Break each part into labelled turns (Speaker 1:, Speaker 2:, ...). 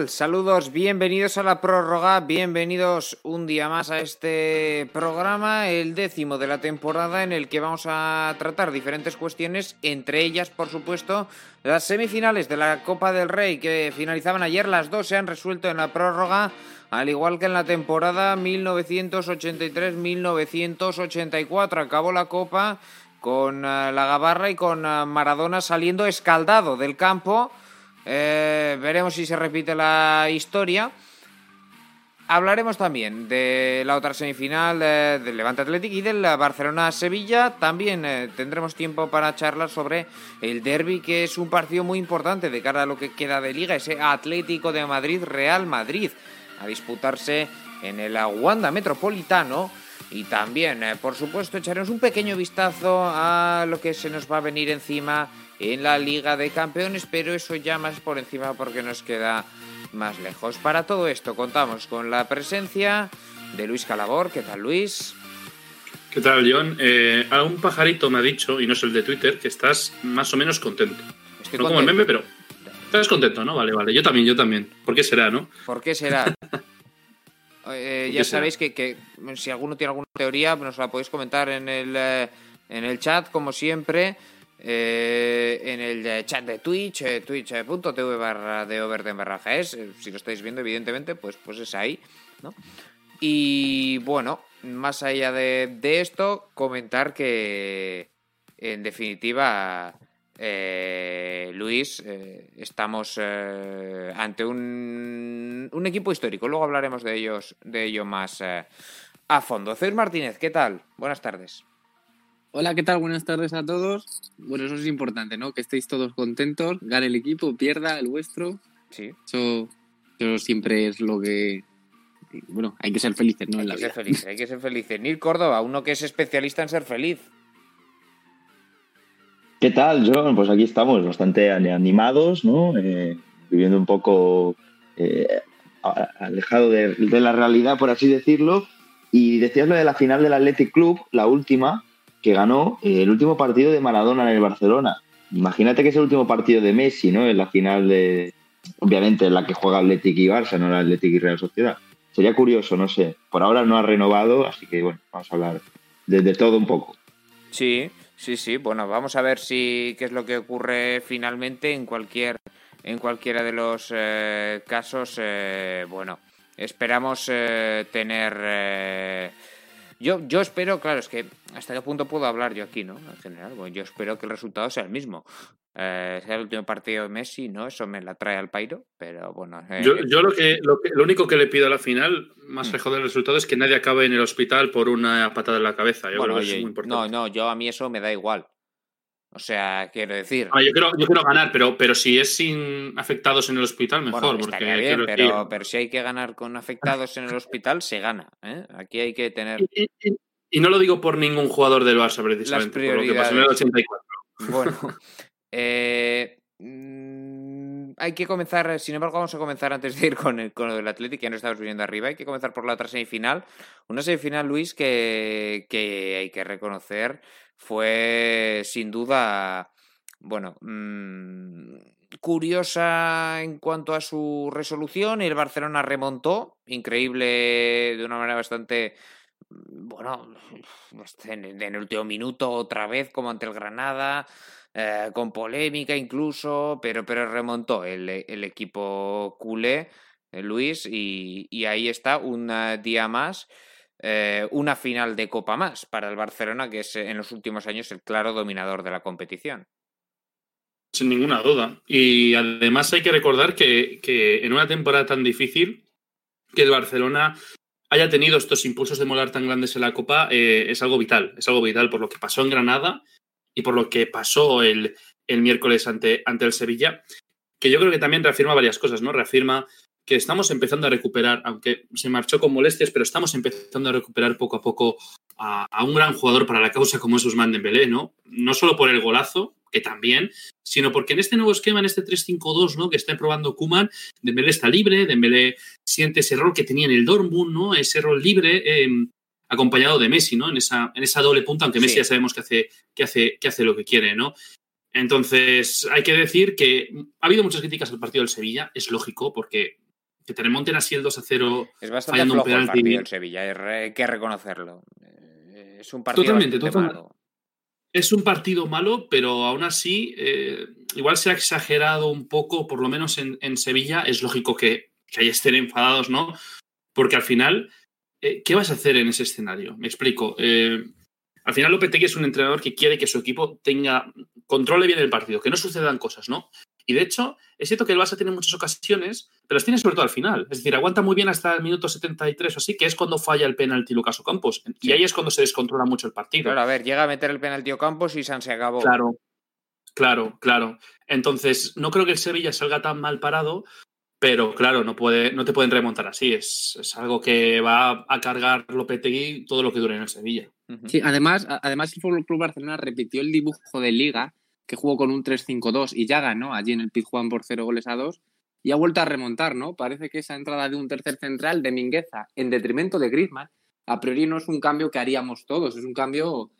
Speaker 1: ¿qué tal? Saludos, bienvenidos a la prórroga, bienvenidos un día más a este programa, el décimo de la temporada en el que vamos a tratar diferentes cuestiones, entre ellas, por supuesto, las semifinales de la Copa del Rey que finalizaban ayer, las dos se han resuelto en la prórroga, al igual que en la temporada 1983-1984, acabó la Copa con eh, la Gabarra y con eh, Maradona saliendo escaldado del campo eh, veremos si se repite la historia. Hablaremos también de la otra semifinal del Levante Athletic y del Barcelona-Sevilla. También eh, tendremos tiempo para charlar sobre el derby, que es un partido muy importante de cara a lo que queda de liga, ese Atlético de Madrid-Real Madrid, a disputarse en el Wanda Metropolitano. Y también, eh, por supuesto, echaremos un pequeño vistazo a lo que se nos va a venir encima en la Liga de Campeones, pero eso ya más por encima porque nos queda más lejos. Para todo esto contamos con la presencia de Luis Calabor. ¿Qué tal, Luis?
Speaker 2: ¿Qué tal, John? Eh, algún pajarito me ha dicho, y no es el de Twitter, que estás más o menos contento. no como el meme, pero estás contento, ¿no? Vale, vale. Yo también, yo también. ¿Por qué será, no?
Speaker 1: ¿Por qué será? Eh, ya sabéis que, si alguno tiene alguna teoría, nos la podéis comentar en el, eh, en el chat, como siempre. Eh, en el chat de Twitch, eh, twitch.tv barra de Overden barra eh, si lo estáis viendo, evidentemente, pues, pues es ahí, ¿no? Y bueno, más allá de, esto, comentar que en definitiva, Luis, estamos ante un, un, equipo histórico. Luego hablaremos de ellos, de ello más a fondo. César Martínez, ¿qué tal? Buenas tardes.
Speaker 3: Hola, ¿qué tal? Buenas tardes a todos. Bueno, eso es importante, ¿no? Que estéis todos contentos, gane el equipo, pierda el vuestro.
Speaker 1: Sí.
Speaker 3: Eso, siempre es lo que. Bueno, hay que ser felices, ¿no?
Speaker 1: Hay que ser felices, hay que ser felices. Nil Córdoba, uno que es especialista en ser feliz.
Speaker 4: ¿Qué tal, John? Pues aquí estamos, bastante animados, ¿no? Eh, viviendo un poco eh, alejado de, de la realidad, por así decirlo. Y decías lo de la final del Athletic Club, la última, que ganó eh, el último partido de Maradona en el Barcelona. Imagínate que es el último partido de Messi, ¿no? En la final de, obviamente, en la que juega Atlético y Barça, no la Atlético y Real Sociedad. Sería curioso, no sé. Por ahora no ha renovado, así que bueno, vamos a hablar de, todo un poco.
Speaker 1: Sí, sí, sí. Bueno, vamos a ver si qué es lo que ocurre finalmente en cualquier en cualquiera de los eh, casos. Eh, bueno, esperamos tener yo, yo espero, claro, es que hasta qué punto puedo hablar yo aquí, ¿no? En general, bueno, yo espero que el resultado sea el mismo. Eh, sea el último partido de Messi, ¿no? Eso me la trae al pairo, pero bueno.
Speaker 2: Eh, yo, yo lo, que, lo, lo, único que le pido a la final, más mm. lejos del resultado, es que nadie acabe en el hospital por una patada en la cabeza. Yo bueno, creo que es muy importante.
Speaker 1: No, no, yo a mí eso me da igual. O sea, quiero decir.
Speaker 2: Ah, yo, quiero, yo quiero ganar, pero, pero si es sin afectados en el hospital, mejor. porque
Speaker 1: bien, pero, pero, si hay que ganar con afectados en el hospital, se gana. ¿eh? Aquí hay que tener.
Speaker 2: Y, no lo digo por ningún jugador del Barça, precisamente, por lo que pasó en el 84.
Speaker 1: Bueno. eh, mm, hay que comenzar, sin embargo, vamos a comenzar antes de ir con el, con el Atlético, ya no estamos viendo arriba. Hay que comenzar por la otra semifinal. Una semifinal, Luis, que, que hay que reconocer fue sin duda, bueno, mmm, curiosa en cuanto a su resolución. El Barcelona remontó, increíble de una manera bastante, bueno, en el último minuto otra vez como ante el Granada. Eh, con polémica incluso, pero, pero remontó el, el equipo culé, eh, Luis, y, y, ahí está un día más eh, una final de Copa más para el Barcelona, que es en los últimos años el claro dominador de la competición.
Speaker 2: Sin ninguna duda. Y además hay que recordar que, en una temporada tan difícil, que el Barcelona haya tenido estos impulsos de molar tan grandes en la Copa eh, es algo vital. Es algo vital por lo que pasó en Granada y por lo que pasó el, el miércoles ante, ante el Sevilla, que yo creo que también reafirma varias cosas, ¿no? Reafirma que estamos empezando a recuperar, aunque se marchó con molestias, pero estamos empezando a recuperar poco a poco a, un gran jugador para la causa como es Usman Dembélé, ¿no? No solo por el golazo, que también, sino porque en este nuevo esquema, en este 3-5-2, ¿no? Que está probando Kuman, Dembélé está libre, Dembélé siente ese rol que tenía en el Dortmund, ¿no? Ese rol libre, em, acompañado de Messi, ¿no? En esa, en esa doble punta, aunque Messi ya sabemos que hace, que hace, que hace lo que quiere, ¿no? Entonces, hay que decir que ha habido muchas críticas al partido del Sevilla, es lógico, porque que te remonten así el 2 a 0.
Speaker 1: Es bastante flojo el partido del Sevilla, hay que reconocerlo. Eh, es un partido
Speaker 2: totalmente,
Speaker 1: totalmente. malo.
Speaker 2: Es un partido malo, pero aún así, eh, igual se ha exagerado un poco, por lo menos en, en Sevilla. Es lógico que, que ahí estén enfadados, ¿no? Porque al final, eh, ¿qué vas a hacer en ese escenario? Me explico. Eh, al final Lopetegui es un entrenador que quiere que su equipo tenga, controle bien el partido, que no sucedan cosas, ¿no? Y de hecho, es cierto que el Barça tiene muchas ocasiones, pero las tiene sobre todo al final. Es decir, aguanta muy bien hasta el minuto 73 o así, que es cuando falla el penalti Lucas Campos. Y ahí es cuando se descontrola mucho el partido.
Speaker 1: Claro, a ver, llega a meter el penalti Campos y San se acabó.
Speaker 2: Claro, claro, claro. Entonces, no creo que el Sevilla salga tan mal parado, pero claro, no, puede, no te pueden remontar así. Es, es algo que va a cargar Lopetegui todo lo que dure en el Sevilla.
Speaker 3: Sí, además, además el Fútbol Club Barcelona repitió el dibujo de Liga, que jugó con un 3-5-2 y ya ganó allí en el Pizjuán por 0 goles a 2 y ha vuelto a remontar, ¿no? Parece que esa entrada de un tercer central de Mingueza en detrimento de Griezmann, a priori no es un cambio que haríamos todos, es un cambio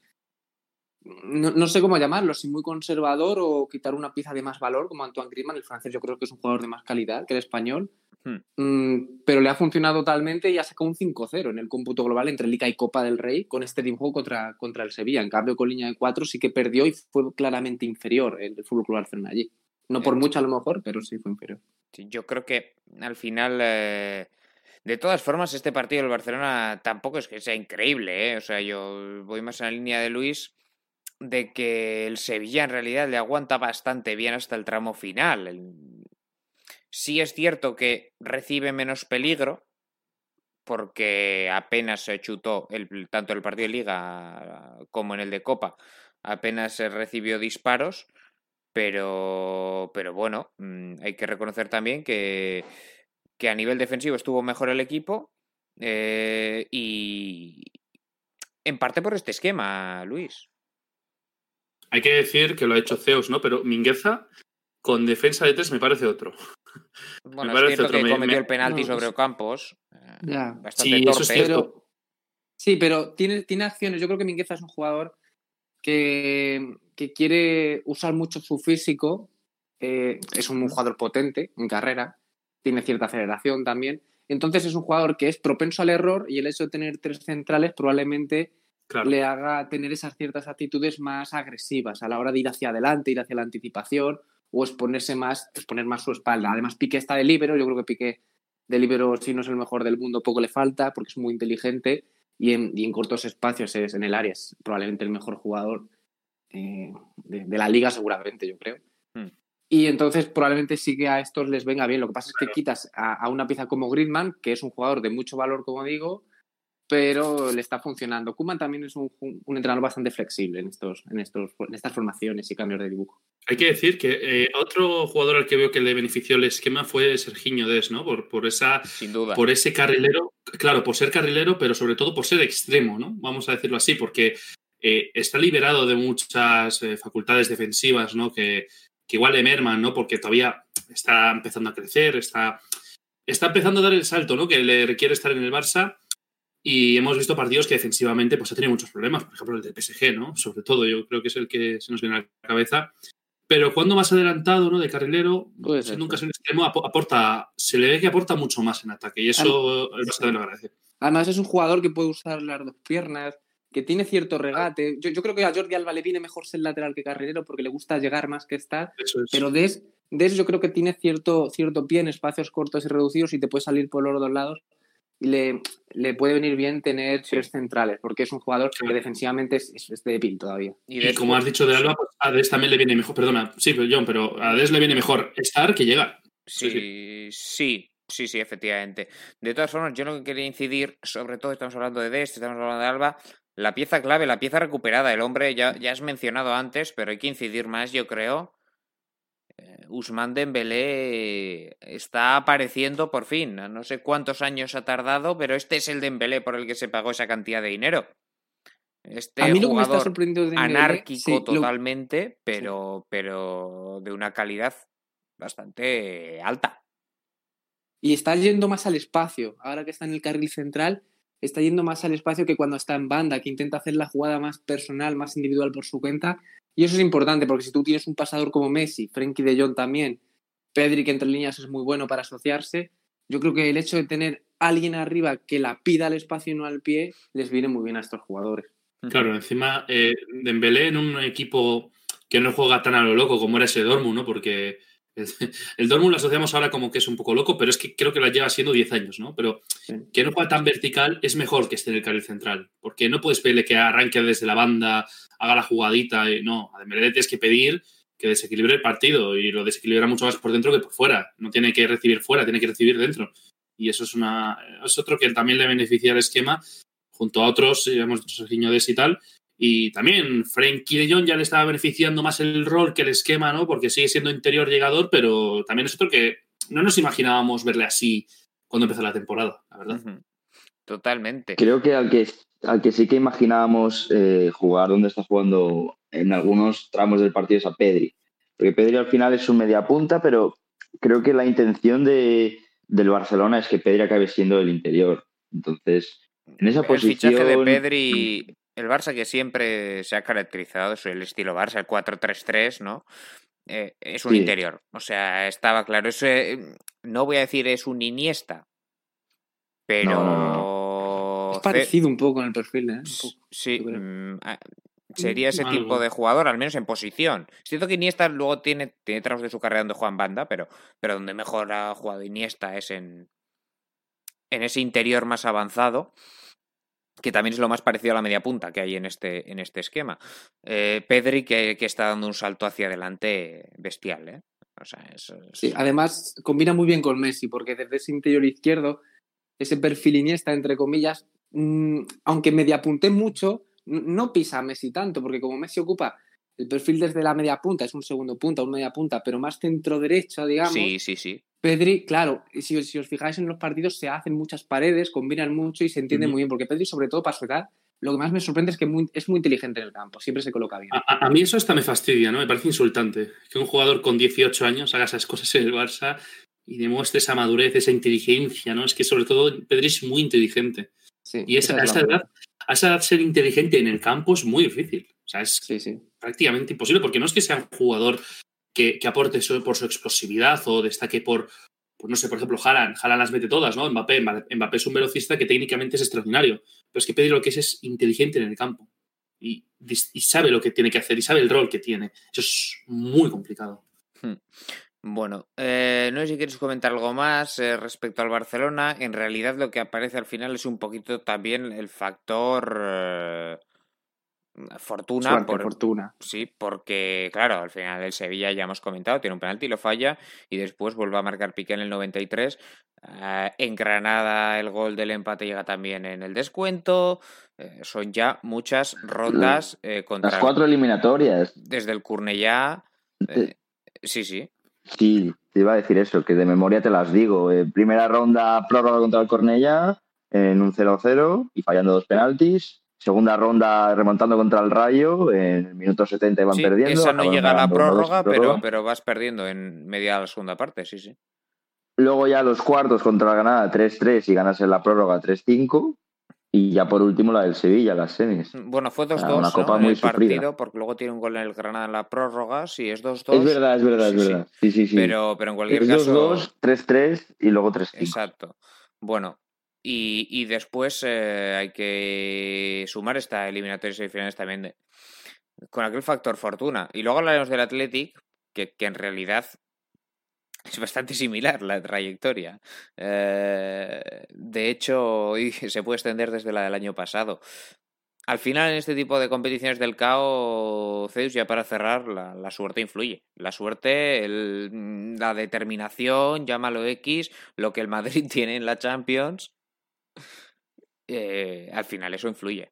Speaker 3: no, no, sé cómo llamarlo, si muy conservador o quitar una pieza de más valor como Antoine Griezmann, el francés yo creo que es un jugador de más calidad que el español, hmm. mm, pero le ha funcionado totalmente y ha sacado un 5-0 en el cómputo global entre Liga y Copa del Rey con este dibujo contra, contra el Sevilla. En cambio, con línea de 4 sí que perdió y fue claramente inferior el Fútbol Club Barcelona allí. No por mucho a lo mejor, pero sí fue inferior.
Speaker 1: Sí, yo creo que al final... Eh... De todas formas, este partido del Barcelona tampoco es que sea increíble, ¿eh? O sea, yo voy más en la línea de Luis de que el Sevilla en realidad le aguanta bastante bien hasta el tramo final. Sí es cierto que recibe menos peligro, porque apenas se chutó tanto el partido de liga como en el de copa, apenas se recibió disparos, pero, pero bueno, mm, hay que reconocer también que, que a nivel defensivo estuvo mejor el equipo eh, y en parte por este esquema, Luis.
Speaker 2: Hay que decir que lo ha hecho Zeus, ¿no? Pero Mingueza con defensa de tres me parece otro.
Speaker 1: Bueno, me es cierto que cometió el penalti sobre Ocampos. Eh,
Speaker 3: ya.
Speaker 1: Bastante
Speaker 3: sí,
Speaker 1: torpe.
Speaker 3: Pero, sí, pero tiene, tiene acciones. Yo creo que Mingueza es un jugador que, que quiere usar mucho su físico. Eh, es un jugador potente en carrera. Tiene cierta aceleración también. Entonces es un jugador que es propenso al error y el hecho de tener tres centrales probablemente le haga tener esas ciertas actitudes más agresivas a la hora de ir hacia adelante, ir hacia la anticipación o exponerse más, exponer más su espalda. Además, Piqué está de libero, yo creo que Piqué de libero si no es el mejor del mundo, poco le falta porque es muy inteligente y en, y en cortos espacios es en el área, es probablemente el mejor jugador eh, de, de, la liga seguramente, yo creo. Hmm. Y entonces probablemente sí que a estos les venga bien. Lo que pasa es que quitas a, a una pieza como Griezmann, que es un jugador de mucho valor, como digo, pero le está funcionando. Kuman también es un, un, entrenador bastante flexible en, estos, en, estos, en estas formaciones y cambios de dibujo.
Speaker 2: Hay que decir que eh, otro jugador al que veo que le benefició el esquema fue Serginho Des, ¿no? Por, por, esa,
Speaker 1: Sin duda.
Speaker 2: por ese carrilero, claro, por ser carrilero, pero sobre todo por ser extremo, ¿no? Vamos a decirlo así, porque eh, está liberado de muchas eh, facultades defensivas, ¿no? Que, que igual le merman, ¿no? Porque todavía está empezando a crecer, está, está empezando a dar el salto, ¿no? Que le requiere estar en el Barça y hemos visto partidos que defensivamente pues, ha tenido muchos problemas, por ejemplo el del PSG, ¿no? Sobre todo, yo creo que es el que se nos viene a la cabeza. Pero cuando más adelantado, ¿no? De carrilero, pues siendo un en extremo, aporta, se le ve que aporta mucho más en ataque y eso el Barça lo agradece.
Speaker 3: Además, es un jugador que puede usar las dos piernas, que tiene cierto regate. Yo, yo creo que a Jordi Alba le viene mejor ser lateral que carrilero porque le gusta llegar más que estar.
Speaker 2: Es.
Speaker 3: Pero Des, Des yo creo que tiene cierto, cierto pie en espacios cortos y reducidos y te puede salir por los dos lados le, le, puede venir bien tener tres centrales, porque es un jugador que defensivamente es, es débil todavía.
Speaker 2: Y, y como has dicho de Alba, pues a Des también le viene mejor, perdona, sí, pero John, pero a Des le viene mejor estar que llegar.
Speaker 1: Sí, sí, sí, sí, sí, efectivamente. De todas formas, yo lo que quería incidir, sobre todo estamos hablando de Des, estamos hablando de Alba, la pieza clave, la pieza recuperada, el hombre ya, ya has mencionado antes, pero hay que incidir más, yo creo, Usman Dembélé está apareciendo por fin. No sé cuántos años ha tardado, pero este es el Dembélé por el que se pagó esa cantidad de dinero. Este
Speaker 3: a mí lo
Speaker 1: jugador
Speaker 3: que me está sorprendiendo de Dembélé,
Speaker 1: anárquico
Speaker 3: sí,
Speaker 1: totalmente,
Speaker 3: lo...
Speaker 1: pero,
Speaker 3: sí.
Speaker 1: pero de una calidad bastante alta.
Speaker 3: Y está yendo más al espacio. Ahora que está en el carril central, está yendo más al espacio que cuando está en banda, que intenta hacer la jugada más personal, más individual por su cuenta. Y eso es importante, porque si tú tienes un pasador como Messi, Frenkie de Jong también, Pedri, que entre líneas es muy bueno para asociarse, yo creo que el hecho de tener alguien arriba que la pida al espacio y no al pie, les viene muy bien a estos jugadores.
Speaker 2: Claro, encima eh, Dembélé en un equipo que no juega tan a lo loco como era ese Dortmund, ¿no? Porque el Dortmund lo asociamos ahora como que es un poco loco, pero es que creo que lo lleva siendo 10 años, ¿no? Pero que no juega tan vertical es mejor que esté en el carril central, porque no puedes pedirle que arranque desde la banda, haga la jugadita, y no, a Dembélé tienes que pedir que desequilibre el partido y lo desequilibra mucho más por dentro que por fuera. No tiene que recibir fuera, tiene que recibir dentro. Y eso es, una, es otro que también le beneficia al esquema, junto a otros, digamos, de y tal, y también Frankie de Jong ya le estaba beneficiando más el rol que el esquema, ¿no? Porque sigue siendo interior llegador, pero también es otro que no nos imaginábamos verle así cuando empezó la temporada, la verdad.
Speaker 1: Totalmente.
Speaker 4: Creo que al que, al que sí que imaginábamos eh, jugar donde está jugando en algunos tramos del partido es a Pedri. Porque Pedri al final es un media punta, pero creo que la intención de, del Barcelona es que Pedri acabe siendo el interior. Entonces, en esa posición.
Speaker 1: El fichaje de Pedri el Barça que siempre se ha caracterizado, es el estilo Barça, el 4-3-3, ¿no? Eh, es un interior. O sea, estaba claro. Eso, eh, no voy a decir es un Iniesta, pero.
Speaker 3: Es parecido un poco en el perfil, ¿eh?
Speaker 1: sí. Mm, ah, sería ese tipo de jugador, al menos en posición. Siento que Iniesta luego tiene, tiene tramos de su carrera donde juega en banda, pero, pero donde mejor ha jugado Iniesta es en, en ese interior más avanzado que también es lo más parecido a la media punta que hay en este, en este esquema. Eh, Pedri que, está dando un salto hacia adelante bestial. ¿eh?
Speaker 3: Sí, además combina muy bien con Messi, porque desde ese interior izquierdo, ese perfil iniesta, entre comillas, mm, aunque media punte mucho, no pisa a Messi tanto, porque como Messi ocupa el perfil desde la media punta, es un segundo punta, un media punta, pero más centro derecho, digamos.
Speaker 1: Sí, sí, sí.
Speaker 3: Pedri, claro, si, si, os fijáis en los partidos, se hacen muchas paredes, combinan mucho y se entiende muy bien, porque Pedri, sobre todo para su edad, lo que más me sorprende es que es muy inteligente en el campo, siempre se coloca bien.
Speaker 2: A, mí eso hasta me fastidia, ¿no? Me parece insultante que un jugador con 18 años haga esas cosas en el Barça y demuestre esa madurez, esa inteligencia, ¿no? Es que sobre todo Pedri es muy inteligente. y esa, a, esa edad, a esa edad ser inteligente en el campo es muy difícil. O sea, es prácticamente imposible, porque no es que sea un jugador que, aporte eso por su explosividad o destaque por, pues no sé, por ejemplo, Haaland, Haaland las mete todas, ¿no? Mbappé, Mbappé es un velocista que técnicamente es extraordinario, pero es que Pedri lo que es es inteligente en el campo y, sabe lo que tiene que hacer y sabe el rol que tiene. Eso es muy complicado.
Speaker 1: Hmm. Bueno, eh, no sé si quieres comentar algo más eh, respecto al Barcelona. En realidad lo que aparece al final es un poquito también el factor... Eh, fortuna.
Speaker 3: por, fortuna.
Speaker 1: Sí, porque, claro, al final el Sevilla ya hemos comentado, tiene un penalti, lo falla y después vuelve a marcar Piqué en el 93. Eh, en Granada el gol del empate llega también en el descuento. Eh, son ya muchas rondas eh, contra.
Speaker 4: Las cuatro eliminatorias.
Speaker 1: Desde el Curnellá. sí, sí.
Speaker 4: Sí, te iba a decir eso, que de memoria te las digo. primera ronda prórroga contra el Cornellá en un 0-0 y fallando dos penaltis segunda ronda remontando contra el Rayo, en el minuto 70 iban perdiendo.
Speaker 1: Esa no llega a la prórroga, pero, pero vas perdiendo en media de la segunda parte, sí, sí.
Speaker 4: Luego ya los cuartos contra la Granada 3-3 y ganas en la prórroga 3-5. Y ya por último la del Sevilla, las semis.
Speaker 1: Bueno, fue 2-2 una copa muy el partido, porque luego tiene un gol en el Granada en la prórroga, sí, es 2-2.
Speaker 4: Es verdad, es verdad, es verdad. Sí, sí, sí.
Speaker 1: Pero, pero en cualquier
Speaker 4: es
Speaker 1: caso...
Speaker 4: 2-2, 3-3 y luego 3-5.
Speaker 1: Exacto. Bueno, y, después eh, hay que sumar esta eliminatoria semifinales también con aquel factor fortuna. Y luego hablaremos del Athletic, que, en realidad es bastante similar la trayectoria. Eh, de hecho, se puede extender desde la del año pasado. Al final, en este tipo de competiciones del CAO, Zeus, ya para cerrar, la, suerte influye. La suerte, la determinación, llámalo X, lo que el Madrid tiene en la Champions, eh, al final eso influye.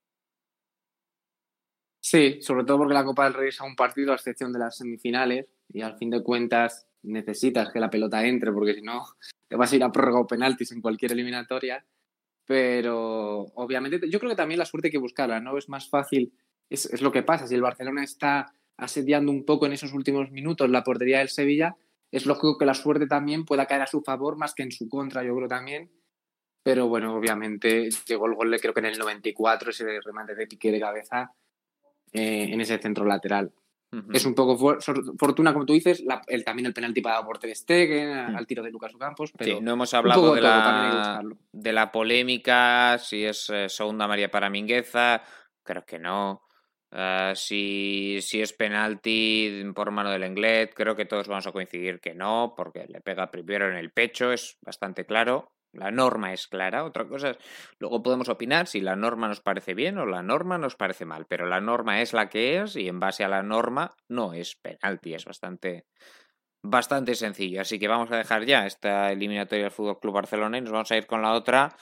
Speaker 3: Sí, sobre todo porque la Copa del Rey es a un partido a excepción de las semifinales y al fin de cuentas necesitas que la pelota entre porque si no te vas a ir a prórroga o penaltis en cualquier eliminatoria. Pero obviamente yo creo que también la suerte hay que buscarla, ¿no? Es más fácil, es, es lo que pasa, si el Barcelona está asediando un poco en esos últimos minutos la portería del Sevilla, es lógico que la suerte también pueda caer a su favor más que en su contra, yo creo también pero bueno, obviamente llegó el gol, creo que en el 94, ese remate de pique de cabeza eh, en ese centro lateral. Es un poco fortuna, como tú dices, el, también el penalti para por Ter Stegen, al tiro de Lucas Ocampos. Pero
Speaker 1: sí, no hemos hablado de, la, de la polémica, si es eh, segunda María para Mingueza, creo que no. Uh, si, si, es penalti por mano del Englet, creo que todos vamos a coincidir que no, porque le pega primero en el pecho, es bastante claro. La norma es clara. Otra cosa es, luego podemos opinar si la norma nos parece bien o la norma nos parece mal, pero la norma es la que es y en base a la norma no es penalti, es bastante, bastante sencillo. Así que vamos a dejar ya esta eliminatoria del Fútbol Club Barcelona y nos vamos a ir con la otra.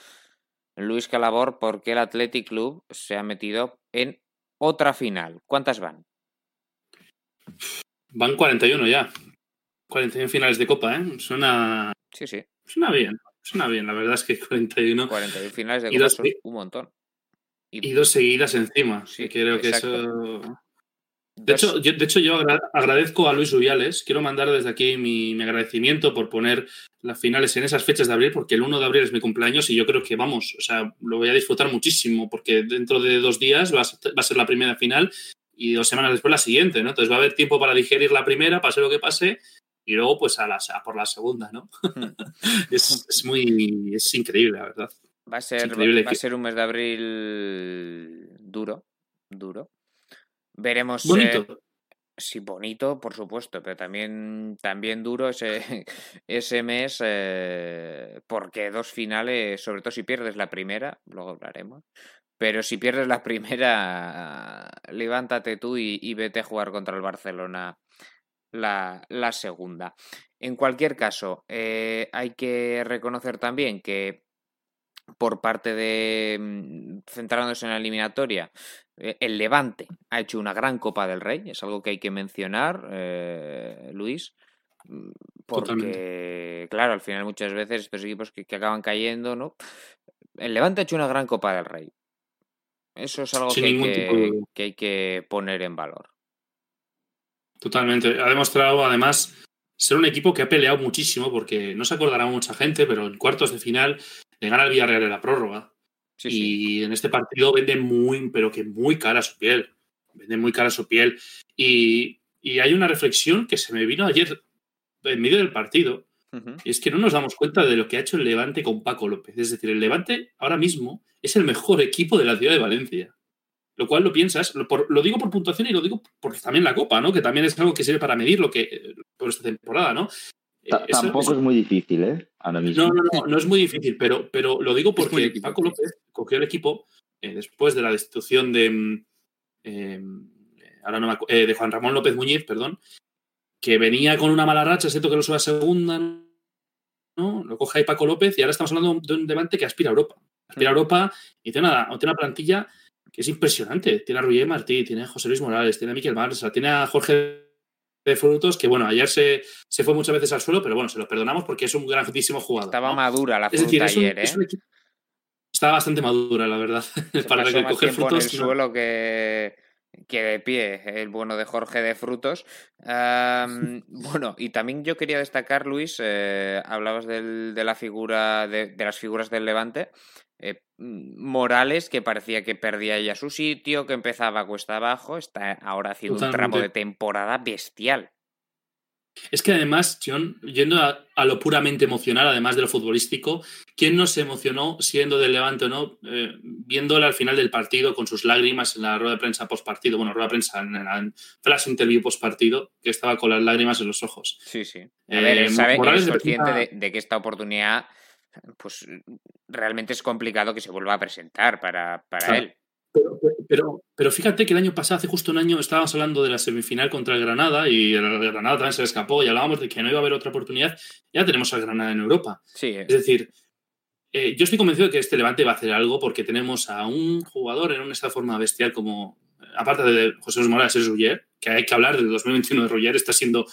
Speaker 1: Luis Calabor, porque el Athletic Club se ha metido en otra final. ¿Cuántas van?
Speaker 2: Van 41 ya. 41 finales de Copa, ¿eh? Suena.
Speaker 1: Sí, sí.
Speaker 2: Suena bien. Suena bien, la verdad es que 41.
Speaker 1: 41 finales de Copa son un montón.
Speaker 2: Y, dos seguidas encima. Sí, creo que eso. De hecho, yo, de hecho, yo agradezco a Luis Rubiales. Quiero mandar desde aquí mi, agradecimiento por poner las finales en esas fechas de abril, porque el 1 de abril es mi cumpleaños y yo creo que vamos, o sea, lo voy a disfrutar muchísimo, porque dentro de dos días va a ser, la primera final y dos semanas después la siguiente, ¿no? Entonces va a haber tiempo para digerir la primera, pase lo que pase, y luego pues a, la, por la segunda, ¿no? Hmm. es, muy, es increíble, la verdad.
Speaker 1: Va a ser, va a ser un mes de abril duro, duro. Veremos.
Speaker 2: Bonito.
Speaker 1: Eh, sí, bonito, por supuesto, pero también, también duro ese, ese mes, eh, porque dos finales, sobre todo si pierdes la primera, luego hablaremos. Pero si pierdes la primera, levántate tú y, vete a jugar contra el Barcelona la, la segunda. En cualquier caso, eh, hay que reconocer también que por parte de, mm, centrándose en la eliminatoria, eh, el Levante ha hecho una gran Copa del Rey, es algo que hay que mencionar, eh, Luis, mm, porque, claro, al final muchas veces estos equipos que, acaban cayendo, ¿no? El Levante ha hecho una gran Copa del Rey. Eso es algo que hay que, poner en valor.
Speaker 2: Totalmente. Ha demostrado, además, ser un equipo que ha peleado muchísimo, porque no se acordará mucha gente, pero en cuartos de final le gana al Villarreal en la prórroga. y en este partido vende muy, pero que muy cara su piel. Vende muy cara su piel. Y, hay una reflexión que se me vino ayer en medio del partido. Y es que no nos damos cuenta de lo que ha hecho el Levante con Paco López. Es decir, el Levante ahora mismo es el mejor equipo de la ciudad de Valencia. Lo cual lo piensas, lo, lo digo por puntuación y lo digo porque también la Copa, ¿no? Que también es algo que sirve para medir lo que por esta temporada, ¿no?
Speaker 4: tampoco es muy difícil, ¿eh?
Speaker 2: No, no, no, no es muy difícil, pero, pero lo digo porque Paco López cogió el equipo eh, después de la destitución de, mm, em, ahora no eh, de Juan Ramón López Muñiz, perdón, que venía con una mala racha, siento que lo sube a segunda, ¿no? Lo coge ahí Paco López y ahora estamos hablando de un debate que aspira a Europa. Aspira a Europa y tiene una, tiene una plantilla que es impresionante. Tiene a Ruyer Martí, tiene a José Luis Morales, tiene a Miquel Barça, tiene a Jorge de frutos que, bueno, ayer se, se, fue muchas veces al suelo, pero bueno, se lo perdonamos porque es un grandísimo jugador.
Speaker 1: Estaba madura la fruta ayer, ¿eh?
Speaker 2: Estaba bastante madura, la verdad, para recoger frutos.
Speaker 1: En el suelo que, que de pie, el bueno de Jorge de Frutos. bueno, y también yo quería destacar, Luis, eh, hablabas del, de la figura, de, de, las figuras del Levante. Eh, Morales, que parecía que perdía ya su sitio, que empezaba cuesta abajo, está ahora haciendo un tramo de temporada bestial.
Speaker 2: Es que además, John, yendo a, lo puramente emocional, además de lo futbolístico, ¿quién no se emocionó siendo del Levante o no, eh, viéndole al final del partido con sus lágrimas en la rueda de prensa post partido, bueno, rueda de prensa en, la flash interview post partido, que estaba con las lágrimas en los ojos?
Speaker 1: Sí, sí. A ver, él sabe que es consciente de, que esta oportunidad pues realmente es complicado que se vuelva a presentar para, para él.
Speaker 2: Pero, pero, fíjate que el año pasado, hace justo un año, estábamos hablando de la semifinal contra el Granada y el Granada también se le escapó y hablábamos de que no iba a haber otra oportunidad. Ya tenemos al Granada en Europa.
Speaker 1: Sí,
Speaker 2: es decir, eh, yo estoy convencido de que este Levante va a hacer algo porque tenemos a un jugador en esta forma bestial como, aparte de José Luis Morales, es Ruller, que hay que hablar del 2021 de Ruller, está siendo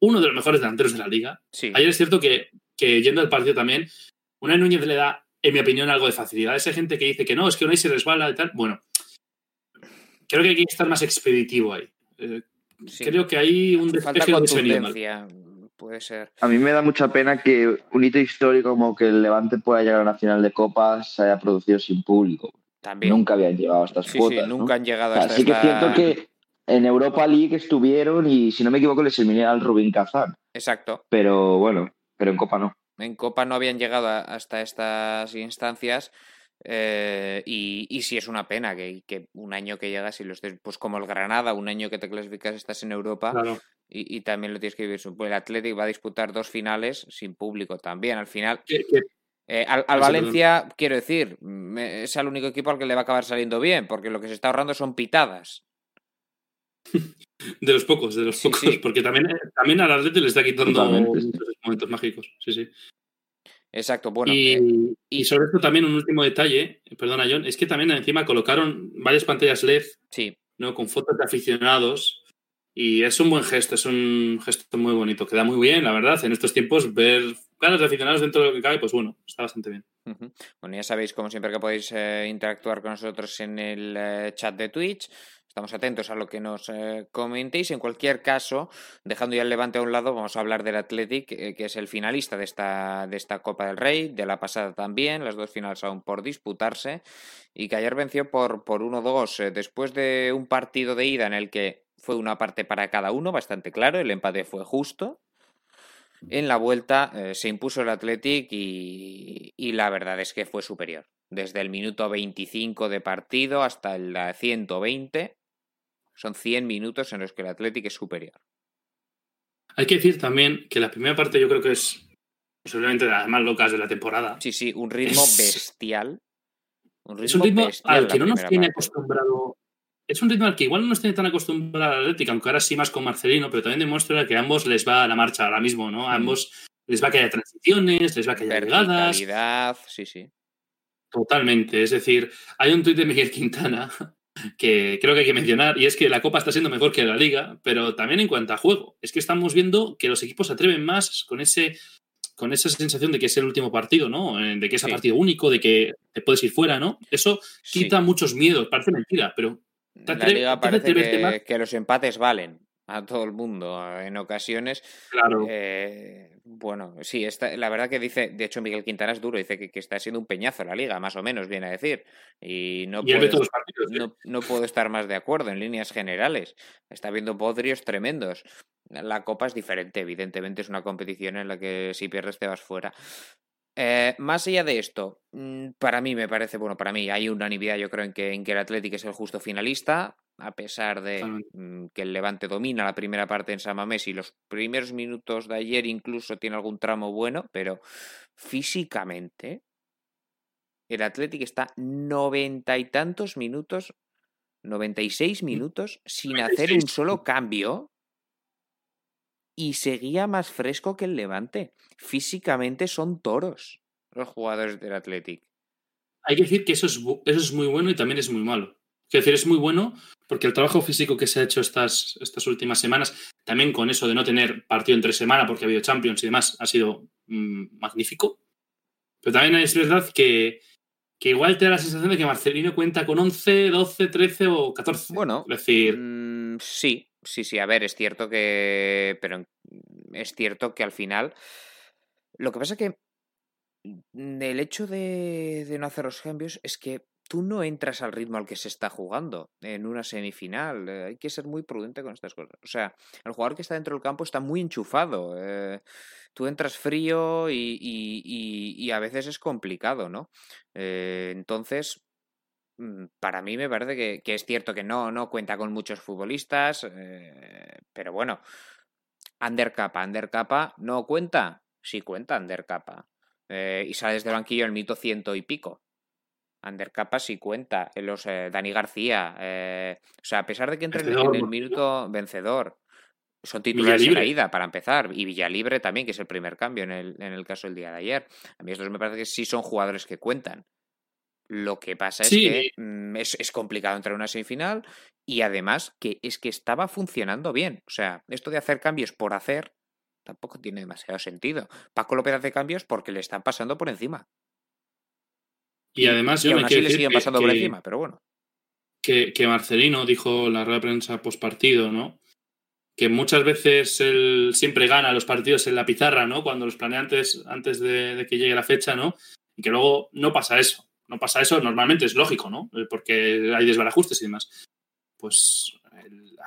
Speaker 2: uno de los mejores delanteros de la liga. Ayer es cierto que, que yendo al partido también, una Núñez le da, en mi opinión, algo de facilidad. Esa gente que dice que no, es que Unai se resbala y tal. Bueno, creo que hay que estar más expeditivo ahí. Eh, creo que hay un
Speaker 1: falta contundencia. puede ser.
Speaker 4: A mí me da mucha pena que un hito histórico como que el Levante pueda llegar a la final de Copas se haya producido sin público.
Speaker 1: También.
Speaker 4: Nunca habían llegado a estas
Speaker 1: Sí,
Speaker 4: cuotas.
Speaker 1: sí,
Speaker 4: ¿no?
Speaker 1: nunca han llegado
Speaker 4: O sea,
Speaker 1: hasta
Speaker 4: sí que es
Speaker 1: esta-
Speaker 4: cierto que en Europa League estuvieron y, si no me equivoco, les eliminé al Rubin Kazan.
Speaker 1: Exacto.
Speaker 4: Pero bueno, pero en Copa no.
Speaker 1: En Copa no habían llegado a- hasta estas instancias. eh, y, y sí es una pena que, que un año que llegas y lo estés, pues como el Granada, un año que te clasificas estás en Europa
Speaker 2: Claro.
Speaker 1: y, y también lo tienes que vivir. El Athletic va a disputar dos finales sin público también. Al final, eh, al, al
Speaker 2: sí, perdón.
Speaker 1: Valencia, quiero decir, es el único equipo al que le va a acabar saliendo bien, porque lo que se está ahorrando son pitadas.
Speaker 2: de los pocos, de los
Speaker 1: Sí,
Speaker 2: pocos.
Speaker 1: sí.
Speaker 2: Porque también, también al Atleti le está quitando momentos mágicos. Sí, sí.
Speaker 1: Exacto, bueno.
Speaker 2: y,
Speaker 1: eh,
Speaker 2: y sobre esto también un último detalle, perdona John, es que también encima colocaron varias pantallas LED
Speaker 1: sí,
Speaker 2: ¿no? con fotos de aficionados y es un buen gesto, es un gesto muy bonito, queda muy bien, la verdad, en estos tiempos ver caras de aficionados dentro de lo que cabe, pues bueno, está bastante bien.
Speaker 1: Bueno, ya sabéis, como siempre, que podéis eh, interactuar con nosotros en el eh, chat de Twitch. Estamos atentos a lo que nos eh, comentéis. En cualquier caso, dejando ya el levante a un lado, vamos a hablar del Athletic, eh, que es el finalista de esta, de esta Copa del Rey, de la pasada también, las dos finales aún por disputarse, y que ayer venció por, por 1-2, eh, después de un partido de ida en el que fue una parte para cada uno, bastante claro, el empate fue justo. En la vuelta se impuso el Athletic y, y la verdad es que fue superior. Desde el minuto 25 de partido hasta el eh, 120, son 100 minutos en los que el Athletic es superior.
Speaker 2: Hay que decir también que la primera parte yo creo que es posiblemente de las más locas de la temporada.
Speaker 1: Sí, sí, un ritmo
Speaker 2: Es-
Speaker 1: bestial. Un ritmo,
Speaker 2: es un ritmo al que no nos tiene
Speaker 1: parte.
Speaker 2: acostumbrado. Es un ritmo al que igual no nos tiene tan acostumbrado al Atlético, aunque ahora sí más con Marcelino, pero también demuestra que a ambos les va la marcha ahora mismo, ¿no? A
Speaker 1: Mm.
Speaker 2: ambos les va que haya transiciones, les va que haya llegadas.
Speaker 1: Sí, sí.
Speaker 2: Totalmente. Es decir, hay un tuit de Miguel Quintana que creo que hay que mencionar, y es que la Copa está siendo mejor que la Liga, pero también en cuanto a juego. Es que estamos viendo que los equipos se atreven más con ese con esa sensación de que es el último partido, ¿no? Eh, De que es a
Speaker 1: Sí.
Speaker 2: partido único, de que te puedes ir fuera, ¿no? Eso
Speaker 1: Sí.
Speaker 2: quita muchos miedos, parece mentira, pero te
Speaker 1: la liga parece que, que los empates valen a todo el mundo en ocasiones.
Speaker 2: claro.
Speaker 1: Eh, bueno, sí, está, la verdad que dice, de hecho Miguel Quintana es duro, dice que, que está siendo un peñazo la liga, más o menos, viene a decir. Y no,
Speaker 2: y
Speaker 1: puedo,
Speaker 2: partidos. ¿eh?
Speaker 1: no, no puedo estar más de acuerdo en líneas generales. Está viendo podrios tremendos. La Copa es diferente, evidentemente es una competición en la que si pierdes te vas fuera. Eh, más allá de esto, mm, para mí me parece, bueno, para mí hay unanimidad, yo creo, en que, en que el Atlético es el justo finalista, a pesar de mm, que el Levante domina la primera parte en San Mamés y los primeros minutos de ayer incluso tiene algún tramo bueno, pero físicamente el Atlético está noventa y tantos minutos, 96 minutos, sin hacer un
Speaker 2: 96.
Speaker 1: solo cambio y seguía más fresco que el Levante. Físicamente son toros los jugadores del Athletic.
Speaker 2: Hay que decir que eso es, eso es muy bueno y también es muy malo. Es decir, es muy bueno porque el trabajo físico que se ha hecho estas, estas últimas semanas, también con eso de no tener partido entre semana porque ha habido Champions y demás, ha sido mm, magnífico. Pero también es verdad que, que igual te da la sensación de que Marcelino cuenta con 11, 12, 13 o 14.
Speaker 1: Bueno,
Speaker 2: es decir,
Speaker 1: Mm, sí, sí, sí. A ver, es cierto que. Pero es cierto que al final. Lo que pasa que. mm, El hecho de, de no hacer los cambios es que tú no entras al ritmo al que se está jugando en una semifinal. eh, hay que ser muy prudente con estas cosas. O sea, el jugador que está dentro del campo está muy enchufado. eh, tú entras frío y, a veces es complicado, ¿no? Eh, entonces, mm, para mí me parece que, es cierto que no, no cuenta con muchos futbolistas, pero bueno, Undercapa, Undercapa no cuenta, sí cuenta Undercapa. Y sales del banquillo el mito ciento y pico. Undercapa sí cuenta. eh, Los eh, Dani García. eh, o sea, a pesar de que entren en el minuto vencedor, son titulares en la ida para empezar. Y Villalibre también, que es el primer cambio en el, en el caso del día de ayer. A mí estos me parece que sí son jugadores que cuentan. Lo que pasa es
Speaker 2: Sí.
Speaker 1: que mm, es, es complicado entrar a una semifinal y además que es que estaba funcionando bien. O sea, esto de hacer cambios por hacer tampoco tiene demasiado sentido. Paco López hace cambios porque le están pasando por encima.
Speaker 2: Y además
Speaker 1: Y
Speaker 2: yo
Speaker 1: aún
Speaker 2: me
Speaker 1: así le siguen
Speaker 2: que-
Speaker 1: pasando por
Speaker 2: que-
Speaker 1: encima, pero bueno.
Speaker 2: que, que Marcelino dijo en la rueda de prensa post partido, ¿no? que muchas veces él siempre gana los partidos en la pizarra, ¿no? Cuando los planea antes, antes de, de que llegue la fecha, ¿no? Y que luego no pasa eso. No pasa eso, normalmente es lógico, ¿no? Porque hay desbarajustes y demás. Pues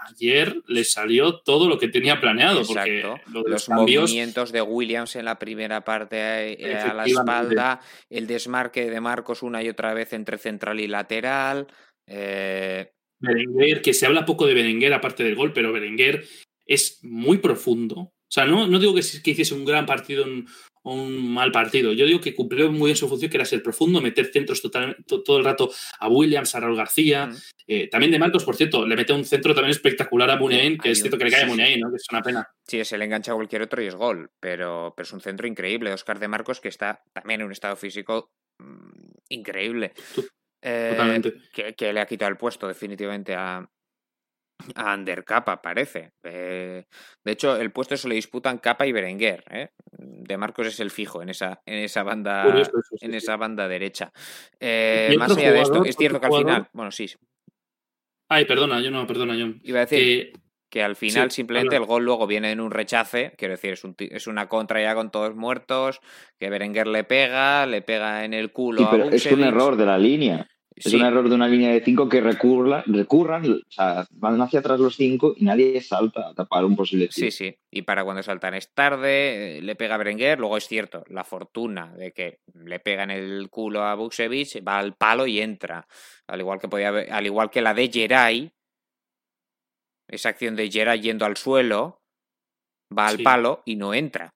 Speaker 2: ayer le salió todo lo que tenía planeado, porque
Speaker 1: Exacto.
Speaker 2: lo de
Speaker 1: Los
Speaker 2: los cambios
Speaker 1: movimientos de Williams en la primera parte eh, a la espalda, el desmarque de Marcos una y otra vez entre central y lateral. eh,
Speaker 2: Berenguer, que se habla poco de Berenguer aparte del gol, pero Berenguer es muy profundo. O sea, no, no digo que, que hiciese un gran partido un- o un mal partido. Yo digo que cumplió muy bien su función, que era ser profundo, meter centros total- to- todo el rato a Williams, a Raúl García.
Speaker 1: Mm.
Speaker 2: Eh, también de Marcos, por cierto, le mete un centro también espectacular a Muniain, que es cierto que le cae a. Muniain, ¿no? que es una pena.
Speaker 1: Sí, se le engancha a cualquier otro y es gol, pero, pero es un centro increíble. Oscar de Marcos, que está también en un estado físico mm, increíble. Eh, que le ha quitado el puesto definitivamente a, a Ander Capa, parece. Eh, de hecho, el puesto se le disputan Capa y Berenguer. ¿eh? De Marcos es el fijo en esa, en esa banda.
Speaker 2: Curioso eso, sí,
Speaker 1: en
Speaker 2: sí.
Speaker 1: esa banda derecha. Eh, más allá de esto, es cierto que al final, bueno, sí,
Speaker 2: Ay, perdona, yo no, perdona, John.
Speaker 1: iba a decir
Speaker 2: Que
Speaker 1: al final
Speaker 2: Sí,
Speaker 1: simplemente el gol luego viene en un rechace, quiero decir, es, un es una contra ya con todos muertos, que Berenguer le pega, le pega en el culo
Speaker 4: Sí,
Speaker 1: a
Speaker 4: pero es un error de la línea. Es
Speaker 1: Sí,
Speaker 4: un error de una línea de cinco que recurra, recurran, o sea, van hacia atrás los cinco y nadie salta a tapar un posible tiro.
Speaker 1: Sí, sí. Y para cuando saltan es tarde, eh, le pega a Berenguer. Luego es cierto, la fortuna de que le pega en el culo a Buksevich, va al palo y entra. Al igual que podía al igual que la de Geray, esa acción de Geray yendo al suelo, va al
Speaker 2: Sí.
Speaker 1: palo y no entra.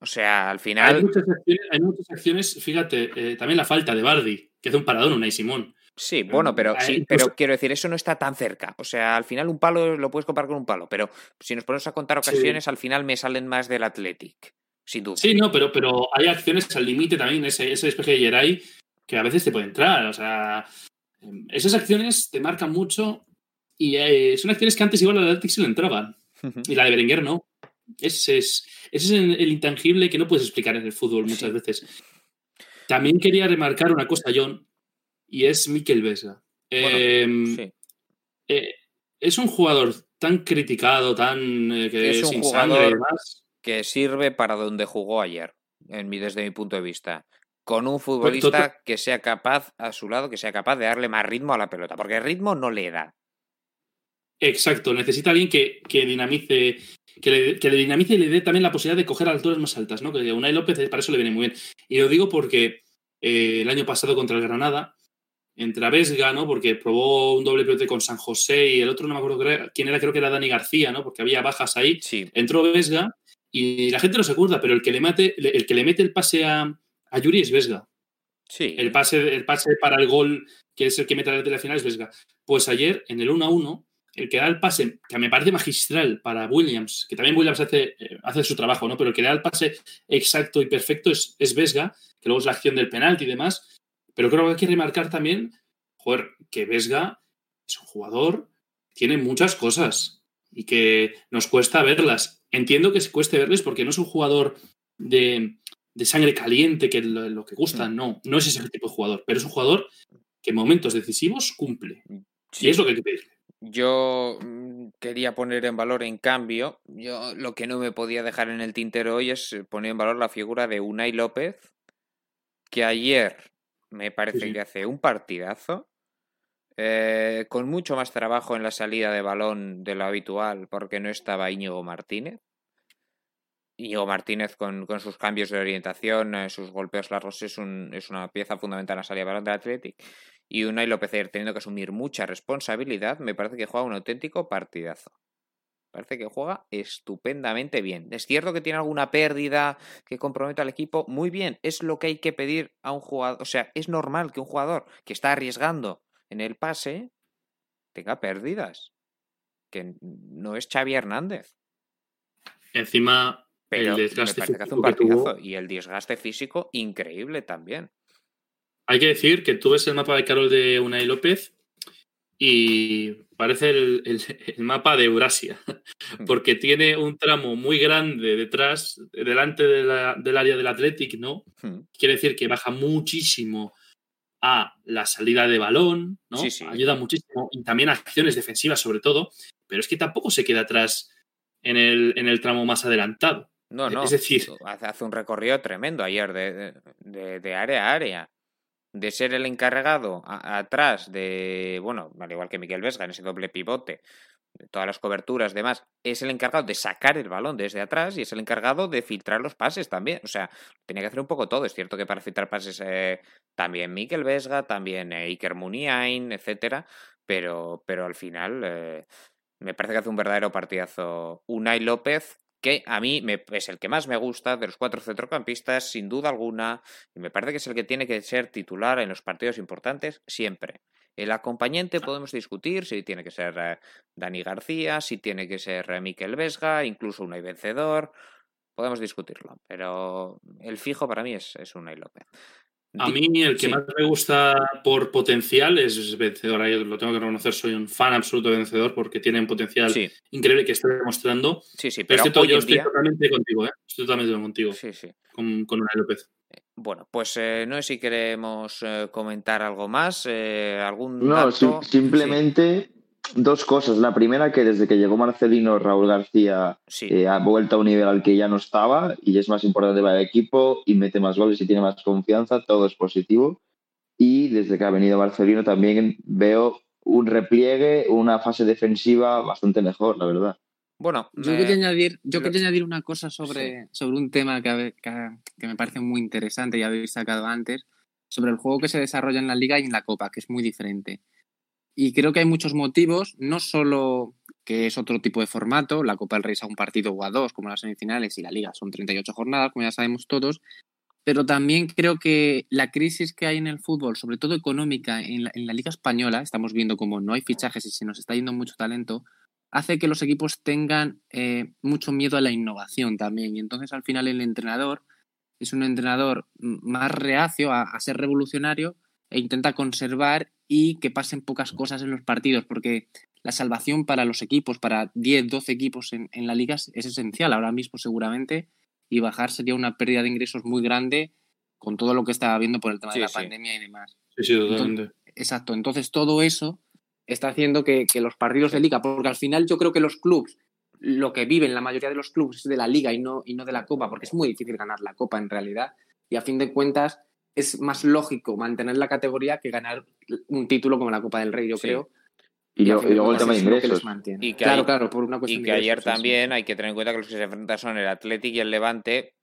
Speaker 1: O sea, al
Speaker 2: hay
Speaker 1: final,
Speaker 2: muchas acciones, hay muchas acciones fíjate, eh, también la falta de Bardi, que hace un paradón, Unai Simón.
Speaker 1: sí, bueno, pero
Speaker 2: eh,
Speaker 1: sí, pero quiero decir, eso no está tan cerca. O sea, al final un palo lo puedes comparar con un palo, pero si nos ponemos a contar
Speaker 2: Sí.
Speaker 1: ocasiones, al final me salen más del Athletic, sin duda.
Speaker 2: Sí, no, pero, pero hay acciones al límite también, ese, ese despeje de Geray, que a veces te puede entrar. O sea, em, esas acciones te marcan mucho y eh, son acciones que antes igual al Atlético se le entraban. Y la de Berenguer no. Ese es, ese es el, el intangible que no puedes explicar en el fútbol muchas
Speaker 1: Sí.
Speaker 2: veces. También quería remarcar una cosa, John, y es Mikel Vesga.
Speaker 1: Bueno,
Speaker 2: Em,
Speaker 1: sí.
Speaker 2: eh, es un jugador tan criticado, tan eh, que
Speaker 1: Es un jugador-
Speaker 2: y demás.
Speaker 1: que sirve para donde jugó ayer, en mi, desde mi punto de vista. Con un futbolista que sea capaz, a su lado, que sea capaz de darle más ritmo a la pelota, porque ritmo no le da.
Speaker 2: Exacto, necesita alguien que, que dinamice, que le, que le dinamice y le dé también la posibilidad de coger alturas más altas, ¿no? Que Unai López para eso le viene muy bien. Y lo digo porque eh, el año pasado contra el Granada, entre Vesga, ¿no? Porque probó un doble pivote con San José y el otro no me acuerdo quién era, creo que era Dani García, ¿no? Porque había bajas ahí.
Speaker 1: Sí,
Speaker 2: Entró Vesga y la gente no se acuerda, pero el que le mete, el que le mete el pase a, a Yuri es Vesga.
Speaker 1: sí.
Speaker 2: El pase, el pase para el gol, que es el que mete la final, es Vesga. Pues ayer, en el 1 a 1, el que da el pase, que me parece magistral para Williams, que también Williams hace, eh, hace su trabajo, ¿no? Pero el que da el pase exacto y perfecto es, es Vesga, que luego es la acción del penalti y demás. Pero creo que hay que remarcar también, joder, que Vesga es un jugador, tiene muchas cosas y que nos cuesta verlas. Entiendo que se cueste verles porque no es un jugador de, de sangre caliente, que lo, lo que gusta, no, no es ese tipo de jugador, pero es un jugador que en momentos decisivos cumple.
Speaker 1: sí.
Speaker 2: Y es lo que hay que pedirle.
Speaker 1: Yo mm, quería poner en valor, en cambio, yo lo que no me podía dejar en el tintero hoy es eh, poner en valor la figura de Unai López, que ayer me parece
Speaker 2: sí.
Speaker 1: que hace un partidazo, eh, con mucho más trabajo en la salida de balón de lo habitual, porque no estaba Íñigo Martínez. Íñigo Martínez con, con sus cambios de orientación, eh, sus golpeos largos, es, un, es una pieza fundamental en la salida de balón del Athletic. Y Unai López ayer teniendo que asumir mucha responsabilidad, me parece que juega un auténtico partidazo. Parece que juega estupendamente bien. Es cierto que tiene alguna pérdida que compromete al equipo. Muy bien, es lo que hay que pedir a un jugador. O sea, es normal que un jugador que está arriesgando en el pase tenga pérdidas. Que no es Xavi Hernández.
Speaker 2: Encima,
Speaker 1: Pero
Speaker 2: el
Speaker 1: me
Speaker 2: desgaste
Speaker 1: parece que hace un
Speaker 2: físico que tuvo-
Speaker 1: partidazo. Y el desgaste físico increíble también.
Speaker 2: Hay que decir que tú ves el mapa de Carol de Unai López y parece el, el- el mapa de Eurasia, porque tiene un tramo muy grande detrás, delante de la- del área del Athletic, ¿no? Quiere decir que baja muchísimo a la salida de balón, ¿no?
Speaker 1: Sí, sí.
Speaker 2: Ayuda muchísimo y también a acciones defensivas sobre todo, pero es que tampoco se queda atrás en el, en el tramo más adelantado.
Speaker 1: No, no.
Speaker 2: Es decir,
Speaker 1: hace, hace un recorrido tremendo ayer de, de, de área a área. De ser el encargado atrás de, bueno, al igual que Miguel Vesga en ese doble pivote, todas las coberturas, demás, es el encargado de sacar el balón desde atrás y es el encargado de filtrar los pases también. O sea, tenía que hacer un poco todo. Es cierto que para filtrar pases eh, también Miguel Vesga, también eh, Iker Muniain, etcétera, pero, pero al final eh, me parece que hace un verdadero partidazo Unai López, que a mí me, es el que más me gusta de los cuatro centrocampistas, sin duda alguna, y me parece que es el que tiene que ser titular en los partidos importantes siempre. El acompañante podemos discutir si tiene que ser eh, Dani García, si tiene que ser eh, Miquel Vesga, incluso Unai Vencedor. Podemos discutirlo, pero el fijo para mí es, es Unai López.
Speaker 2: A mí el que
Speaker 1: sí.
Speaker 2: más me gusta por potencial es vencedor. Ahí lo tengo que reconocer, soy un fan absoluto de vencedor porque tiene un potencial
Speaker 1: Sí,
Speaker 2: increíble que está demostrando.
Speaker 1: sí, sí,
Speaker 2: Pero
Speaker 1: pero
Speaker 2: estoy,
Speaker 1: hoy
Speaker 2: yo
Speaker 1: en
Speaker 2: estoy
Speaker 1: día...
Speaker 2: totalmente contigo, ¿eh? Estoy totalmente contigo
Speaker 1: Sí, sí.
Speaker 2: con, con Unai López.
Speaker 1: Bueno, pues eh, no sé si queremos eh, comentar algo más, eh, algún
Speaker 4: No,
Speaker 1: dato.
Speaker 4: sim-
Speaker 1: Sí,
Speaker 4: simplemente dos cosas. La primera, que desde que llegó Marcelino, Raúl García
Speaker 1: sí.
Speaker 4: eh, ha vuelto a un nivel al que ya no estaba y es más importante para el equipo y mete más goles y tiene más confianza, todo es positivo. Y desde que ha venido Marcelino también veo un repliegue, una fase defensiva bastante mejor, la verdad.
Speaker 1: Bueno,
Speaker 3: Yo
Speaker 1: me-
Speaker 3: quería añadir, yo
Speaker 1: lo-
Speaker 3: quería añadir una cosa sobre, sobre un tema que, que, que me parece muy interesante, ya habéis sacado antes, sobre el juego que se desarrolla en la liga y en la copa, que es muy diferente. Y creo que hay muchos motivos, no solo que es otro tipo de formato, la Copa del Rey es a un partido o a dos, como las semifinales, y la liga son 38 jornadas, como ya sabemos todos, pero también creo que la crisis que hay en el fútbol, sobre todo económica, en la, en la liga española, estamos viendo como no hay fichajes y se nos está yendo mucho talento, hace que los equipos tengan eh, mucho miedo a la innovación también. Y entonces al final el entrenador es un entrenador más reacio a, a ser revolucionario e intenta conservar y que pasen pocas cosas en los partidos, porque la salvación para los equipos, para 10, 12 equipos en, en la liga es, es esencial ahora mismo seguramente, y bajar sería una pérdida de ingresos muy grande con todo lo que está habiendo por el tema
Speaker 1: Sí,
Speaker 3: de la
Speaker 1: sí.
Speaker 3: pandemia y demás.
Speaker 2: Sí, sí, totalmente.
Speaker 3: Exacto, entonces todo eso está haciendo que, que los partidos de liga, porque al final yo creo que los clubes, lo que viven la mayoría de los clubes es de la liga y no, y no de la copa, porque es muy difícil ganar la copa en realidad, y a fin de cuentas es más lógico mantener la categoría que ganar un título como la Copa del Rey, yo
Speaker 1: Sí.
Speaker 3: creo.
Speaker 4: Y, luego el tema de ingresos.
Speaker 3: mantiene.
Speaker 1: Y que
Speaker 3: claro,
Speaker 1: hay-
Speaker 3: claro, por una cuestión
Speaker 1: Y
Speaker 3: de
Speaker 1: que ayer
Speaker 3: sí,
Speaker 1: también hay que tener en cuenta que los que se enfrentan son el Athletic y el Levante,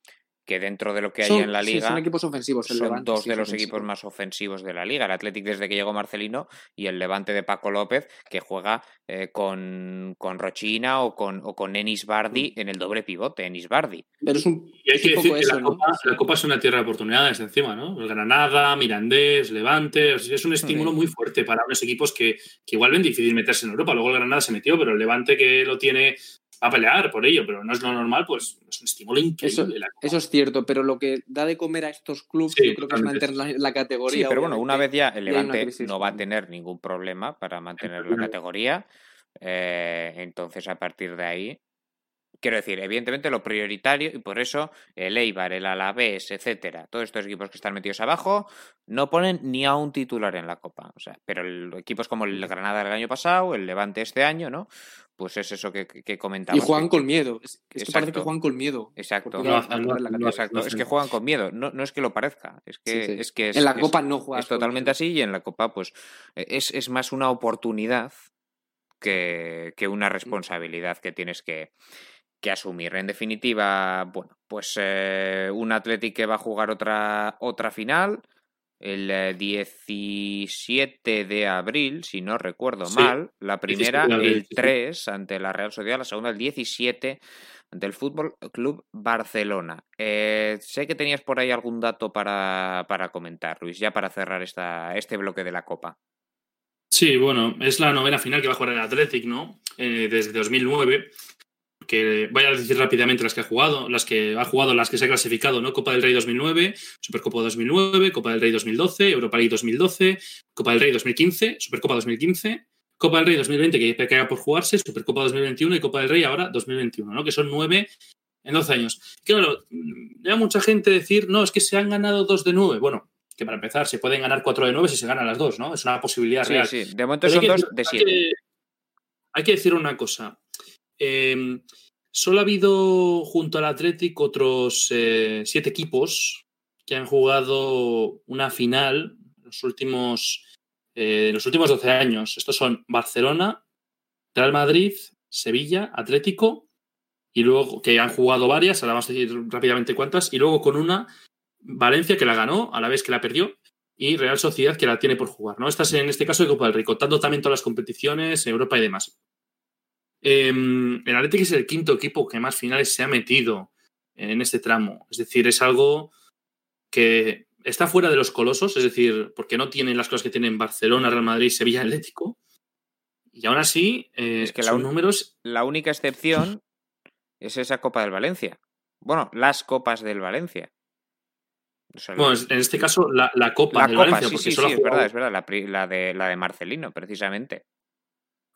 Speaker 1: que dentro de lo que hay en la
Speaker 3: sí,
Speaker 1: liga
Speaker 3: son equipos ofensivos. el
Speaker 1: son
Speaker 3: Levante
Speaker 1: dos
Speaker 3: sí
Speaker 1: de los
Speaker 3: ofensivo.
Speaker 1: equipos más ofensivos de la liga. El Athletic desde que llegó Marcelino y el Levante de Paco López, que juega eh, con, con Rochina o con, o con Enis Bardi en el doble pivote, Enis Bardi.
Speaker 3: Pero es un,
Speaker 2: Y hay que decir
Speaker 3: poco
Speaker 2: que
Speaker 3: eso,
Speaker 2: la,
Speaker 3: ¿no?
Speaker 2: Copa, la Copa es una tierra de oportunidades encima, ¿no? El Granada, Mirandés, Levante. es un estímulo
Speaker 1: Sí.
Speaker 2: muy fuerte para unos equipos que, que igual ven difícil meterse en Europa. Luego el Granada se metió, pero el Levante que lo tiene a pelear por ello, pero no es lo normal, pues es un estímulo increíble. la Copa.
Speaker 3: Eso es cierto, pero lo que da de comer a estos clubes
Speaker 2: Sí,
Speaker 3: yo creo que es mantener la, la categoría.
Speaker 1: Sí, pero bueno, una vez ya el Levante no va a tener ningún problema para mantener la categoría. eh, entonces, a partir de ahí, quiero decir, evidentemente lo prioritario, y por eso el Eibar, el Alavés, etcétera, todos estos equipos que están metidos abajo, no ponen ni a un titular en la Copa. O sea, pero el- equipos como el Granada del año pasado, el Levante este año, ¿no? Pues es eso que, que que
Speaker 3: Y
Speaker 1: comentamos.
Speaker 3: juegan
Speaker 1: que-
Speaker 3: con miedo. Es, es que parece que
Speaker 1: Exacto.
Speaker 3: juegan con miedo.
Speaker 1: Exacto.
Speaker 2: No no no
Speaker 1: Exacto, es que juegan con miedo, no, no es que lo parezca, es que,
Speaker 3: Sí, sí.
Speaker 1: es, que es,
Speaker 3: en la
Speaker 1: es-
Speaker 3: Copa no juegas
Speaker 1: es
Speaker 3: con
Speaker 1: totalmente
Speaker 3: miedo.
Speaker 1: así y en la Copa pues eh, es, es más una oportunidad que, que una responsabilidad que tienes que, que asumir. En definitiva, bueno, pues eh, un Athletic que va a jugar otra, otra final el eh, 17 de abril, si no recuerdo
Speaker 2: Sí,
Speaker 1: mal, la
Speaker 2: 17
Speaker 1: primera
Speaker 2: abril,
Speaker 1: el
Speaker 2: sí, sí.
Speaker 1: 3 ante la Real Sociedad, la segunda el 17 ante el Fútbol Club Barcelona. Eh, sé que tenías por ahí algún dato para, para comentar, Luis, ya para cerrar esta, este bloque de la Copa.
Speaker 2: Sí, bueno, es la novena final que va a jugar el Athletic, ¿no? Eh, desde 2009. Que voy a decir rápidamente las que ha jugado, las que ha jugado, las que se ha clasificado, ¿no? Copa del Rey 2009, Supercopa 2009, Copa del Rey 2012, Europa League 2012, Copa del Rey 2015, Supercopa 2015, Copa del Rey 2020 que queda por jugarse, Supercopa 2021 y Copa del Rey ahora 2021, ¿no? Que son nueve en 12 años. Claro, ya mucha gente decir, no, es que se han ganado dos de nueve. Bueno, que para empezar se pueden ganar 4 de 9 si se ganan las dos, ¿no? Es una posibilidad real.
Speaker 1: Sí, de momento son dos de 7.
Speaker 2: Hay, que decir una cosa. Em, solo ha habido junto al Athletic otros eh, siete equipos que han jugado una final en los últimos, eh, los últimos 12 años. Estos son Barcelona, Real Madrid, Sevilla, Atlético, y luego que han jugado varias, ahora vamos a decir rápidamente cuántas, y luego con una Valencia que la ganó a la vez que la perdió y Real Sociedad que la tiene por jugar. ¿no? Estás en este caso de Copa del Rey, contando también todas las competiciones, Europa y demás. Em, el Atlético es el quinto equipo que más finales se ha metido en este tramo. Es decir, es algo que está fuera de los colosos, es decir, porque no tienen las cosas que tienen Barcelona, Real Madrid, Sevilla, Atlético. Y aún así, eh, es que son números.
Speaker 1: La única excepción es esa Copa del Valencia. Bueno, las copas del Valencia
Speaker 2: bueno, en este caso la, Copa
Speaker 1: la Copa, sí, sí, sí, es verdad, es verdad, la, de, la de Marcelino, precisamente.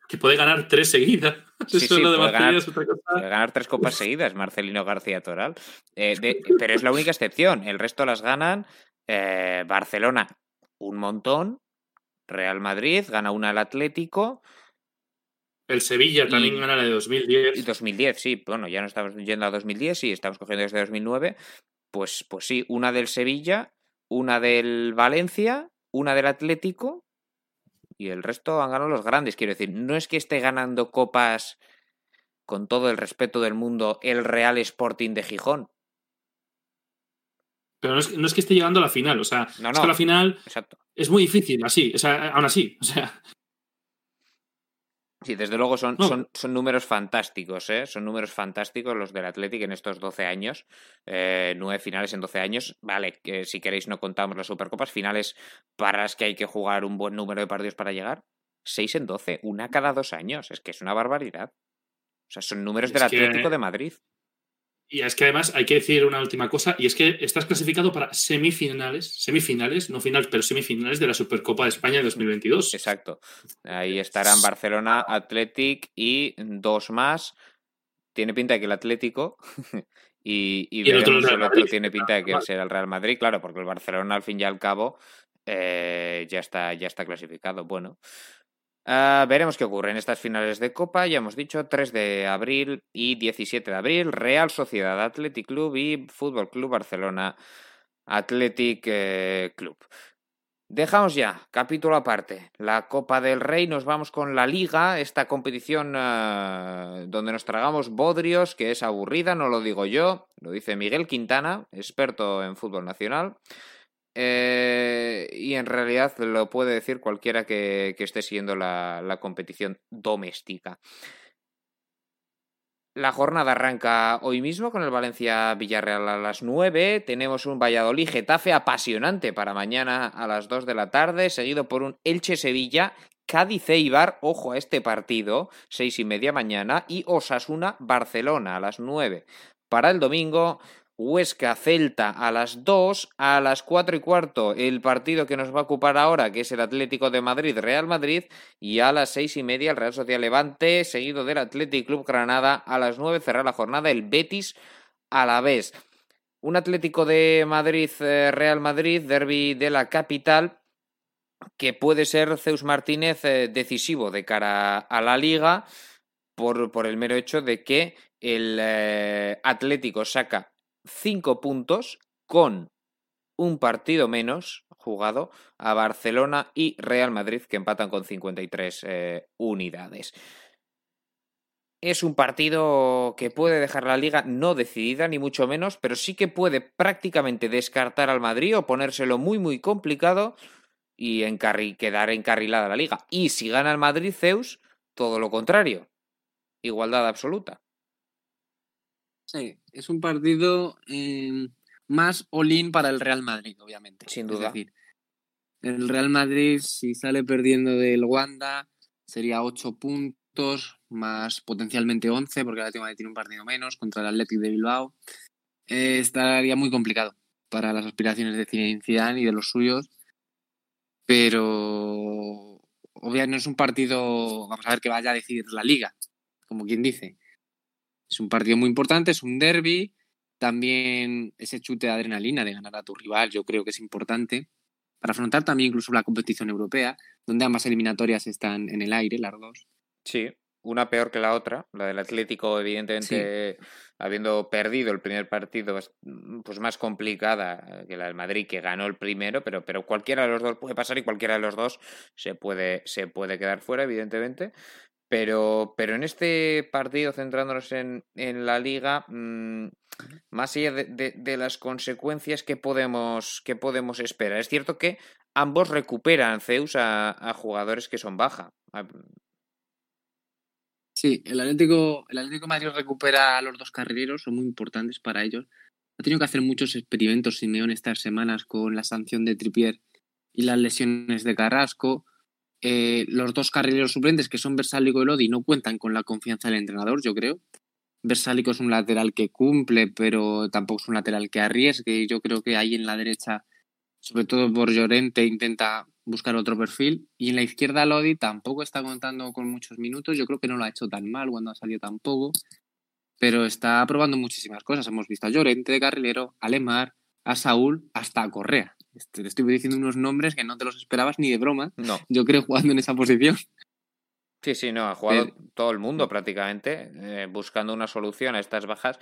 Speaker 2: Que puede ganar tres seguidas.
Speaker 1: Sí, Eso de puede, ganar, puede ganar tres copas seguidas, Marcelino García Toral. Eh, pero es la única excepción. El resto las ganan eh, Barcelona un montón, Real Madrid gana una al Atlético.
Speaker 2: El Sevilla también gana la de 2010.
Speaker 1: 2010, sí. Bueno, ya no estamos yendo a 2010, sí, estamos cogiendo desde 2009. Pues, pues sí, una del Sevilla, una del Valencia, una del Atlético y el resto han ganado los grandes. Quiero decir, no es que esté ganando copas con todo el respeto del mundo el Real Sporting de Gijón.
Speaker 2: Pero no es, que esté llegando a la final, o sea, no, no. la final
Speaker 1: Exacto.
Speaker 2: es muy difícil, así, o sea, aún así, o sea,
Speaker 1: Sí, desde luego son, son, son, números fantásticos, ¿eh? Son números fantásticos los del Athletic en estos 12 años. Eh, nueve finales en 12 años. Vale, que si queréis no contamos las Supercopas. Finales para las que hay que jugar un buen número de partidos para llegar. 6 en 12, una cada dos años. Es que es una barbaridad. O sea, son números del Atlético de Madrid.
Speaker 2: Y es que además hay que decir una última cosa, y es que estás clasificado para semifinales, semifinales, no finales, pero semifinales de la Supercopa de España de 2022.
Speaker 1: Exacto. Ahí estarán Barcelona, Athletic y dos más. Tiene pinta de que el Atlético y, y, el otro, tiene pinta de que será el Real Madrid, claro, porque el Barcelona al fin y al cabo eh, ya, está, ya está clasificado. Bueno, Ah, veremos qué ocurre en estas finales de Copa. Ya hemos dicho 3 de abril y 17 de abril. Real Sociedad Athletic Club y Fútbol Club Barcelona Athletic eh, Club. Dejamos ya, capítulo aparte, la Copa del Rey, nos vamos con la Liga, esta competición ah, donde nos tragamos bodrios, que es aburrida, no lo digo yo, lo dice Miguel Quintana, experto en fútbol nacional. Eh, y en realidad lo puede decir cualquiera que, esté siguiendo la, competición doméstica. La jornada arranca hoy mismo con el Valencia Villarreal a las 9. Tenemos un Valladolid Getafe apasionante para mañana a las 2 de la tarde, seguido por un Elche Sevilla, Cádiz Eibar, ojo a este partido, 6 y media mañana, y Osasuna Barcelona a las 9. Para el domingo, Huesca Celta a las 2, a las 4 y cuarto el partido que nos va a ocupar ahora, que es el Atlético de Madrid Real Madrid, y a las 6 y media el Real Social Levante, seguido del Atlético Club Granada, a las 9 cerrar la jornada el Betis a la vez. Un Atlético de Madrid eh, Real Madrid, derby de la capital, que puede ser Zeus Martínez eh, decisivo de cara a la liga por, por el mero hecho de que el eh, Atlético saca cinco puntos con un partido menos jugado a Barcelona y Real Madrid que empatan con 53 eh, unidades. Es un partido que puede dejar la liga no decidida, ni mucho menos, pero sí que puede prácticamente descartar al Madrid o ponérselo muy, muy complicado y quedar encarrilada la liga. Y si gana el Madrid, Zeus, todo lo contrario. Igualdad absoluta.
Speaker 3: Sí, es un partido em, más all-in para el Real Madrid, obviamente.
Speaker 1: Sin duda.
Speaker 3: Es decir, el Real Madrid, si sale perdiendo del Wanda, sería 8 puntos, más potencialmente 11, porque Atlético Madrid tiene un partido menos contra el Athletic de Bilbao. Eh, estaría muy complicado para las aspiraciones de Zidane y de los suyos. Pero obviamente no es un partido, vamos a ver que vaya a decidir la liga, como quien dice. Es un partido muy importante, es un derby. También ese chute de adrenalina de ganar a tu rival, yo creo que es importante. para afrontar también incluso la competición europea, donde ambas eliminatorias están en el aire, las dos.
Speaker 1: Sí, una peor que la otra. La del Atlético, evidentemente, habiendo perdido el primer partido, pues más complicada que la del Madrid, que ganó el primero, pero, pero cualquiera de los dos puede pasar y cualquiera de los dos se puede, se puede quedar fuera, evidentemente. Pero, pero en este partido, centrándonos en, en la liga, mm, más allá de, de, las consecuencias que podemos, que podemos esperar. Es cierto que ambos recuperan Zeus a, a jugadores que son baja.
Speaker 3: Sí, el Atlético, el Atlético Madrid recupera a los dos carrileros, son muy importantes para ellos. Ha tenido que hacer muchos experimentos Simeón estas semanas con la sanción de Tripier y las lesiones de Carrasco. Eh, los dos carrileros suplentes, que son Versálico y Lodi, no cuentan con la confianza del entrenador, yo creo. Versálico es un lateral que cumple, pero tampoco es un lateral que arriesgue. Yo creo que ahí en la derecha, sobre todo por Llorente, intenta buscar otro perfil. Y en la izquierda Lodi tampoco está contando con muchos minutos. Yo creo que no lo ha hecho tan mal cuando ha salido tampoco. Pero está probando muchísimas cosas. Hemos visto a Llorente de carrilero, a Lemar, a Saúl, hasta a Correa. Te estoy diciendo unos nombres que no te los esperabas ni de broma.
Speaker 1: No.
Speaker 3: Yo creo jugando en esa posición.
Speaker 1: Sí, sí, no, ha jugado todo el mundo prácticamente eh, buscando una solución a estas bajas.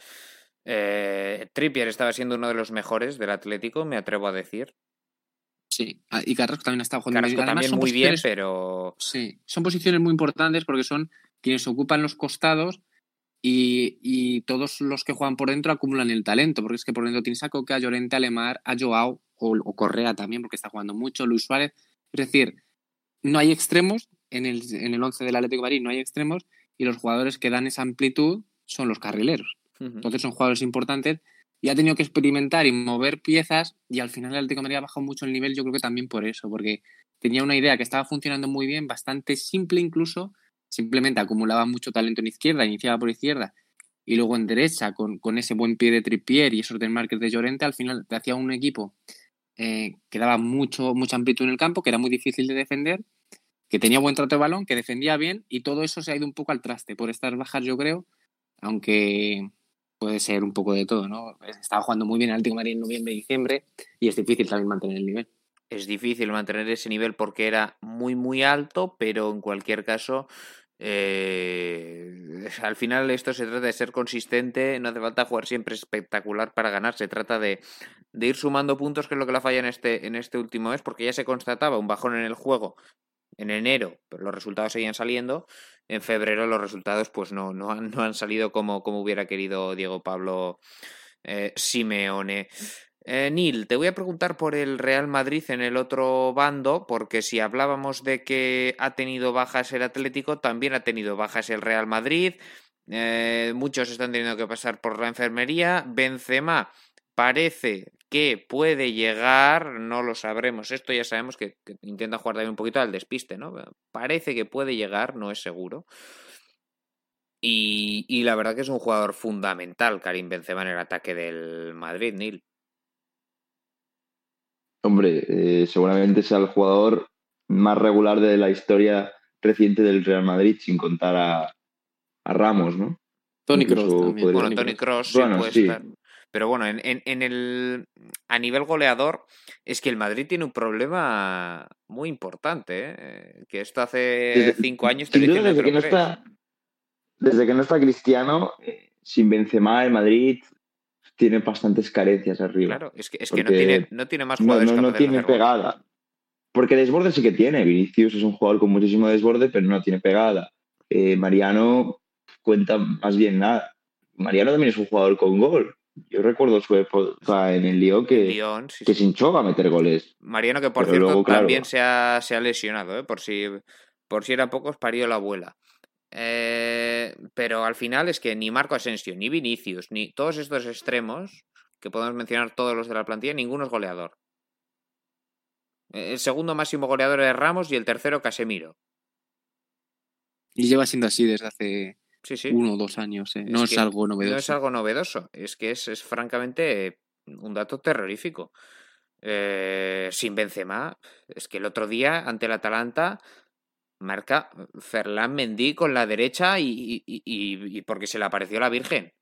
Speaker 1: Eh, Trippier estaba siendo uno de los mejores del Atlético, me atrevo a decir.
Speaker 3: Sí, ah, y Carrasco también está jugando
Speaker 1: Carrasco también muy bien, pero...
Speaker 3: Sí, son posiciones muy importantes porque son quienes ocupan los costados y, y, todos los que juegan por dentro acumulan el talento, porque es que por dentro tienes a Coque, a Llorente, a Lemar, a Joao o, Correa también, porque está jugando mucho, Luis Suárez. Es decir, no hay extremos, en el, en el 11 del Atlético de Madrid no hay extremos y los jugadores que dan esa amplitud son los carrileros. Entonces son jugadores importantes y ha tenido que experimentar y mover piezas y al final el Atlético de Madrid ha bajado mucho el nivel, yo creo que también por eso, porque tenía una idea que estaba funcionando muy bien, bastante simple incluso, simplemente acumulaba mucho talento en izquierda, iniciaba por izquierda y luego en derecha con, con ese buen pie de Trippier y esos del Márquez de Llorente, al final te hacía un equipo eh, que daba mucho, mucha amplitud en el campo, que era muy difícil de defender, que tenía buen trato de balón, que defendía bien y todo eso se ha ido un poco al traste por estas bajas, yo creo, aunque puede ser un poco de todo, ¿no? Estaba jugando muy bien el Atlético de en noviembre y diciembre y es difícil también mantener el nivel.
Speaker 1: Es difícil mantener ese nivel porque era muy, muy alto, pero en cualquier caso, eh, al final esto se trata de ser consistente, no hace falta jugar siempre espectacular para ganar, se trata de, de ir sumando puntos, que es lo que la falla en este, en este último mes, porque ya se constataba un bajón en el juego en enero, pero los resultados seguían saliendo. En febrero los resultados pues no, no, han, no han salido como, como hubiera querido Diego Pablo eh, Simeone. Eh, Neil, te voy a preguntar por el Real Madrid en el otro bando, porque si hablábamos de que ha tenido bajas el Atlético, también ha tenido bajas el Real Madrid. Eh, muchos están teniendo que pasar por la enfermería. Benzema parece que puede llegar, no lo sabremos. Esto ya sabemos que, intenta jugar también un poquito al despiste, ¿no? Parece que puede llegar, no es seguro. Y, y, la verdad que es un jugador fundamental, Karim Benzema, en el ataque del Madrid, Neil.
Speaker 4: Hombre, eh, seguramente sea el jugador más regular de la historia reciente del Real Madrid, sin contar a, a Ramos, ¿no?
Speaker 3: Tony Cross.
Speaker 1: Bueno, Tony Cross sí puede estar. Pero bueno, en, en, en, el, a nivel goleador, es que el Madrid tiene un problema muy importante, ¿eh? que esto hace cinco años
Speaker 4: te desde, que no está, desde que no está Cristiano, eh, sin Benzema, el Madrid tiene bastantes carencias arriba.
Speaker 1: Claro, es que, es que no, tiene, no tiene más jugadores.
Speaker 4: No, no, no tiene pegada. Porque desborde sí que tiene. Vinicius es un jugador con muchísimo desborde, pero no tiene pegada. Eh, Mariano cuenta más bien nada. Mariano también es un jugador con gol. Yo recuerdo su época en el Lyon que, que se hinchó a meter goles.
Speaker 1: Mariano, que por cierto también se ha, se ha lesionado, ¿eh? por, si, por si era pocos, parió la abuela. Eh, pero al final es que ni Marco Asensio, ni Vinicius, ni todos estos extremos, que podemos mencionar todos los de la plantilla, ninguno es goleador. El segundo máximo goleador es Ramos y el tercero Casemiro.
Speaker 3: Y lleva siendo así desde hace uno o dos años. ¿eh? No es, algo novedoso.
Speaker 1: No es algo novedoso, es que es, es francamente un dato terrorífico. Eh, sin Benzema, es que el otro día ante el Atalanta marca Ferland Mendy con la derecha y, y, y, y, porque se le apareció la Virgen.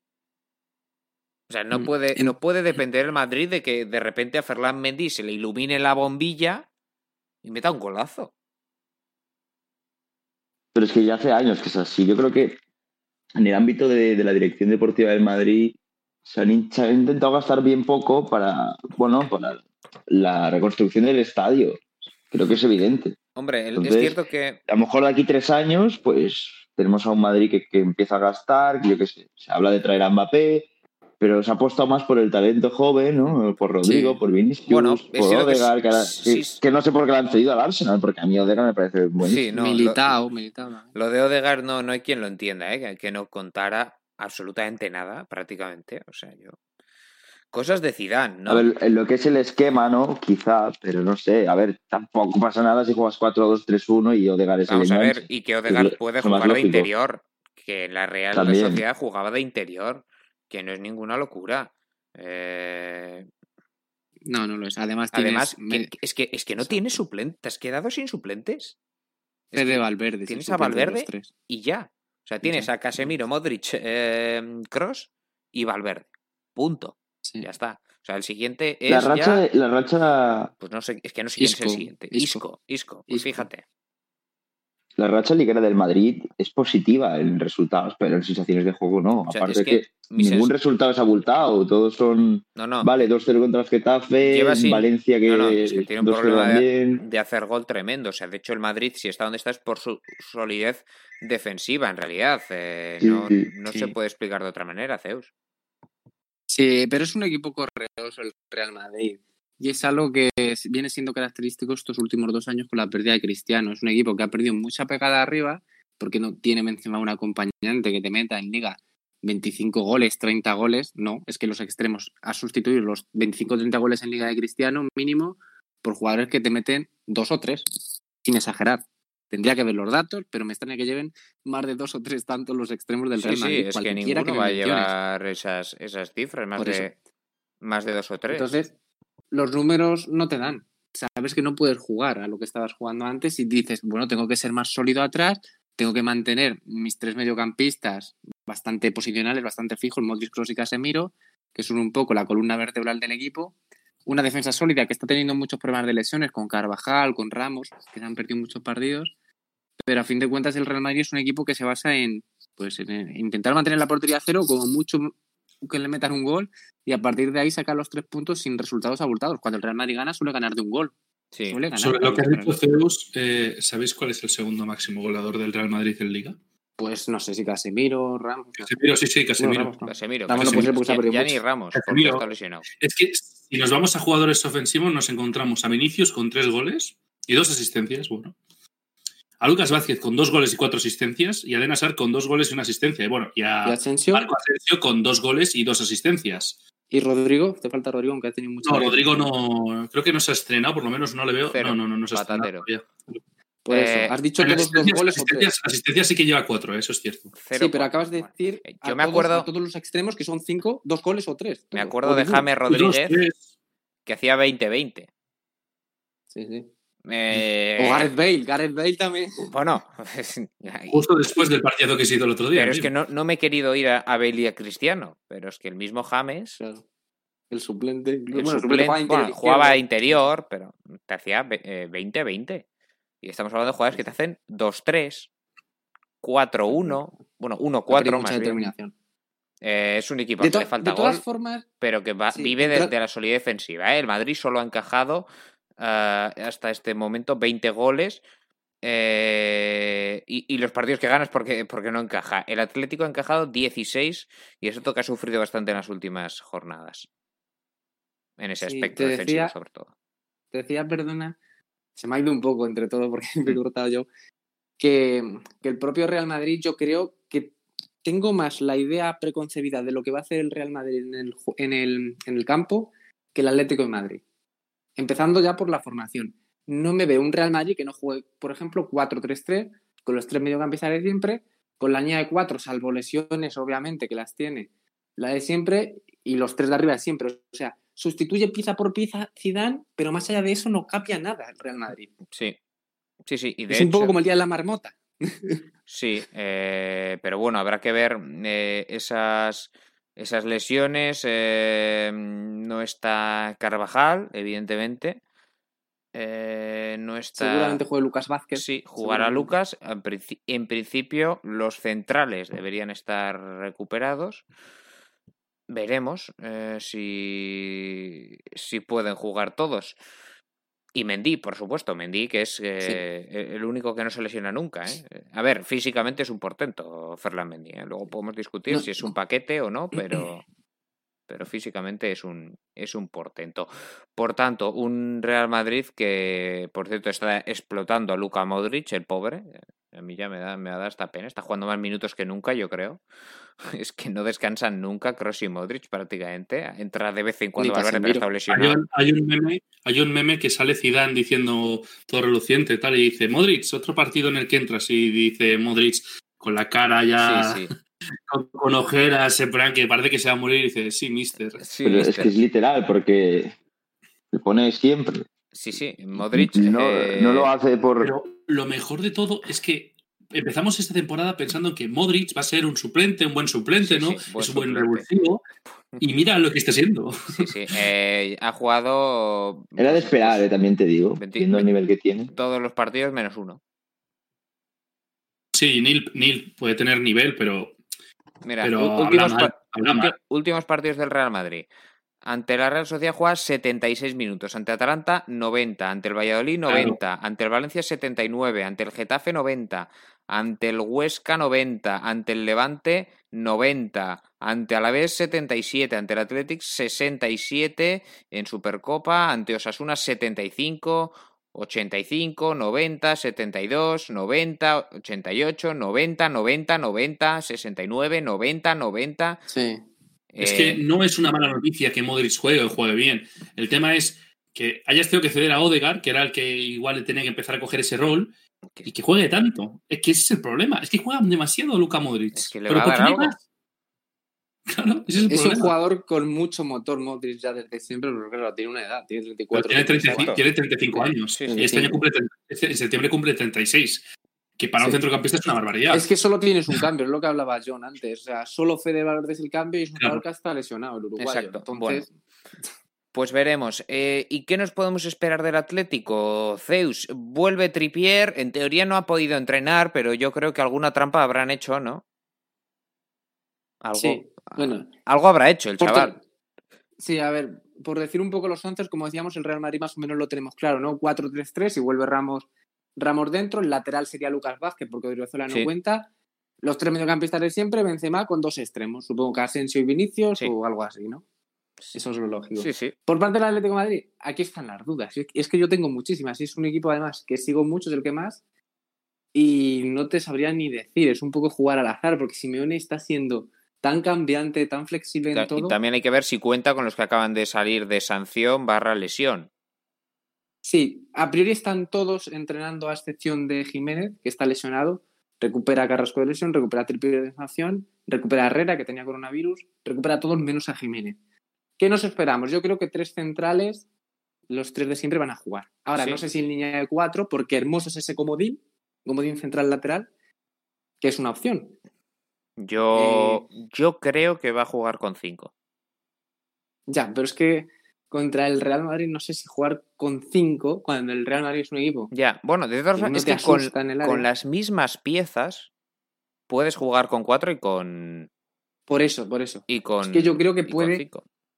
Speaker 1: O sea, no
Speaker 3: Mm,
Speaker 1: puede, no puede depender el Madrid de que de repente a Ferland Mendy se le ilumine la bombilla y meta un golazo.
Speaker 4: Pero es que ya hace años que es así. Yo creo que en el ámbito de, de la dirección deportiva del Madrid se han, han intentado gastar bien poco para, bueno, para la reconstrucción del estadio. Creo que es evidente.
Speaker 1: Hombre, el- es cierto que
Speaker 4: A lo mejor de aquí tres años, pues tenemos a un Madrid que, que empieza a gastar, que yo qué sé, se habla de traer a Mbappé, pero se ha apostado más por el talento joven, ¿no? Por Rodrigo,
Speaker 3: Sí.
Speaker 4: por Vinicius,
Speaker 1: Bueno, es
Speaker 4: por Odegaard, que, ahora-
Speaker 1: sí,
Speaker 4: que-
Speaker 1: sí.
Speaker 4: que no sé por qué lo han cedido al Arsenal, porque a mí Odegaard me parece buenísimo.
Speaker 1: sí, no,
Speaker 3: militado. ¿no?
Speaker 1: Lo de Odegaard no, no hay quien lo entienda, ¿eh? que, que no contara absolutamente nada, prácticamente. O sea, yo. Cosas de Zidane, ¿no?
Speaker 4: A ver, en lo que es el esquema, ¿no? Quizá, pero no sé. A ver, tampoco pasa nada si juegas 4-2-3-1 y Odegaard es
Speaker 1: Vamos
Speaker 4: el
Speaker 1: a ver, y que Odegaard puede jugar de interior. Que en la Real
Speaker 4: También.
Speaker 1: Sociedad jugaba de interior. Que no es ninguna locura. Eh,
Speaker 3: No, no lo es. Además, tienes
Speaker 1: además, que- es, que, es que no tienes suplentes. Te has quedado sin suplentes. Es que-
Speaker 3: Valverde.
Speaker 1: tienes a
Speaker 3: de
Speaker 1: Valverde
Speaker 3: tres.
Speaker 1: y ya. O sea, tienes a Casemiro, Modric, Cross y Valverde. Punto.
Speaker 3: Sí.
Speaker 1: Ya está. O sea, el siguiente es
Speaker 4: La racha,
Speaker 1: ya...
Speaker 4: la racha,
Speaker 1: Pues no sé, es que no sé quién es el siguiente.
Speaker 3: Isco.
Speaker 1: Isco, Isco. Pues
Speaker 3: Isco.
Speaker 1: fíjate.
Speaker 4: la racha liguera del Madrid es positiva en resultados, pero en sensaciones de juego no.
Speaker 1: O sea,
Speaker 4: Aparte
Speaker 1: es
Speaker 4: que, ningún resultado es abultado, todos son,
Speaker 1: No, no.
Speaker 4: vale, 2-0 contra el Getafe,
Speaker 1: sin-
Speaker 4: Valencia que,
Speaker 1: no, no, es que tiene un
Speaker 4: 2-0
Speaker 1: problema de, hacer gol tremendo. O sea, de hecho, el Madrid, si está donde está, es por su solidez defensiva, en realidad. Eh,
Speaker 4: Sí,
Speaker 1: no
Speaker 4: sí,
Speaker 1: no
Speaker 3: sí.
Speaker 1: se puede explicar de otra manera, Zeus.
Speaker 3: Sí, pero es un equipo correoso el Real Madrid. Y es algo que viene siendo característico estos últimos dos años con la pérdida de Cristiano. Es un equipo que ha perdido mucha pegada arriba porque no tiene encima un acompañante que te meta en liga 25 goles, 30 goles. No, es que los extremos ha sustituido los 25 30 goles en liga de Cristiano mínimo por jugadores que te meten dos o tres, sin exagerar. Tendría que ver los datos, pero me extraña que lleven más de dos o tres tantos los extremos del
Speaker 1: Sí,
Speaker 3: Real
Speaker 1: sí,
Speaker 3: Madrid.
Speaker 1: es que ninguno va a llevar esas, esas cifras, más de, más de dos o tres.
Speaker 3: Entonces, los números no te dan. Sabes que no puedes jugar a lo que estabas jugando antes y dices, bueno, tengo que ser más sólido atrás, tengo que mantener mis tres mediocampistas bastante posicionales, bastante fijos, Modric, Kroos y Casemiro, que son un poco la columna vertebral del equipo. Una defensa sólida que está teniendo muchos problemas de lesiones con Carvajal, con Ramos, que se han perdido muchos partidos. Pero a fin de cuentas el Real Madrid es un equipo que se basa en, pues, en intentar mantener la portería a cero, como mucho que le metan un gol y a partir de ahí sacar los tres puntos sin resultados abultados. Cuando el Real Madrid gana, suele ganar de un gol.
Speaker 1: Sí.
Speaker 3: Suele ganar.
Speaker 2: Sobre lo que
Speaker 3: Pero-
Speaker 2: dicho, Zeus, eh, ¿sabéis cuál es el segundo máximo goleador del Real Madrid en Liga?
Speaker 3: Pues no sé si Casemiro, Ramos. no.
Speaker 2: Casemiro, sí, sí, Casemiro.
Speaker 3: Ramos no.
Speaker 1: Casemiro.
Speaker 3: Ramos
Speaker 2: no
Speaker 1: Casemiro.
Speaker 2: puede ser
Speaker 3: porque se ha
Speaker 1: Ya- ni Ramos, porque
Speaker 2: Casemiro.
Speaker 1: está lesionado.
Speaker 2: Es que si nos vamos a jugadores ofensivos, nos encontramos a Vinicius con tres goles y dos asistencias. Bueno. A Lucas Vázquez con dos goles y cuatro asistencias. Y a Den Hazard con dos goles y una asistencia. Y bueno, y a
Speaker 3: Y Asensio
Speaker 2: Marco Asensio con dos goles y dos asistencias.
Speaker 3: y Rodrigo. Te falta Rodrigo, aunque ha tenido mucho.
Speaker 2: No, Rodrigo no. Creo que no se ha estrenado, por lo menos no le veo. No, no, no, no se ha estrenado. Todavía.
Speaker 3: Por eso,
Speaker 1: Eh,
Speaker 3: has dicho todos dos
Speaker 2: asistencias,
Speaker 3: goles
Speaker 2: asistencias, asistencias sí que lleva cuatro, ¿eh? eso es cierto.
Speaker 1: Cero
Speaker 3: Sí, pero
Speaker 1: cuatro.
Speaker 3: acabas de
Speaker 1: Bueno,
Speaker 3: decir
Speaker 1: eh,
Speaker 3: a
Speaker 1: Yo me
Speaker 3: todos-
Speaker 1: acuerdo,
Speaker 3: a todos los extremos que son cinco, dos goles o tres.
Speaker 1: me acuerdo de. James Rodríguez que hacía 20-20.
Speaker 3: Sí, sí.
Speaker 1: Eh,
Speaker 3: O Gareth Bale, Gareth Bale también.
Speaker 1: Bueno,
Speaker 2: Justo después del partido que se hizo el otro día.
Speaker 1: pero es que no, no me he querido ir a, a Bale y a Cristiano, pero es que el mismo James,
Speaker 3: Claro. El suplente.
Speaker 1: el
Speaker 3: bueno,
Speaker 1: suplente,
Speaker 3: jugaba
Speaker 1: bueno,
Speaker 3: interior
Speaker 1: jugaba interior, pero te hacía ve- eh, 20-20. Y estamos hablando de jugadores que te hacen 2-3, 4-1, bueno,
Speaker 3: Ha perdido
Speaker 1: 1-4
Speaker 3: mucha
Speaker 1: más bien.
Speaker 3: determinación.
Speaker 1: Eh, es un equipo
Speaker 3: De,
Speaker 1: que le falta
Speaker 3: de todas
Speaker 1: gol,
Speaker 3: formas,
Speaker 1: pero que va-
Speaker 3: sí,
Speaker 1: vive de, de la solidez defensiva. ¿eh? El Madrid solo ha encajado ah, hasta este momento 20 goles. eh, y, y los partidos que ganas porque, porque no encaja. El Atlético ha encajado 16 y es otro que ha sufrido bastante en las últimas jornadas. En ese
Speaker 3: Sí,
Speaker 1: aspecto defensivo,
Speaker 3: decía-
Speaker 1: sobre todo.
Speaker 3: te decía, perdona, se me ha ido un poco entre todo porque me he cortado yo, que, que el propio Real Madrid yo creo que tengo más la idea preconcebida de lo que va a hacer el Real Madrid en el, en el, en el campo que el Atlético de Madrid. Empezando ya por la formación. No me veo un Real Madrid que no juegue, por ejemplo, 4-3-3, con los tres mediocampistas de siempre, con la línea de cuatro, salvo lesiones, obviamente, que las tiene, la de siempre, y los tres de arriba de siempre. O sea, sustituye pieza por pieza Zidane, pero más allá de eso no cambia nada el Real Madrid.
Speaker 1: Sí. Sí, sí. Y de
Speaker 3: es un poco como el día de la marmota.
Speaker 1: Sí, eh, pero bueno, habrá que ver eh, esas esas lesiones. eh, no está Carvajal, evidentemente. No está.
Speaker 3: Seguramente juegue Lucas Vázquez.
Speaker 1: Sí, jugará. Lucas. En principio, los centrales deberían estar recuperados. Veremos eh, si, si pueden jugar todos. Y Mendy, por supuesto, Mendy, que es eh, el único que no se lesiona nunca. ¿eh? A ver, físicamente es un portento, Ferland Mendy. ¿eh? Luego podemos discutir
Speaker 3: No.
Speaker 1: si es un paquete o no, pero, pero físicamente es un, es un portento. Por tanto, un Real Madrid que, por cierto, está explotando a Luka Modric, el pobre. A mí ya me da, me da esta pena. Está jugando más minutos que nunca, yo creo. Es que no descansan nunca Kroos y Modric prácticamente. Entra de vez en cuando Valverde, pero está
Speaker 2: Hay
Speaker 1: lesionado.
Speaker 2: un, hay un meme, hay un meme que sale Zidane diciendo todo reluciente tal, y dice, Modric, otro partido en el que entras, y dice Modric con la cara ya
Speaker 1: Sí, sí.
Speaker 2: con, con ojeras, en plan que parece que se va a morir, y dice, sí, mister.
Speaker 1: Sí,
Speaker 4: Pero es
Speaker 1: mister.
Speaker 4: que es literal, porque se pone siempre.
Speaker 1: Sí, sí. Modric.
Speaker 4: no,
Speaker 1: eh,
Speaker 4: no lo hace por.
Speaker 2: Pero lo mejor de todo es que empezamos esta temporada pensando que Modric va a ser un suplente, un buen suplente,
Speaker 1: Sí,
Speaker 2: ¿no?
Speaker 1: sí, buen
Speaker 2: es un buen revulsivo. Y mira lo que está siendo.
Speaker 1: Sí, sí. eh, ha jugado.
Speaker 4: Era de esperar, eh, también te digo,
Speaker 1: Veinti-
Speaker 4: viendo el nivel que tiene.
Speaker 1: Todos los partidos menos uno.
Speaker 2: Sí, Neil, Neil puede tener nivel, pero,
Speaker 1: Mira,
Speaker 2: pero habla mal, habla mal.
Speaker 1: últimos partidos del Real Madrid. Ante la Real Sociedad juega 76 minutos, ante Atalanta 90, ante el Valladolid
Speaker 2: Claro.
Speaker 1: 90, ante el Valencia 79, ante el Getafe 90, ante el Huesca 90, ante el Levante 90, ante Alavés 77, ante el Athletic 67, en Supercopa, ante Osasuna 75, 85, 90, 72, 90, 88, 90, 90, 90, 69, 90, 90.
Speaker 3: Sí.
Speaker 2: Es
Speaker 1: eh,
Speaker 2: que no es una mala noticia que Modric juegue o juegue bien. El tema es que hayas tenido que ceder a Odegaard, que era el que igual tenía que empezar a coger ese rol, y que juegue tanto. Es que ese es el problema. Es que juega demasiado Luka Modric.
Speaker 1: Es que le
Speaker 2: Pero
Speaker 1: va a
Speaker 2: ¿por qué
Speaker 1: dar algo.
Speaker 2: Claro, ese es el
Speaker 3: Es un jugador con mucho motor, Modric, ya desde siempre, pero claro, tiene una edad, tiene
Speaker 2: Pero
Speaker 3: 34.
Speaker 2: tiene, 35,
Speaker 1: 35.
Speaker 2: tiene 35 años.
Speaker 1: Sí,
Speaker 2: y
Speaker 1: sí,
Speaker 2: este
Speaker 3: sí.
Speaker 2: año cumple, este- en septiembre cumple 36. Que para un centrocampista es una barbaridad.
Speaker 3: Es que solo tienes un cambio, es lo que hablaba John antes. O sea, solo Fede Valverde es el cambio y es un
Speaker 2: Claro.
Speaker 3: que está lesionado, el uruguayo.
Speaker 1: Exacto.
Speaker 3: Entonces,
Speaker 1: Pues veremos. Eh, ¿Y qué nos podemos esperar del Atlético? Zeus, vuelve Tripier. En teoría no ha podido entrenar, pero yo creo que alguna trampa habrán hecho, ¿no? Algo,
Speaker 3: sí, bueno.
Speaker 1: algo habrá hecho el chaval.
Speaker 3: Sí, a ver, por decir un poco los once, como decíamos, el Real Madrid más o menos lo tenemos claro, ¿no? 4-3-3 y vuelve Ramos, Ramos dentro. El lateral sería Lucas Vázquez, porque Odriozola no
Speaker 1: Sí.
Speaker 3: cuenta. Los tres mediocampistas de siempre, Benzema con dos extremos. Supongo que Asensio y Vinicius
Speaker 1: Sí.
Speaker 3: o algo así, ¿no? Eso es lo lógico.
Speaker 1: Sí, sí.
Speaker 3: Por parte del Atlético de Madrid, aquí están las dudas. Y Es que yo tengo muchísimas. Y es un equipo, además, que sigo mucho, es el que más. Y no te sabría ni decir. Es un poco jugar al azar, porque Simeone está siendo tan cambiante, tan flexible en
Speaker 1: Ta-
Speaker 3: todo.
Speaker 1: Y también hay que ver si cuenta con los que acaban de salir de sanción barra lesión.
Speaker 3: Sí, a priori están todos entrenando a excepción de Jiménez, que está lesionado. Recupera a Carrasco de lesión, recupera a de sanción, recupera a Herrera, que tenía coronavirus, recupera a todos menos a Jiménez. ¿Qué nos esperamos? Yo creo que tres centrales, los tres de siempre van a jugar. Ahora,
Speaker 1: Sí.
Speaker 3: no sé si en línea de cuatro, porque Hermoso es ese comodín, comodín central lateral, que es una opción.
Speaker 1: Yo,
Speaker 3: Eh,
Speaker 1: yo creo que va a jugar con cinco.
Speaker 3: Ya, pero es que contra el Real Madrid no sé si jugar con cinco, cuando el Real Madrid es un equipo.
Speaker 1: Ya, bueno, de todas formas, es que con, las mismas piezas puedes jugar con cuatro y con.
Speaker 3: Por eso, por eso.
Speaker 1: Y con
Speaker 3: Es que yo creo que
Speaker 1: con
Speaker 3: puede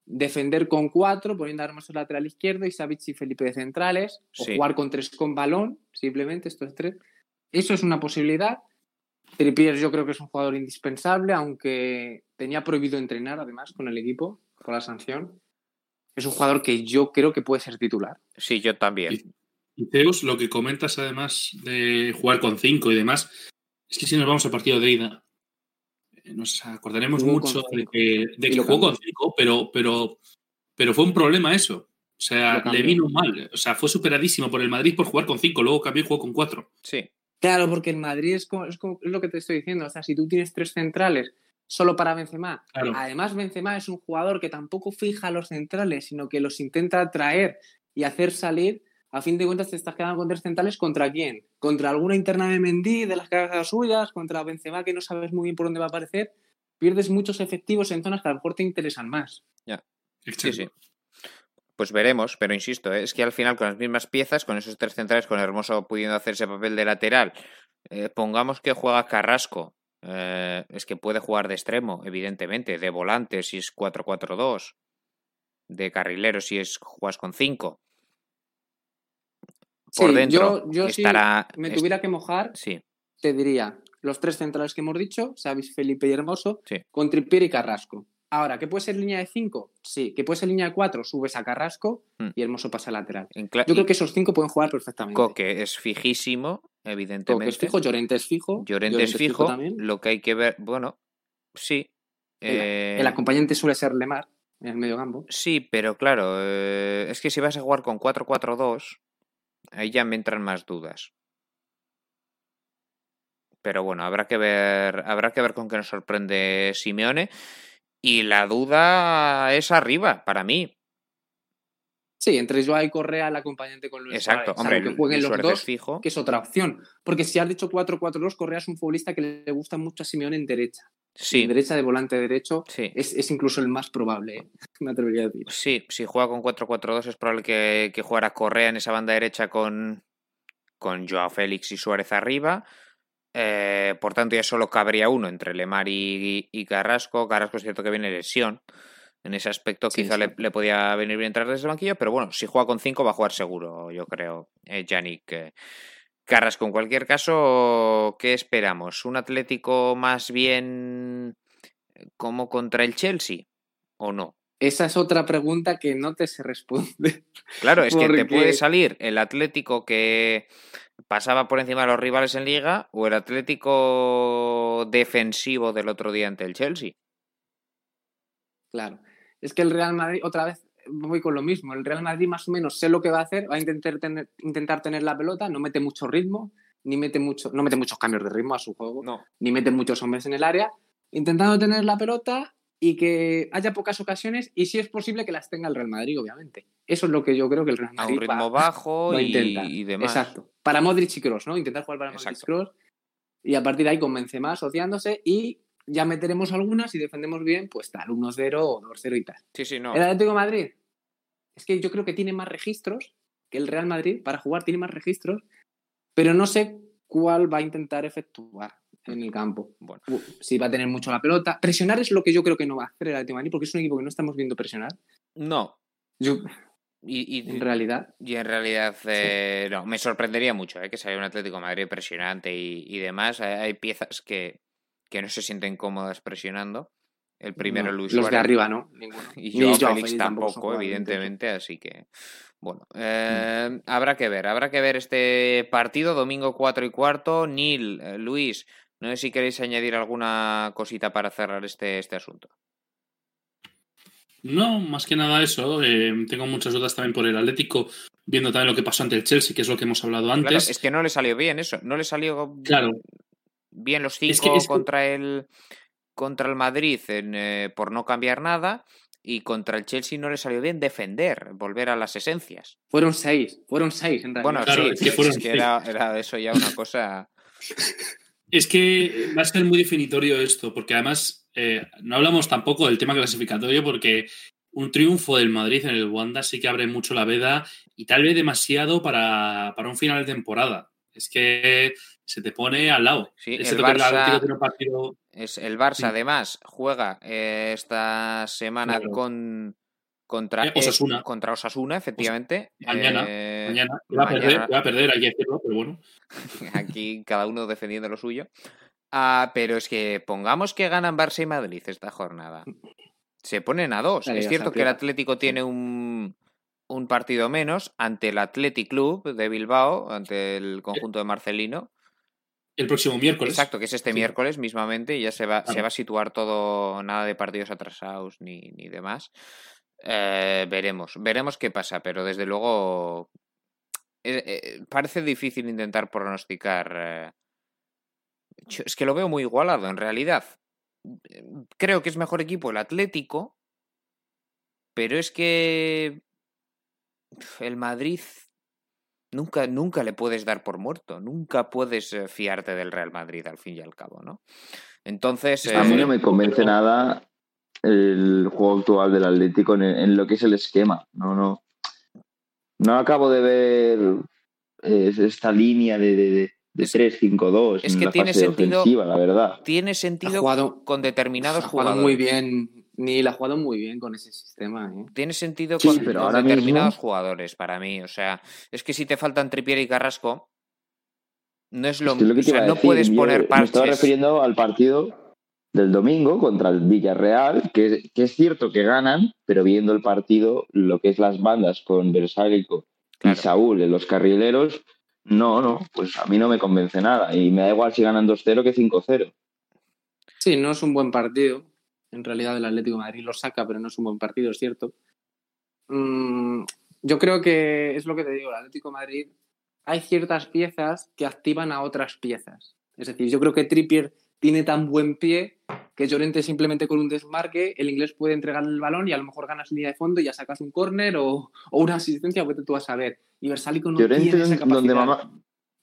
Speaker 3: defender con cuatro, poniendo a Hermoso lateral izquierdo y Savic y Felipe de centrales, o
Speaker 1: Sí.
Speaker 3: jugar con tres con balón, simplemente estos tres. Eso es una posibilidad. Trippier yo creo que es un jugador indispensable, aunque tenía prohibido entrenar además con el equipo, con la sanción. Es un jugador que yo creo que puede ser titular.
Speaker 1: Sí, yo también.
Speaker 2: Y- Y Zeus, lo que comentas además de jugar con 5 y demás, es que si nos vamos al partido de ida, eh, nos acordaremos
Speaker 3: Jugó
Speaker 2: mucho de que, de que jugó
Speaker 3: cambió.
Speaker 2: con 5, pero, pero, pero fue un problema eso. O sea, le vino mal. O sea, fue superadísimo por el Madrid por jugar con 5, luego cambió y jugó con 4.
Speaker 1: Sí.
Speaker 3: Claro, porque el Madrid es, como, es, como- es lo que te estoy diciendo. O sea, si tú tienes tres centrales solo para Benzema,
Speaker 2: Claro.
Speaker 3: además Benzema es un jugador que tampoco fija a los centrales, sino que los intenta atraer y hacer salir. A fin de cuentas te estás quedando con tres centrales contra quién? Contra alguna interna de Mendy, de las cagadas suyas, contra Benzema que no sabes muy bien por dónde va a aparecer. pierdes muchos efectivos en zonas que a lo mejor te interesan más.
Speaker 1: Sí, sí. Pues veremos, pero insisto, ¿eh? es que al final con las mismas piezas, con esos tres centrales, con Hermoso pudiendo hacer ese papel de lateral, eh, pongamos que juega Carrasco, eh, es que puede jugar de extremo, evidentemente, de volante si es 4-4-2, de carrilero si es juegas con 5. Por
Speaker 3: Sí,
Speaker 1: dentro
Speaker 3: yo, yo si
Speaker 1: estará.
Speaker 3: me
Speaker 1: est-
Speaker 3: tuviera que mojar,
Speaker 1: Sí,
Speaker 3: te diría los tres centrales que hemos dicho, Sabis, Felipe y Hermoso,
Speaker 1: Sí.
Speaker 3: con Trippier y Carrasco. Ahora, ¿que puede ser línea de 5? Sí. ¿Que puede ser línea de 4? Subes a Carrasco
Speaker 1: Hmm.
Speaker 3: y Hermoso pasa al lateral. Yo creo que esos cinco pueden jugar perfectamente.
Speaker 1: Coque es fijísimo,
Speaker 3: Coque
Speaker 1: evidentemente.
Speaker 3: es fijo, Llorente es fijo.
Speaker 1: Llorente es fijo.
Speaker 3: también.
Speaker 1: Lo que hay que ver, bueno, sí.
Speaker 3: El,
Speaker 1: eh,
Speaker 3: el acompañante suele ser Lemar en el medio campo.
Speaker 1: Sí, pero claro, eh, es que si vas a jugar con 4-4-2, ahí ya me entran más dudas. Pero bueno, habrá que ver, habrá que ver con qué nos sorprende Simeone. Y la duda es arriba, para mí.
Speaker 3: Sí, entre Joao y Correa, el acompañante con Luis
Speaker 1: Exacto,
Speaker 3: Suárez,
Speaker 1: hombre,
Speaker 3: que jueguen los dos,
Speaker 1: fijo.
Speaker 3: que es otra opción. Porque si has dicho 4-4-2, Correa es un futbolista que le gusta mucho a Simeone en derecha.
Speaker 1: Sí,
Speaker 3: En derecha de volante derecho
Speaker 1: sí.
Speaker 3: es, es incluso el más probable, ¿eh? me atrevería a decir.
Speaker 1: Sí, si juega con 4-4-2 es probable que, que jugara Correa en esa banda derecha con, con Joao Félix y Suárez arriba. Eh, por tanto, ya solo cabría uno entre Lemar y, y Carrasco. Carrasco es cierto que viene lesión. En ese aspecto
Speaker 3: Sí,
Speaker 1: quizá
Speaker 3: sí.
Speaker 1: Le, le podía venir bien entrar desde el banquillo, pero bueno, si juega con 5 va a jugar seguro, yo creo, eh, Yannick eh, Carrasco. En cualquier caso, ¿qué esperamos? ¿Un Atlético más bien como contra el Chelsea o no?
Speaker 3: Esa es otra pregunta que no te se responde.
Speaker 1: Claro, es que te puede salir el Atlético que pasaba por encima de los rivales en liga o el Atlético defensivo del otro día ante el Chelsea.
Speaker 3: Claro. Es que el Real Madrid, otra vez voy con lo mismo. El Real Madrid más o menos sé lo que va a hacer, va a intentar tener, intentar tener la pelota, no mete mucho ritmo, ni mete mucho, no mete muchos cambios de ritmo a su juego,
Speaker 1: No.
Speaker 3: ni mete muchos hombres en el área, intentando tener la pelota y que haya pocas ocasiones y si es posible que las tenga el Real Madrid, obviamente. Eso es lo que yo creo que el Real
Speaker 1: A
Speaker 3: Madrid
Speaker 1: un ritmo
Speaker 3: va,
Speaker 1: bajo
Speaker 3: va a
Speaker 1: y,
Speaker 3: intentar.
Speaker 1: y demás.
Speaker 3: Exacto. Para Modric y Kroos, ¿no? Intentar jugar para Modric y
Speaker 1: Exacto.
Speaker 3: Kroos y a partir de ahí con Benzema asociándose y ya meteremos algunas y defendemos bien, pues tal, 1-0 o 2-0 y tal.
Speaker 1: Sí, sí, no.
Speaker 3: El Atlético de Madrid, es que yo creo que tiene más registros que el Real Madrid para jugar, tiene más registros, pero no sé cuál va a intentar efectuar en el campo.
Speaker 1: Bueno,
Speaker 3: U- Si va a tener mucho la pelota. Presionar es lo que yo creo que no va a hacer el Atlético de Madrid, porque es un equipo que no estamos viendo presionar.
Speaker 1: no.
Speaker 3: Yo,
Speaker 1: Y, y-
Speaker 3: en realidad,
Speaker 1: y en realidad, eh, no, me sorprendería mucho eh, que saliera un Atlético de Madrid presionante y, y demás. Hay, hay piezas que, que no se sienten cómodas presionando. El primero,
Speaker 3: no,
Speaker 1: Luis
Speaker 3: los
Speaker 1: Suárez.
Speaker 3: de arriba, ¿no? Ninguno.
Speaker 1: Y Joao Félix
Speaker 3: Félix
Speaker 1: tampoco, evidentemente, así que bueno, eh, habrá que ver, habrá que ver este partido, domingo 4 y cuarto. Neil, eh, Luis, no sé si queréis añadir alguna cosita para cerrar este, este asunto.
Speaker 2: No, más que nada eso. eh, tengo muchas dudas también por el Atlético, viendo también lo que pasó ante el Chelsea, que es lo que hemos hablado
Speaker 1: Claro,
Speaker 2: antes.
Speaker 1: es que no le salió bien eso, no le salió
Speaker 2: Claro.
Speaker 1: bien los
Speaker 2: Es
Speaker 1: cinco
Speaker 2: que- es que-
Speaker 1: contra el contra el Madrid en, eh, por no cambiar nada y contra el Chelsea no le salió bien defender, volver a las esencias.
Speaker 3: Fueron seis, fueron seis en realidad.
Speaker 1: Bueno,
Speaker 2: Claro,
Speaker 1: sí,
Speaker 2: es que
Speaker 1: es
Speaker 2: fueron
Speaker 1: que
Speaker 2: seis.
Speaker 1: era, era eso ya una cosa.
Speaker 2: Es que va a ser muy definitorio esto, porque además eh, no hablamos tampoco del tema clasificatorio, porque un triunfo del Madrid en el Wanda sí que abre mucho la veda y tal vez demasiado para, para un final de temporada. Es que se te pone al lado.
Speaker 1: Sí, el
Speaker 2: que
Speaker 1: Barça-
Speaker 2: partido
Speaker 1: Es el Barça,
Speaker 2: Sí.
Speaker 1: además, juega eh, esta semana
Speaker 2: Claro.
Speaker 1: con contra
Speaker 2: Eh, Osasuna.
Speaker 1: eh, contra Osasuna, efectivamente.
Speaker 2: mañana,
Speaker 1: Eh,
Speaker 2: mañana. Va a, perder,
Speaker 1: mañana.
Speaker 2: va a perder, hay que decirlo, pero bueno.
Speaker 1: Aquí cada uno defendiendo lo suyo. Ah, pero es que pongamos que ganan Barça y Madrid esta jornada. Se ponen a dos.
Speaker 3: La
Speaker 1: es
Speaker 3: se
Speaker 1: cierto que el. Atlético tiene un, un partido menos ante el Athletic Club de Bilbao, ante el conjunto de Marcelino.
Speaker 2: El próximo miércoles.
Speaker 1: Exacto, que es este
Speaker 2: Sí.
Speaker 1: miércoles mismamente y ya se va, se
Speaker 2: Claro.
Speaker 1: va a situar todo, nada de partidos atrasados ni, ni demás. Eh, veremos, veremos qué pasa, pero desde luego eh, eh, parece difícil intentar pronosticar. Yo- Es que lo veo muy igualado en realidad. Creo que es mejor equipo el Atlético, pero es que el Madrid nunca, nunca le puedes dar por muerto, nunca puedes fiarte del Real Madrid al fin y al cabo, ¿no? Entonces.
Speaker 4: A mí no me convence nada el juego actual del Atlético en, en lo que es el esquema. No, no. No acabo de ver eh, esta línea de, de, de, de
Speaker 1: Es-
Speaker 4: 3-5-2
Speaker 1: es
Speaker 4: en
Speaker 1: que
Speaker 4: la
Speaker 1: tiene
Speaker 4: fase
Speaker 1: sentido-
Speaker 4: ofensiva, la verdad.
Speaker 1: tiene
Speaker 3: Ha
Speaker 1: sentido
Speaker 3: jugado,
Speaker 1: con determinados
Speaker 3: ha jugado
Speaker 1: jugadores.
Speaker 3: muy bien. Ni la ha jugado muy bien con ese sistema. ¿eh?
Speaker 1: Tiene sentido
Speaker 4: Sí,
Speaker 1: con,
Speaker 4: pero
Speaker 1: con
Speaker 4: ahora
Speaker 1: determinados
Speaker 4: mismo-
Speaker 1: jugadores para mí. O sea, es que si te faltan Tripier y Carrasco, no es lo
Speaker 4: Es que es lo que
Speaker 1: o sea, no
Speaker 4: decir,
Speaker 1: puedes poner
Speaker 4: Me estaba
Speaker 1: parches.
Speaker 4: refiriendo al partido del domingo contra el Villarreal, que, que es cierto que ganan, pero viendo el partido, lo que es las bandas con Versálico
Speaker 1: Claro.
Speaker 4: y Saúl en los carrileros, no, no, pues a mí no me convence nada. Y me da igual si ganan 2-0 que 5-0.
Speaker 3: Sí, no es un buen partido. En realidad el Atlético de Madrid lo saca, pero no es un buen partido, es cierto. Mm, yo creo que es lo que te digo, el Atlético de Madrid hay ciertas piezas que activan a otras piezas. Es decir, yo creo que Trippier tiene tan buen pie que Llorente simplemente con un desmarque, el inglés puede entregarle el balón y a lo mejor ganas línea de fondo y ya sacas un córner o, o una asistencia, vete tú a saber. Y Versálico no
Speaker 4: Llorente,
Speaker 3: tiene esa capacidad.
Speaker 4: donde,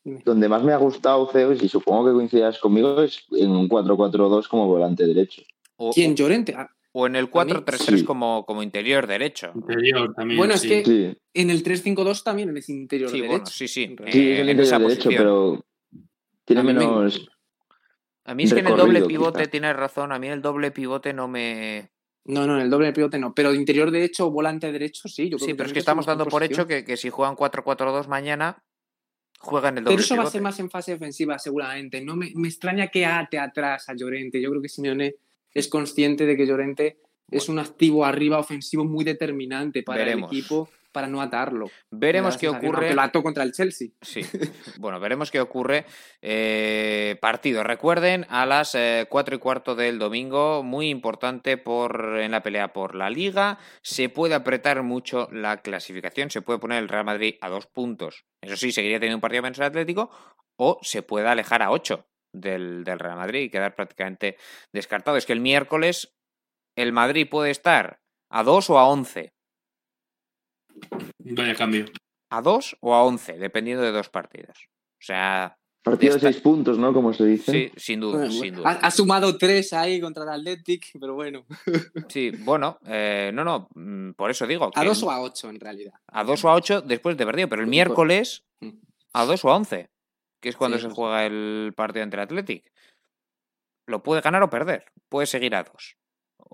Speaker 3: Dime.
Speaker 4: donde más me ha gustado, Zeus, y supongo que coincidas conmigo, es en un 4-4-2 como volante derecho.
Speaker 1: O,
Speaker 3: ¿Quién? Llorente. Ah,
Speaker 1: o en el
Speaker 3: mí-
Speaker 1: 4-3-3
Speaker 4: Sí.
Speaker 1: como, como interior derecho.
Speaker 2: Interior también.
Speaker 3: Bueno, es
Speaker 2: sí.
Speaker 3: que-
Speaker 4: Sí,
Speaker 3: En el 3-5-2 también en ese interior
Speaker 1: Sí,
Speaker 3: derecho.
Speaker 1: bueno, sí, sí.
Speaker 3: en
Speaker 1: eh,
Speaker 4: sí, es el
Speaker 1: en esa
Speaker 4: interior derecho,
Speaker 1: posición.
Speaker 4: pero tiene
Speaker 3: me-
Speaker 4: menos...
Speaker 1: A mí es que en el doble pivote
Speaker 4: quizá.
Speaker 1: tienes razón. A mí el doble pivote no me.
Speaker 3: No, no, en el doble pivote no. Pero interior derecho o volante derecho sí. Yo creo
Speaker 1: Sí, pero es que estamos dando por hecho que, que si juegan 4-4-2 mañana, juegan el doble
Speaker 3: Pero eso va a
Speaker 1: pivote.
Speaker 3: ser más en fase defensiva, seguramente. No me, me extraña que ate atrás a Llorente. Yo creo que Simeone es consciente de que Llorente es un activo arriba ofensivo muy determinante para
Speaker 1: Veremos.
Speaker 3: el equipo para no atarlo.
Speaker 1: Veremos qué ocurre.
Speaker 3: aunque lo contra el Chelsea.
Speaker 1: Sí, bueno, veremos qué ocurre. Eh, partido, recuerden, a las eh, 4 y cuarto del domingo, muy importante por, en la pelea por la liga. Se puede apretar mucho la clasificación, se puede poner el Real Madrid a dos puntos. Eso sí, seguiría teniendo un partido menos el Atlético, o se puede alejar a 8 del, del Real Madrid y quedar prácticamente descartado. Es que el miércoles el Madrid puede estar a 2 o a 11.
Speaker 2: Vaya cambio.
Speaker 1: A 2 o a 11, dependiendo de dos partidos. O sea,
Speaker 4: Partido de
Speaker 1: Esta-
Speaker 4: seis puntos, ¿no? Como se dice.
Speaker 1: sí, sin duda,
Speaker 3: Bueno,
Speaker 1: sin
Speaker 3: ha,
Speaker 1: duda.
Speaker 3: ha sumado tres ahí contra el Athletic, pero bueno.
Speaker 1: Sí, bueno, eh, no, no, mm, por eso digo.
Speaker 3: A
Speaker 1: que
Speaker 3: dos o a ocho, en realidad.
Speaker 1: a dos o a ocho después de perdido, pero el miércoles a dos o a once, que es cuando
Speaker 3: Sí,
Speaker 1: se juega el partido ante el Athletic. Lo puede ganar o perder, puede seguir a dos.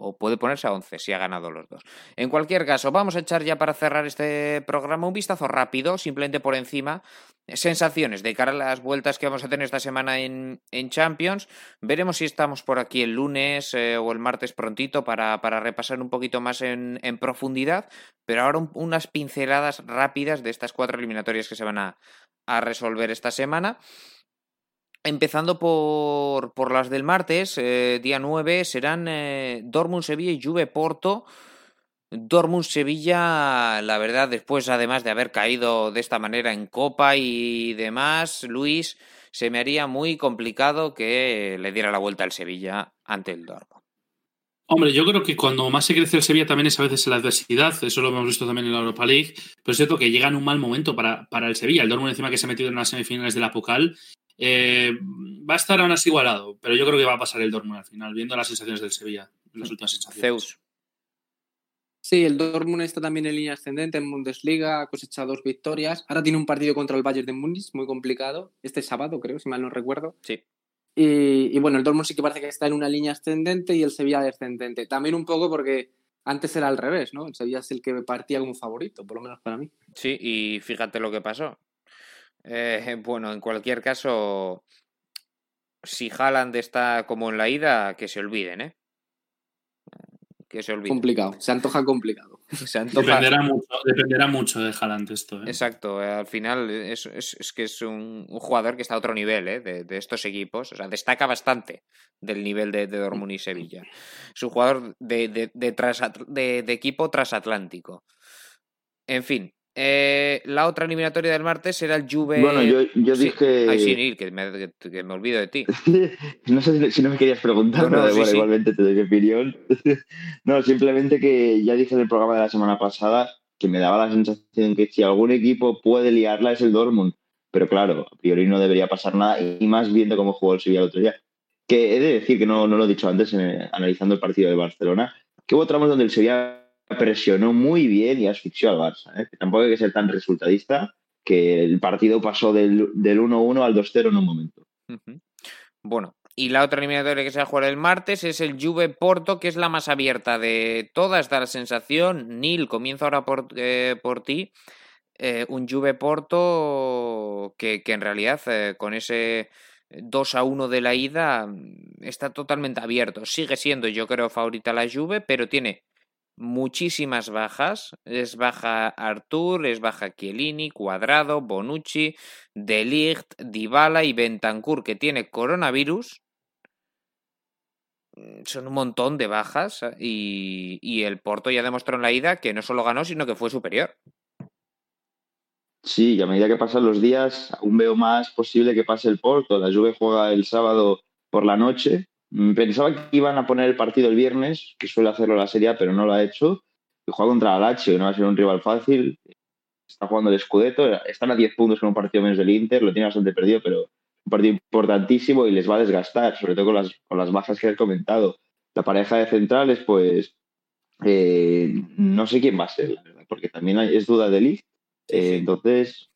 Speaker 1: O puede ponerse a 11 si ha ganado los dos. En cualquier caso, vamos a echar ya para cerrar este programa un vistazo rápido, simplemente por encima. Sensaciones de cara a las vueltas que vamos a tener esta semana en, Champions. Veremos si estamos por aquí el lunes eh, o el martes prontito para, para repasar un poquito más en, profundidad. Pero ahora un- unas pinceladas rápidas de estas cuatro eliminatorias que se van a, a resolver esta semana. Empezando por, por las del martes, eh, día 9, serán eh, Dortmund-Sevilla y Juve-Porto. Dortmund-Sevilla, la verdad, después además de haber caído de esta manera en Copa y demás, Luis, se me haría muy complicado que le diera la vuelta al Sevilla ante el Dortmund.
Speaker 2: Hombre, yo creo que cuando más se crece el Sevilla también es a veces la adversidad, eso lo hemos visto también en la Europa League, pero es cierto que llega en un mal momento para, para el Sevilla. El Dortmund encima que se ha metido en las semifinales de la Pocal eh, va a estar aún así igualado, pero yo creo que va a pasar el Dortmund al final, viendo las sensaciones del Sevilla, las últimas sensaciones.
Speaker 1: Zeus.
Speaker 3: Sí, el Dortmund está también en línea ascendente en Bundesliga, ha cosechado dos victorias. Ahora tiene un partido contra el Bayern de Múnich muy complicado, este sábado creo, si mal no recuerdo.
Speaker 1: Sí.
Speaker 3: Y, y bueno, el Dortmund sí que parece que está en una línea ascendente y el Sevilla descendente. También un poco porque antes era al revés, ¿no? El Sevilla es el que partía como favorito, por lo menos para mí.
Speaker 1: Sí, y fíjate lo que pasó. Eh, bueno, en cualquier caso, si Haaland está como en la ida, que se olviden, ¿eh? Que se olviden.
Speaker 3: Complicado, se antoja complicado.
Speaker 1: Se antoja-
Speaker 2: Dependerá mucho, dependerá mucho de Haaland esto. ¿eh?
Speaker 1: Exacto, eh, al final es, es- es que es un, un jugador que está a otro nivel ¿eh? de, de estos equipos, o sea, destaca bastante del nivel de, de Dortmund y Sevilla. Es un jugador de, de, de transat- de- de equipo transatlántico. En fin, eh, la otra eliminatoria del martes será el Juve...
Speaker 4: Bueno, yo, yo
Speaker 1: Sí.
Speaker 4: dije.
Speaker 1: Ay, sí, Neil, que me, que- que me olvido de ti.
Speaker 4: no sé si, si no me querías preguntar,
Speaker 1: No, no,
Speaker 4: pero
Speaker 1: sí,
Speaker 4: bueno,
Speaker 1: sí.
Speaker 4: igualmente te doy mi opinión. no, simplemente que ya dije en el programa de la semana pasada que me daba la sensación que si algún equipo puede liarla es el Dortmund. Pero claro, a priori no debería pasar nada, y más viendo cómo jugó el Sevilla el otro día. que he de decir que no, no lo he dicho antes en- analizando el partido de Barcelona, que hubo tramos donde el Sevilla presionó muy bien y asfixió al Barça. ¿eh? Tampoco hay que ser tan resultadista, que el partido pasó del, del 1-1 al 2-0 en un momento.
Speaker 1: Bueno, y la otra eliminatoria que se va a jugar el martes es el Juve Porto, que es la más abierta de todas. Da la sensación, Nil, comienzo ahora por, eh, por ti. eh, un Juve Porto que, que en realidad con ese 2 a 1 de la ida mm, está totalmente abierto. Sigue siendo, yo creo, favorita la Juve, pero tiene muchísimas bajas. Es baja Artur, es baja Chiellini, Cuadrado, Bonucci, De Ligt, Dybala y Bentancur, que tiene coronavirus. Mm, Son un montón de bajas eh, y, y el Porto ya demostró en la ida que no solo ganó, sino que fue superior.
Speaker 4: Sí, y a medida que pasan los días, aún veo más posible que pase el Porto. La Juve juega el sábado por la noche. Mm, Pensaba que iban a poner el partido el viernes, que suele hacerlo la Serie A, pero no lo ha hecho. Y juega contra la Lazio, no va a ser un rival fácil. Está jugando el Scudetto. Están a 10 puntos con un partido menos del Inter. Lo tiene bastante perdido, pero un partido importantísimo y les va a desgastar, sobre todo con las, con las bajas que has comentado. La pareja de centrales, pues eh, no sé quién va a ser, la verdad, porque también hay- es duda de Ligt. Eh, entonces,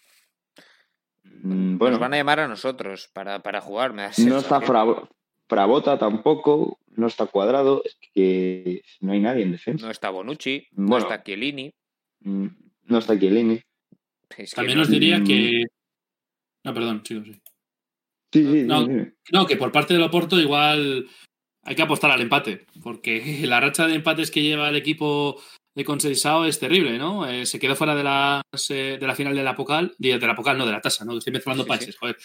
Speaker 4: mm, bueno,
Speaker 1: Nos van a llamar a nosotros para, para jugar. Me
Speaker 4: no está. Fra- Frabota tampoco, no está cuadrado, es que no hay nadie en defensa.
Speaker 1: No está Bonucci, no está Chiellini.
Speaker 4: Mm, No está Chiellini.
Speaker 1: Es que
Speaker 2: También
Speaker 1: no-
Speaker 2: os diría
Speaker 4: Mm.
Speaker 2: que. No, perdón, chicos. Sí.
Speaker 4: Sí, sí,
Speaker 2: No.
Speaker 4: sí, sí.
Speaker 2: No, que por parte del Oporto igual hay que apostar al empate, porque la racha de empates que lleva el equipo de Consensao es terrible, ¿no? Eh, se quedó fuera de, las, eh, de la final de la Pocal, de, de la Pocal, no, de la tasa, ¿no? Estoy mezclando
Speaker 1: Sí,
Speaker 2: países, joder.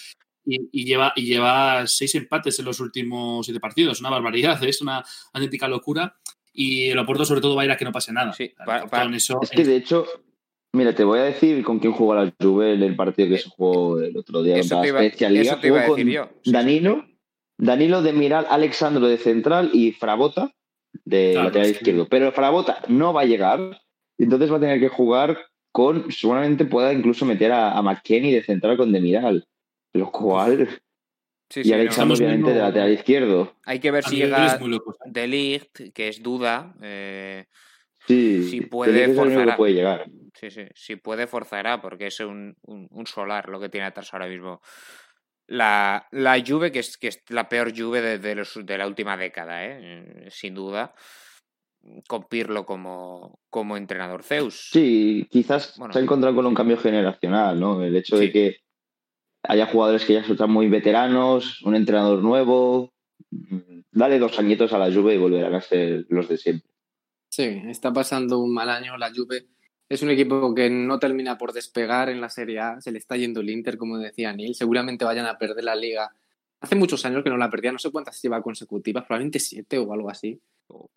Speaker 2: Y, y lleva, y lleva seis empates en los últimos siete partidos, una barbaridad, es una auténtica locura. Y el Oporto sobre todo va a ir a que no pase nada.
Speaker 1: Sí,
Speaker 2: El
Speaker 1: pa-
Speaker 2: Oporto
Speaker 1: pa-
Speaker 2: en eso-
Speaker 4: Es que de hecho, mira, te voy a decir con quién jugó la Juve en el partido que se jugó el otro día
Speaker 1: Eso
Speaker 4: contra
Speaker 1: te
Speaker 4: la
Speaker 1: iba, eso te iba a
Speaker 4: Jugó
Speaker 1: decir
Speaker 4: con
Speaker 1: yo. Sí,
Speaker 4: Danilo, Danilo de Miral, Alexandro de central y Frabota de
Speaker 2: Claro,
Speaker 4: lateral
Speaker 2: sí.
Speaker 4: izquierdo. Pero Frabota no va a llegar, y entonces va a tener que jugar con, seguramente pueda incluso meter a, a McKenny de central con de Miral. Lo cual,
Speaker 1: sí,
Speaker 4: y
Speaker 1: sí, no.
Speaker 4: Alexandro
Speaker 2: Estamos
Speaker 4: obviamente de lateral izquierdo.
Speaker 1: Hay que ver
Speaker 2: a
Speaker 1: si llega
Speaker 2: locos.
Speaker 1: De Ligt, que es duda. eh,
Speaker 4: Sí,
Speaker 1: Si puede, forzará.
Speaker 4: puede llegar.
Speaker 1: Sí, sí, si puede forzará, porque es un, un, un solar lo que tiene atrás ahora mismo. La, la Juve, que es, que es la peor Juve de, de los- de la última década, ¿eh? Eh, sin duda, con Pirlo como, como entrenador Zeus.
Speaker 4: Sí, quizás
Speaker 1: Bueno,
Speaker 4: se ha encontrado con un cambio generacional, ¿no? El hecho
Speaker 1: Sí.
Speaker 4: de que haya jugadores que ya son muy veteranos, un entrenador nuevo. Dale dos añitos a la Juve y volverán a ser los de siempre.
Speaker 3: Sí, está pasando un mal año la Juve. Es un equipo que no termina por despegar en la Serie A. Se le está yendo el Inter, como decía Neil. Seguramente vayan a perder la Liga. Hace muchos años que no la perdía. No sé cuántas lleva consecutivas. Probablemente siete o algo así.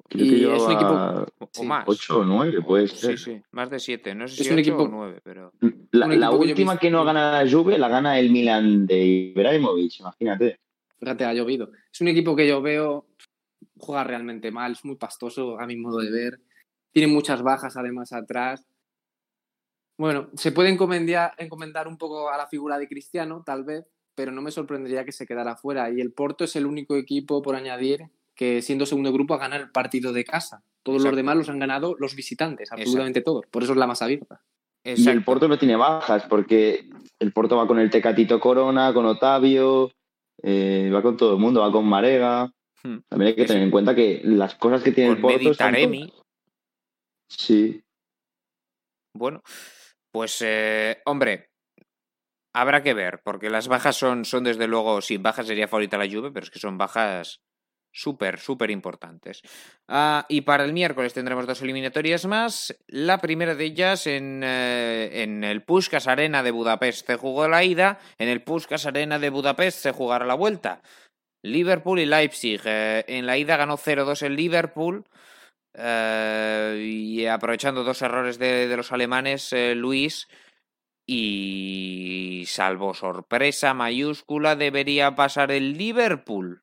Speaker 4: Creo
Speaker 3: Y
Speaker 4: que
Speaker 3: es un
Speaker 4: llevaba
Speaker 1: O,
Speaker 3: sí,
Speaker 1: más.
Speaker 4: ocho o nueve, puede
Speaker 1: Sí,
Speaker 4: ser.
Speaker 1: sí, más de siete. No sé
Speaker 3: Es
Speaker 1: si
Speaker 3: un
Speaker 1: ocho
Speaker 3: equipo-
Speaker 1: o nueve, pero...
Speaker 4: La,
Speaker 3: equipo que
Speaker 4: última
Speaker 3: visto-
Speaker 4: que no gana la Juve la gana el Milan de Ibrahimovic, imagínate.
Speaker 3: Fíjate, ha llovido. Es un equipo que yo veo juega realmente mal. Es muy pastoso a mi modo de ver. Tiene muchas bajas además atrás. Bueno, se puede encomendar, encomendar un poco a la figura de Cristiano, tal vez, pero no me sorprendería que se quedara fuera. Y el Porto es el único equipo, por añadir, que siendo segundo grupo, a ganar el partido de casa. Todos
Speaker 1: Exacto.
Speaker 3: los demás los han ganado los visitantes, absolutamente todos. Por eso es la más abierta.
Speaker 4: Y el. Porto no tiene bajas, porque el Porto va con el Tecatito Corona, con Otavio, eh, va con todo el mundo, va con Marega.
Speaker 1: Hmm.
Speaker 4: También hay que tener en cuenta que las cosas que tiene
Speaker 1: Con
Speaker 4: el Porto.
Speaker 1: Medi
Speaker 4: están
Speaker 1: Taremi.
Speaker 4: todas- Sí,
Speaker 1: Bueno, pues eh, hombre, habrá que ver, porque las bajas son, son desde luego, sí, bajas sería favorita la Juve, pero es que son bajas súper, súper importantes. Ah, y para el miércoles tendremos dos eliminatorias más. La primera de ellas en, eh, en el Puskas Arena de Budapest se jugó la ida, en el Puskas Arena de Budapest se jugará la vuelta. Liverpool y Leipzig. eh, en la ida ganó 0-2 el Liverpool. eh, y aprovechando dos errores de, de los alemanes, Luis, y salvo sorpresa mayúscula, debería pasar el Liverpool.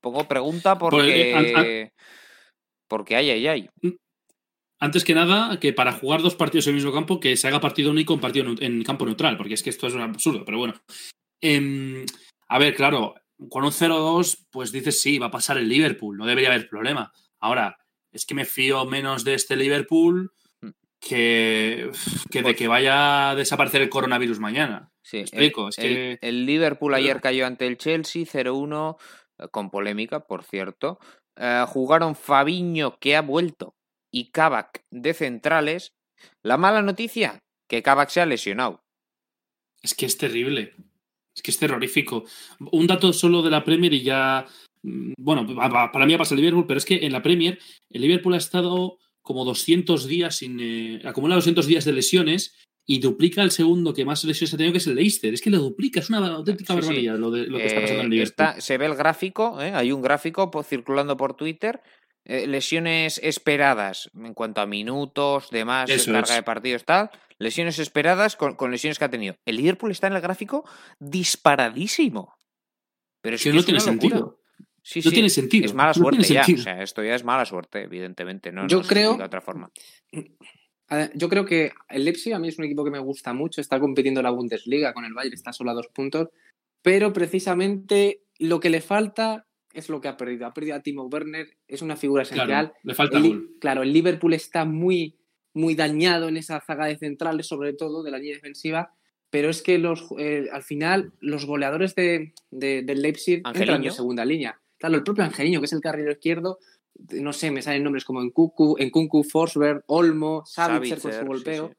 Speaker 1: Pongo pregunta porque.
Speaker 2: Pues, an-
Speaker 1: Porque ay, ay, ay.
Speaker 2: Antes que nada, que para jugar dos partidos en el mismo campo, que se haga partido único en, partido en campo neutral, porque es que esto es un absurdo, pero bueno. Em, a ver, claro, con un 0-2, pues dices sí, va a pasar el Liverpool, no debería haber problema. Ahora, es que me fío menos de este Liverpool
Speaker 1: Mm.
Speaker 2: que, que de que vaya a desaparecer el coronavirus mañana.
Speaker 1: Sí,
Speaker 2: explico,
Speaker 1: el,
Speaker 2: es que-
Speaker 1: el Liverpool ayer cayó ante el Chelsea 0-1, eh, con polémica, por cierto. Eh, jugaron Fabiño, que ha vuelto, y Kavak de centrales. La mala noticia, que Kavak se ha lesionado.
Speaker 2: Es que es terrible. Es que es terrorífico. Un dato solo de la Premier y ya. mm, Bueno, pa- pa- para mí pasa el Liverpool, pero es que en la Premier el Liverpool ha estado como 200 días sin. eh, acumula 200 días de lesiones y duplica el segundo que más lesiones ha tenido, que es el Leicester. Es que lo duplica, es una auténtica
Speaker 1: Sí, sí.
Speaker 2: barbaridad lo, de, lo que está pasando en el
Speaker 1: Eh,
Speaker 2: Liverpool.
Speaker 1: está- se ve el gráfico, ¿eh? hay un gráfico po- circulando por Twitter. eh, lesiones esperadas en cuanto a minutos, demás,
Speaker 2: Eso
Speaker 1: carga
Speaker 2: es.
Speaker 1: de partidos, tal. Lesiones esperadas con, con lesiones que ha tenido. El Liverpool está en el gráfico disparadísimo. Pero es
Speaker 2: que
Speaker 1: que
Speaker 2: no
Speaker 1: es
Speaker 2: tiene
Speaker 1: locura.
Speaker 2: sentido.
Speaker 1: Sí,
Speaker 2: No
Speaker 1: sí,
Speaker 2: tiene sentido.
Speaker 1: Es mala
Speaker 2: no
Speaker 1: suerte ya. O sea, esto ya es mala suerte, evidentemente. No,
Speaker 3: Yo
Speaker 1: no
Speaker 3: creo-
Speaker 1: de otra forma.
Speaker 3: Yo creo que el Leipzig a mí es un equipo que me gusta mucho, está compitiendo en la Bundesliga con el Bayern, está solo a dos puntos, pero precisamente lo que le falta es lo que ha perdido. Ha perdido a Timo Werner, es una figura esencial.
Speaker 2: Claro, le falta
Speaker 3: El
Speaker 2: gol.
Speaker 3: claro, el Liverpool está muy, muy dañado en esa zaga de centrales, sobre todo de la línea defensiva, pero es que los, eh, al final los goleadores de, de- del Leipzig entran
Speaker 1: Angeliño.
Speaker 3: de segunda línea. Claro, el propio Angelino, que es el carrilero izquierdo, no sé, me salen nombres como en Kunku, en Kunku, Forsberg, Olmo, Savitzer con su golpeo,
Speaker 1: sí.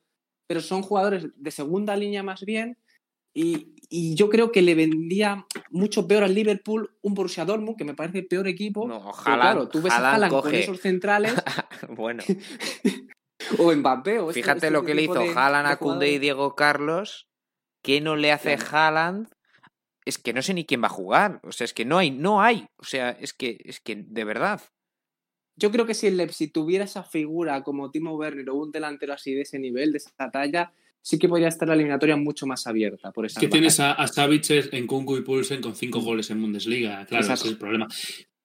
Speaker 3: pero son jugadores de segunda línea más bien. Y, y yo creo que le vendía mucho peor al Liverpool un Borussia Dortmund, que me parece peor equipo.
Speaker 1: No, Haaland-
Speaker 3: claro, tú ves a
Speaker 1: Haaland
Speaker 3: con esos centrales
Speaker 1: bueno,
Speaker 3: o Mbappé. O este-
Speaker 1: fíjate
Speaker 3: este
Speaker 1: lo que le hizo
Speaker 3: de-
Speaker 1: Haaland
Speaker 3: de
Speaker 1: a Koundé y. Diego Carlos. ¿Qué no le hace
Speaker 3: Claro.
Speaker 1: Haaland? Es que no sé ni quién va a jugar. O sea, es que no hay, no hay. O sea, es que, es que de verdad.
Speaker 3: Yo creo que si el Leipzig tuviera esa figura como Timo Werner o un delantero así de ese nivel, de esa talla, sí que podría estar la eliminatoria mucho más abierta. Por
Speaker 2: Es
Speaker 3: esa
Speaker 2: que tienes a, a Savitzer en Kunku y Pulsen con cinco goles en Bundesliga. Claro,
Speaker 3: Exacto.
Speaker 2: ese es el problema.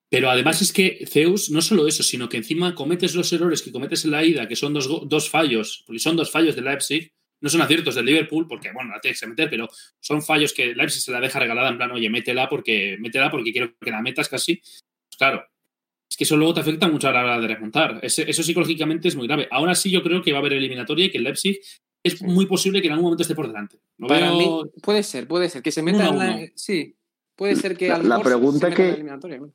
Speaker 2: Pero además es que Zeus, no solo eso, sino que encima cometes los errores que cometes en la ida, que son dos, dos fallos, porque son dos fallos de Leipzig, no son aciertos del Liverpool, porque bueno, la tienes que meter, pero son fallos que Leipzig se la deja regalada en plan, oye, métela porque, métela porque quiero que la metas casi. Pues claro, es que eso luego te afecta mucho a la hora de remontar. Ese- eso psicológicamente es muy grave. Aún así, yo creo que va a haber eliminatoria y que el Leipzig es muy posible que en algún momento esté por delante. Lo
Speaker 3: Para
Speaker 2: veo-
Speaker 3: mí, puede ser, puede ser. Que se meta
Speaker 2: Uno
Speaker 3: en la.
Speaker 2: uno.
Speaker 3: Sí, puede ser que
Speaker 4: La- la pregunta
Speaker 3: se meta en la
Speaker 4: que-
Speaker 3: eliminatoria. bueno.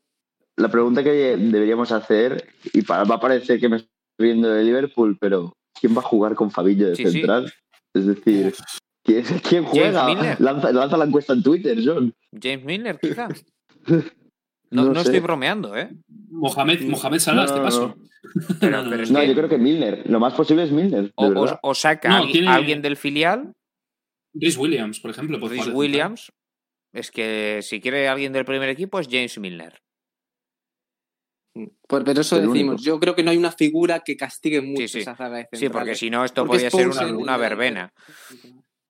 Speaker 4: La pregunta que deberíamos hacer, y para, va a parecer que me estoy riendo de Liverpool, pero ¿quién va a jugar con Fabinho de
Speaker 1: Sí, sí.
Speaker 4: central? Es decir, ¿quién, quién juega?
Speaker 1: Miller.
Speaker 4: Lanza, lanza la encuesta en Twitter, John.
Speaker 1: James Milner, quizá. No,
Speaker 4: No
Speaker 1: no
Speaker 4: sé.
Speaker 1: estoy bromeando, ¿eh?
Speaker 2: Mohamed, Mohamed Salah,
Speaker 4: No,
Speaker 2: este
Speaker 4: no,
Speaker 2: paso.
Speaker 1: Pero, pero es
Speaker 4: No,
Speaker 1: que
Speaker 4: yo creo que Milner. Lo más posible es Milner, de
Speaker 1: o, o-
Speaker 4: verdad.
Speaker 1: o saca a alguien,
Speaker 2: tiene-
Speaker 1: alguien del filial,
Speaker 2: Rhys Williams, por ejemplo. puede
Speaker 1: Rhys Williams. Es que si quiere alguien del primer equipo es James Milner.
Speaker 3: Por- pero eso decimos.
Speaker 4: único.
Speaker 3: Yo creo que no hay una figura que castigue mucho
Speaker 1: sí.
Speaker 3: esa zaga de
Speaker 1: Sí, porque si no, esto
Speaker 3: Porque
Speaker 1: podría
Speaker 3: es
Speaker 1: ser una, una verbena.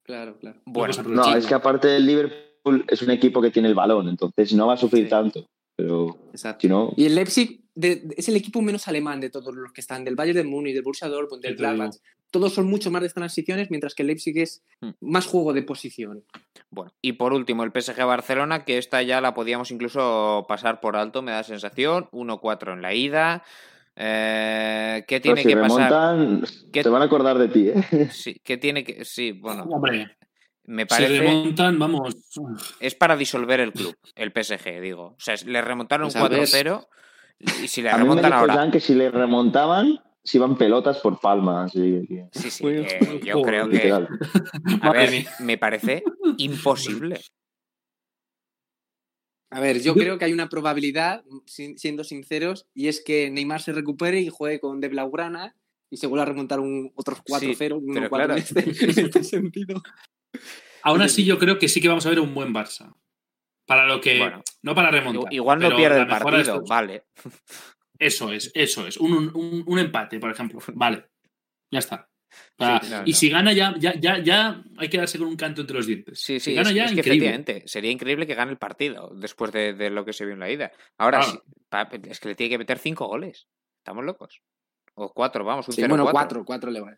Speaker 3: Claro, claro.
Speaker 1: Bueno,
Speaker 4: No, es que aparte del Liverpool es un equipo que tiene el balón, entonces no va a sufrir
Speaker 3: Sí.
Speaker 4: tanto. Pero
Speaker 3: Exacto.
Speaker 4: si no,
Speaker 3: Y el Leipzig de- de- es el equipo menos alemán de todos los que están, del Bayern de Múnich, del Borussia Dortmund, del
Speaker 2: te.
Speaker 3: Gladbach. Todos son mucho más de transiciones, mientras que el Leipzig es
Speaker 1: Hmm.
Speaker 3: más juego de posición.
Speaker 1: Bueno, y por último, el PSG Barcelona, que esta ya la podíamos incluso pasar por alto, me da sensación. 1-4 en la ida. Eh, ¿Qué tiene
Speaker 4: si
Speaker 1: que pasar?
Speaker 4: remontan,
Speaker 1: ¿Qué-
Speaker 4: se van a acordar de ti, ¿eh?
Speaker 1: Sí, ¿qué tiene que.? Sí, bueno,
Speaker 2: Hombre,
Speaker 1: me
Speaker 2: si
Speaker 1: parece.
Speaker 2: remontan, vamos.
Speaker 1: Es para disolver el club, el PSG, digo. O sea, le remontaron
Speaker 3: Pues a ver.
Speaker 1: 4-0. Y si le
Speaker 4: A mí me
Speaker 1: remontan ahora.
Speaker 4: Que si le remontaban, se iban pelotas por palma. Así que,
Speaker 1: Sí, sí,
Speaker 3: Joder,
Speaker 1: eh, yo
Speaker 2: joder,
Speaker 1: creo que.
Speaker 4: literal.
Speaker 1: A ver, me parece imposible.
Speaker 3: A ver, yo creo que hay una probabilidad, siendo sinceros, y es que Neymar se recupere y juegue con De Blaugrana y se vuelva a remontar un otros 4-0,
Speaker 1: Sí,
Speaker 3: un
Speaker 1: pero
Speaker 3: 1-4
Speaker 1: claro.
Speaker 3: en, este, en este sentido.
Speaker 2: Aún así, yo creo que sí que vamos a ver un buen Barça. Para lo que.
Speaker 1: Bueno.
Speaker 2: no para remontar.
Speaker 1: Igual no pierde el partido, vale.
Speaker 2: Eso es, eso es. Un, un- un empate, por ejemplo. Vale. Ya está.
Speaker 1: Sí, no,
Speaker 2: y
Speaker 1: no.
Speaker 2: si gana ya, ya, ya, ya hay que darse con un canto entre los dientes.
Speaker 1: Sí, sí,
Speaker 2: si gana
Speaker 1: es,
Speaker 2: ya,
Speaker 1: es que
Speaker 2: increíble.
Speaker 1: efectivamente sería increíble que gane el partido después de, de lo que se vio en la ida. Ahora,
Speaker 2: Claro.
Speaker 1: sí, pa- es que le tiene que meter cinco goles. Estamos locos. O cuatro, vamos, un
Speaker 3: Sí,
Speaker 1: 0-4.
Speaker 3: bueno, 4, 4 le vale.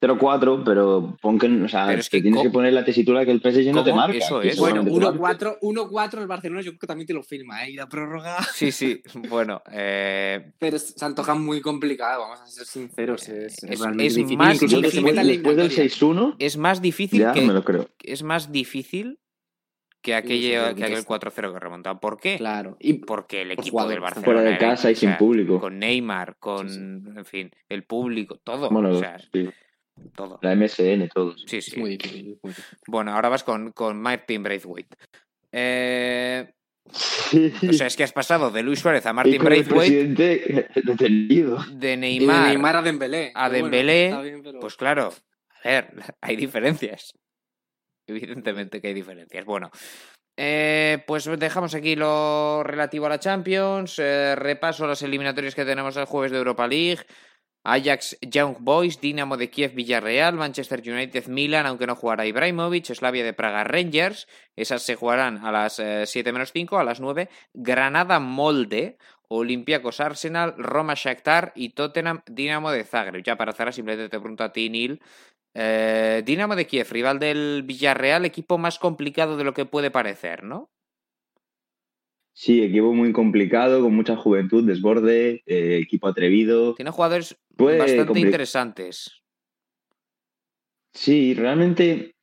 Speaker 4: 0-4, pero pon que, o sea,
Speaker 1: Pero es
Speaker 4: te
Speaker 1: que
Speaker 4: tienes que poner la tesitura que el PSG no te marca.
Speaker 1: Eso
Speaker 4: que
Speaker 1: es.
Speaker 3: Bueno,
Speaker 4: solamente te marca.
Speaker 3: 1-4 1-4 el Barcelona yo creo que también te lo firma, ¿eh? Y la prórroga.
Speaker 1: Sí, sí. Bueno, eh,
Speaker 3: Pero se antoja muy complicado, vamos a ser sinceros. Es,
Speaker 1: Es- es
Speaker 3: difícil.
Speaker 1: más
Speaker 3: Incluso que
Speaker 1: difícil.
Speaker 4: después, del
Speaker 3: eliminatoria.
Speaker 4: 6-1,
Speaker 1: es más difícil
Speaker 4: ya
Speaker 1: que
Speaker 4: me lo creo.
Speaker 1: es más difícil que
Speaker 3: sí,
Speaker 1: aquello,
Speaker 3: sí,
Speaker 1: que aquel
Speaker 3: está.
Speaker 1: 4-0 que remontado. ¿Por qué?
Speaker 3: Claro. Y
Speaker 1: Porque el equipo del
Speaker 3: jugadores,
Speaker 1: Barcelona
Speaker 4: Fuera de
Speaker 1: era-
Speaker 4: casa y
Speaker 1: o sea,
Speaker 4: sin público.
Speaker 1: con Neymar, con,
Speaker 3: Sí,
Speaker 1: en fin, el público, todo,
Speaker 4: Bueno,
Speaker 1: o sea,
Speaker 4: sí,
Speaker 1: todo.
Speaker 4: la MSN, todos.
Speaker 1: Sí, sí.
Speaker 3: muy difícil. es muy difícil.
Speaker 1: Bueno, ahora vas con, con Martin Braithwaite. Eh,
Speaker 4: Sí.
Speaker 1: o sea, es que has pasado de Luis Suárez a Martin Braithwaite,
Speaker 4: detenido.
Speaker 1: de Neymar,
Speaker 3: a Dembélé.
Speaker 1: a
Speaker 3: bueno,
Speaker 1: Dembélé,
Speaker 3: está bien, pero-
Speaker 1: pues claro, a ver, hay diferencias. Evidentemente que hay diferencias. Bueno, eh, pues dejamos aquí lo relativo a la Champions. eh, repaso las eliminatorias que tenemos el jueves de Europa League. Ajax, Young Boys, Dinamo de Kiev, Villarreal, Manchester United, Milan, aunque no jugará Ibrahimovic, Slavia de Praga, Rangers. Esas se jugarán a las eh, 7 menos 5, a las 9. Granada, Molde, Olympiacos, Arsenal, Roma, Shakhtar y Tottenham, Dinamo de Zagreb. Ya para cerrar, simplemente te pregunto a ti, Neil. Eh, Dinamo de Kiev, rival del Villarreal, equipo más complicado de lo que puede parecer, ¿no?
Speaker 4: Sí, equipo muy complicado, con mucha juventud, desborde, eh, equipo atrevido.
Speaker 1: Tiene jugadores bastante interesantes.
Speaker 4: Sí, realmente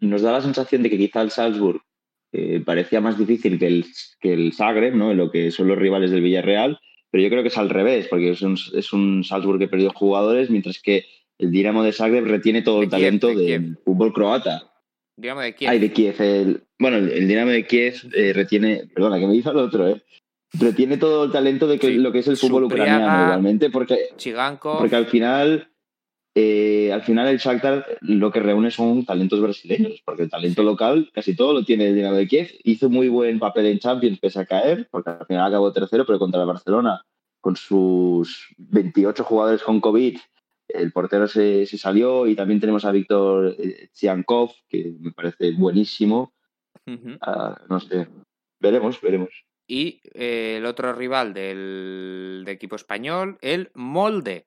Speaker 4: nos da la sensación de que quizá el Salzburg eh, parecía más difícil que el, que el Zagreb, ¿no? En lo que son los rivales del Villarreal, pero yo creo que es al revés, porque es un, es un Salzburg que perdió jugadores, mientras que el Dinamo de Zagreb retiene todo el talento
Speaker 1: de
Speaker 4: del fútbol croata.
Speaker 1: Dinamo de Kiev.
Speaker 4: Ay, de Kiev. El, bueno, el, el Dinamo de Kiev eh, retiene, perdona, que me hizo el otro, ¿eh? Retiene todo el talento de que,
Speaker 1: Sí.
Speaker 4: lo que es el fútbol
Speaker 1: Supriaga.
Speaker 4: ucraniano, igualmente, porque porque al final, eh, al final el Shakhtar lo que reúne son talentos brasileños, porque el talento local casi todo lo tiene el Dinamo de Kiev. Hizo muy buen papel en Champions pese a caer, porque al final acabó tercero, pero contra el Barcelona, con sus 28 jugadores con COVID, el portero se, se salió y también tenemos a Víctor eh, Tsiankov, que me parece buenísimo. Ah, no sé, veremos, veremos.
Speaker 1: Y eh, el otro rival del, de equipo español, el Molde.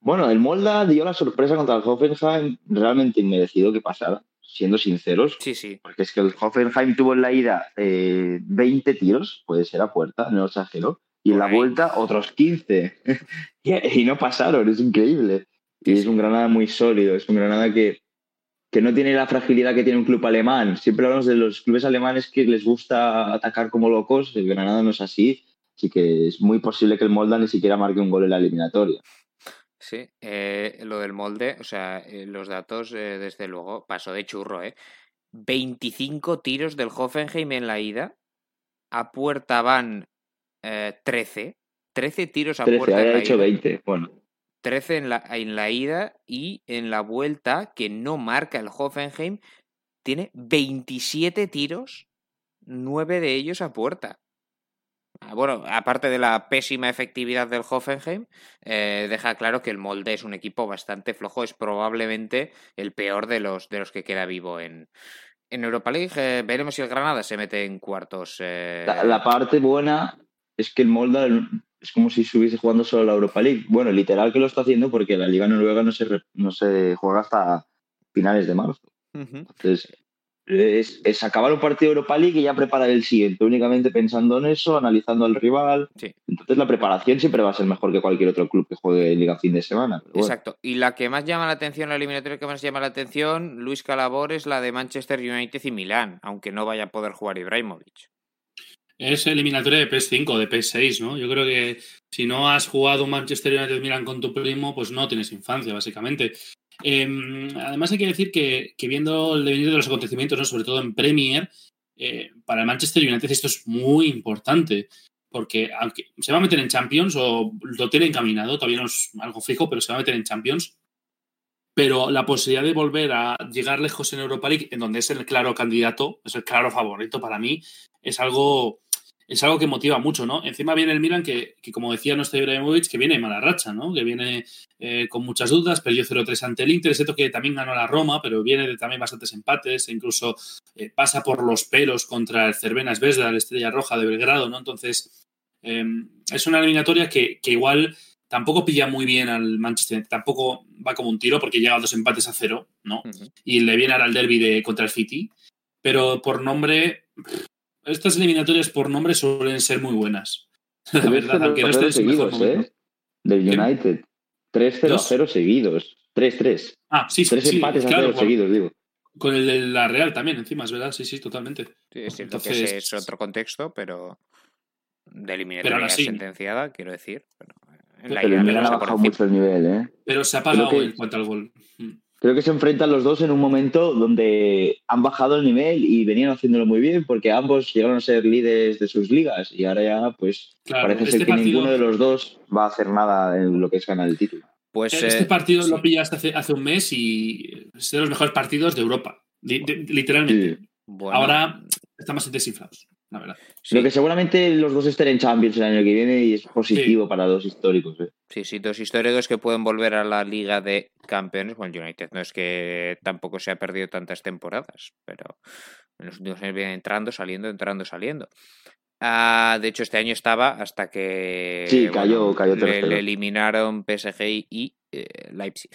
Speaker 4: Bueno, el Molda dio la sorpresa contra el Hoffenheim, realmente inmerecido que pasara, siendo sinceros.
Speaker 1: Sí, sí.
Speaker 4: Porque es que el Hoffenheim tuvo en la ida eh, 20 tiros, puede ser a puerta, no exagero, y en la vuelta otros 15. y, no pasaron, es increíble. Y es un Granada muy sólido, es un Granada que, que no tiene la fragilidad que tiene un club alemán. Siempre hablamos de los clubes alemanes que les gusta atacar como locos, el Granada no es así, así que es muy posible que el Molda ni siquiera marque un gol en la eliminatoria.
Speaker 1: Sí, eh, lo del molde, o sea, eh, los datos, eh, desde luego, pasó de churro, ¿eh? 25 tiros del Hoffenheim en la ida, a puerta van eh, 13, 13 tiros a
Speaker 4: 13,
Speaker 1: puerta
Speaker 4: había hecho
Speaker 1: ida,
Speaker 4: 20, bueno.
Speaker 1: 13 en la, en la ida y en la vuelta, que no marca el Hoffenheim, tiene 27 tiros, 9 de ellos a puerta. Ah, Bueno, aparte de la pésima efectividad del Hoffenheim, eh, deja claro que el Molde es un equipo bastante flojo, es probablemente el peor de los, de los que queda vivo en, en Europa League. Eh, veremos si el Granada se mete en cuartos. eh,
Speaker 4: La, la parte buena es que el Molda es como si estuviese jugando solo la Europa League. Bueno, literal que lo está haciendo porque la Liga Noruega no se, re- no se juega hasta finales de marzo. Entonces, es, es acabar un partido de Europa League y ya preparar el siguiente, únicamente pensando en eso, analizando al rival.
Speaker 1: Sí.
Speaker 4: Entonces, la preparación siempre va a ser mejor que cualquier otro club que juegue Liga fin de semana. bueno.
Speaker 1: Exacto. Y la que más llama la atención, la eliminatoria que más llama la atención, Luis Calabor, es la de Manchester United y Milán, aunque no vaya a poder jugar Ibrahimovic.
Speaker 2: Es eliminatoria de PS5, de PS6, ¿no? Yo creo que si no has jugado Manchester United Milan con tu primo, pues no tienes infancia, básicamente. Eh, además, hay que decir que, que viendo el devenir de los acontecimientos, ¿no? sobre todo en Premier, eh, para el Manchester United esto es muy importante. Porque aunque se va a meter en Champions o lo tiene encaminado, todavía no es algo fijo, pero se va a meter en Champions. Pero la posibilidad de volver a llegar lejos en Europa League, en donde es el claro candidato, es el claro favorito para mí, es algo, es algo que motiva mucho, ¿no? Encima viene el Milan que, que como decía nuestro Ibrahimovic, que viene en mala racha, ¿no? Que viene eh, con muchas dudas, perdió 0-3 ante el Inter, es cierto que también ganó la Roma, pero viene de también bastantes empates, e incluso eh, pasa por los pelos contra el Cervena Vesda, la Estrella Roja de Belgrado, ¿no? Entonces, eh, es una eliminatoria que, que igual tampoco pilla muy bien al Manchester, tampoco va como un tiro porque llega a dos empates a cero, ¿no? Y le viene ahora el derby de, contra el City, pero por nombre, estas eliminatorias por nombre suelen ser muy buenas. La verdad, aunque no esté en su mejor
Speaker 4: seguidos. ¿eh? Del. United. 3-0 a
Speaker 2: ¿Dos?
Speaker 4: 0 seguidos. 3-3.
Speaker 2: Ah, sí,
Speaker 4: Tres
Speaker 2: sí,
Speaker 4: empates a
Speaker 2: claro,
Speaker 4: 0
Speaker 2: con,
Speaker 4: seguidos, digo.
Speaker 2: con el de la Real también, encima, es verdad, sí, sí, totalmente.
Speaker 1: Sí, es cierto que
Speaker 2: Entonces-
Speaker 1: ese es otro contexto, pero de eliminatoria
Speaker 2: sí.
Speaker 1: sentenciada, quiero decir. Pero en la
Speaker 4: Pero
Speaker 1: ida
Speaker 4: el
Speaker 1: le
Speaker 4: Milan ha bajado mucho el nivel, ¿eh?
Speaker 2: Pero se ha pagado
Speaker 4: que-
Speaker 2: en cuanto al gol.
Speaker 4: Creo que se enfrentan los dos en un momento donde han bajado el nivel y venían haciéndolo muy bien porque ambos llegaron a ser líderes de sus ligas y ahora ya pues
Speaker 2: Claro,
Speaker 4: parece
Speaker 2: este
Speaker 4: ser que
Speaker 2: partido-
Speaker 4: ninguno de los dos va a hacer nada en lo que es ganar el título.
Speaker 1: Pues
Speaker 2: Este
Speaker 1: eh,
Speaker 2: partido
Speaker 1: sí.
Speaker 2: lo pillaste hace, hace un mes y es de los mejores partidos de Europa. De- literalmente.
Speaker 4: Sí.
Speaker 1: Bueno,
Speaker 2: Ahora están más desinflados, la verdad.
Speaker 1: sí,
Speaker 4: Lo que seguramente los dos estén en Champions el año que viene y es positivo para dos históricos. ¿eh?
Speaker 1: sí, sí, dos históricos que pueden volver a la Liga de Campeones. Bueno, United no es que tampoco se ha perdido tantas temporadas, pero en los últimos años viene entrando, saliendo, entrando, saliendo. Ah, de hecho, este año estaba hasta que
Speaker 4: Sí, cayó- cayó
Speaker 1: le eliminaron PSG y eh, Leipzig.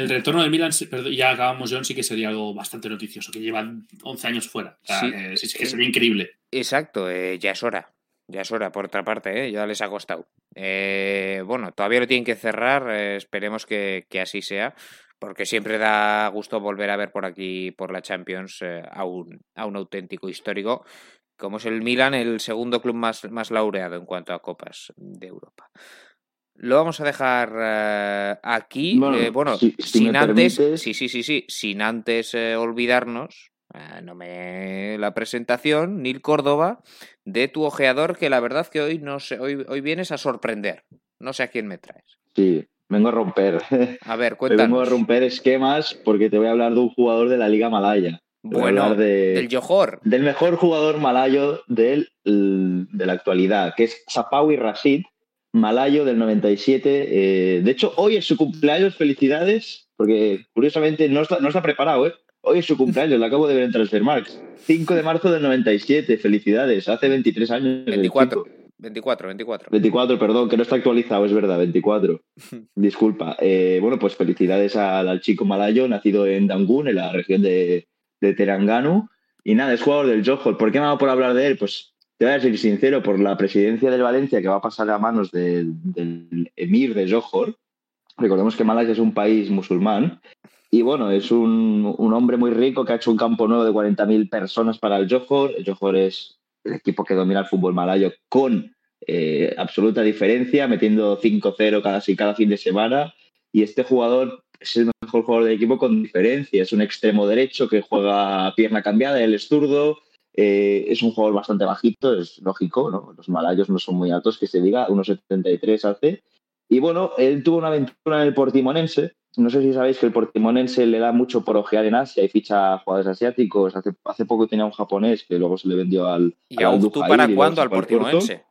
Speaker 2: El retorno de Milan, perdón, ya acabamos, John, sí que sería algo bastante noticioso, que llevan 11 años fuera. O sea,
Speaker 1: Sí.
Speaker 2: eh, sí, sí que sería increíble.
Speaker 1: Exacto, eh, ya es hora. Ya es hora, por otra parte, ¿eh? ya les ha costado. Eh, bueno, todavía lo tienen que cerrar, eh, esperemos que, que así sea, porque siempre da gusto volver a ver por aquí, por la Champions, eh, a, un, a un auténtico histórico, como es el Milan, el segundo club más, más laureado en cuanto a copas de Europa. Lo vamos a dejar eh, aquí.
Speaker 4: Bueno,
Speaker 1: eh, bueno
Speaker 4: si- si
Speaker 1: sin antes,
Speaker 4: permites-
Speaker 1: sí, sí, sí, sí, sin antes eh, olvidarnos, eh, no me la presentación, Nil Córdoba, de tu ojeador, que la verdad que hoy no sé, hoy, hoy vienes a sorprender. No sé a quién me traes.
Speaker 4: Sí, vengo a romper.
Speaker 1: A ver,
Speaker 4: Hoy vengo a
Speaker 1: cuéntanos.
Speaker 4: romper esquemas porque te voy a hablar de un jugador de la Liga Malaya.
Speaker 1: Bueno,
Speaker 4: de-
Speaker 1: del Johor.
Speaker 4: del mejor jugador malayo del, de la actualidad, que es Sapawi Rashid, malayo del 97. Eh, de hecho, hoy es su cumpleaños, felicidades, porque curiosamente no está, no está preparado, ¿eh? Hoy es su cumpleaños, lo acabo de ver en Transfermarkt. 5 de marzo del 97, felicidades, hace 23 años. el
Speaker 1: 24.
Speaker 4: chico.
Speaker 1: 24, 24.
Speaker 4: 24, perdón, que no está actualizado, es verdad, 24. Disculpa. Eh, bueno, pues felicidades al, al chico malayo, nacido en Dangun, en la región de, de. Y nada, es jugador del Johor. ¿Por qué me ha dado por hablar de él? Pues te voy a ser sincero, por la presidencia del Valencia que va a pasar a manos del, del emir de Johor. Recordemos que Malaya es un país musulmán. Y bueno, es un, un hombre muy rico que ha hecho un campo nuevo de 40.000 personas para el Johor. El Johor es el equipo que domina el fútbol malayo con eh, absoluta diferencia, metiendo 5-0 casi cada fin de semana. Y este jugador es el mejor jugador del equipo con diferencia. Es un extremo derecho que juega pierna cambiada, él es zurdo. Eh, es un jugador bastante bajito, es lógico, ¿no? Los malayos no son muy altos, que se diga, 1,73 hace. Y bueno, él tuvo una aventura en el Portimonense. No sé si sabéis que el Portimonense le da mucho por ojear en Asia y ficha jugadores asiáticos. Hace, hace poco tenía un japonés que luego se le vendió al.
Speaker 1: ¿Y
Speaker 4: al
Speaker 1: tú para cuándo al. Portimonense?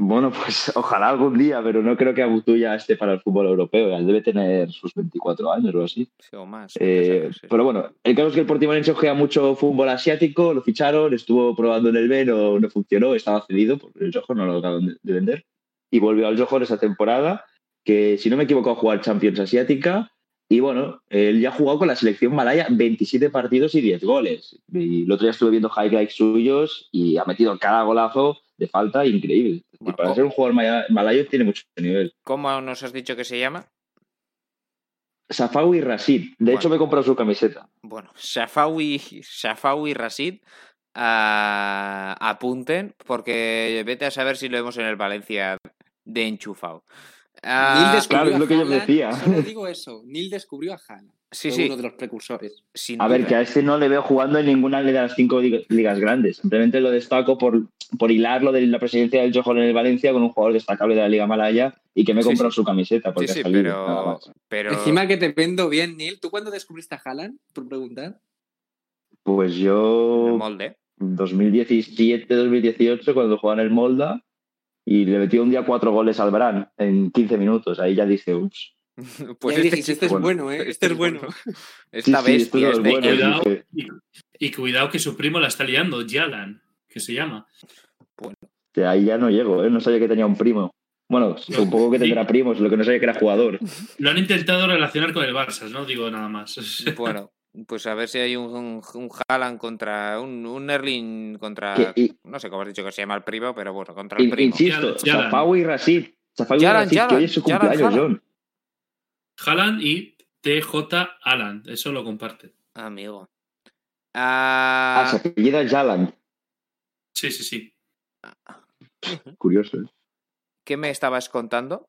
Speaker 4: Bueno, pues ojalá algún día, pero no creo que Abutu ya esté para el fútbol europeo. Él debe tener sus 24 años o así.
Speaker 1: Sí, o más.
Speaker 4: Eh,
Speaker 1: ser, sí.
Speaker 4: pero bueno, el caso es que el Portimonense juega mucho fútbol asiático, lo ficharon, estuvo probando en el B, no, no funcionó, estaba cedido, porque el Johor no lo acaban de vender. Y volvió al Johor esa temporada, que si no me equivoco a jugar Champions Asiática. Y bueno, él ya ha jugado con la selección malaya 27 partidos y 10 goles. Y el otro día estuve viendo highlights suyos y ha metido cada golazo de falta increíble.
Speaker 1: Bueno,
Speaker 4: y para ser un jugador maya- malayo tiene mucho nivel.
Speaker 1: ¿Cómo nos has dicho que se llama?
Speaker 4: Safawi Rashid. De hecho, me he comprado su camiseta.
Speaker 1: Bueno, Shafawi, Shafawi Rashid, ah, apunten, porque vete a saber si lo vemos en el Valencia de enchufado. Ah,
Speaker 3: Neil descubrió
Speaker 4: claro, es lo que yo decía.
Speaker 3: Solo digo eso. Neil descubrió a Haaland.
Speaker 1: Sí, sí,
Speaker 3: uno de los precursores.
Speaker 1: sin
Speaker 4: A ver, que a este no le veo jugando en ninguna de las cinco lig- ligas grandes. Simplemente lo destaco por, por hilarlo de la presidencia del Johor en el Valencia con un jugador destacable de la Liga Malaya y que me he
Speaker 1: Sí,
Speaker 4: comprado
Speaker 1: sí.
Speaker 4: su camiseta.
Speaker 1: Sí,
Speaker 4: Porque
Speaker 1: sí,
Speaker 4: ha salido, nada
Speaker 1: pero,
Speaker 4: más.
Speaker 1: pero
Speaker 3: Encima que te vendo bien, Neil. ¿Tú cuándo descubriste a Haaland? Por preguntar.
Speaker 4: Pues
Speaker 1: en el
Speaker 4: yo,
Speaker 1: molde.
Speaker 4: 2017, 2018, cuando jugaba en el Molda y le metió un día cuatro goles al Bran en 15 minutos. Ahí ya dije, ups.
Speaker 1: Pues
Speaker 3: Ya
Speaker 1: este,
Speaker 3: este es
Speaker 4: bueno.
Speaker 3: bueno, ¿eh? Este es bueno.
Speaker 1: Esta
Speaker 4: Sí, sí, esto
Speaker 1: bestia,
Speaker 4: es
Speaker 1: este-
Speaker 4: bueno,
Speaker 2: cuidado.
Speaker 4: dije,
Speaker 2: Y, y cuidado que su primo la está liando, Jalan, que se llama.
Speaker 4: que ahí ya no llego, ¿eh? no sabía que tenía un primo. Bueno, supongo que tendrá primos, lo que no sabía que era jugador.
Speaker 2: Lo han intentado relacionar con el Barça, no digo nada más.
Speaker 1: Bueno, pues a ver si hay un, un, un Haaland contra un, un Erling contra.
Speaker 4: Y-
Speaker 1: no sé cómo has dicho que se llama el primo, pero bueno, contra el primo.
Speaker 4: insisto. Safawi y. Safawi y Rashid, que hoy es su cumpleaños,
Speaker 1: Yalan.
Speaker 4: John.
Speaker 2: Haaland y TJ Alan, eso lo comparte.
Speaker 1: Amigo.
Speaker 4: Ah,
Speaker 1: Ah,
Speaker 4: se apellida Jalan.
Speaker 2: Sí, sí, sí.
Speaker 4: Curioso, ¿eh?
Speaker 1: ¿Qué me estabas contando?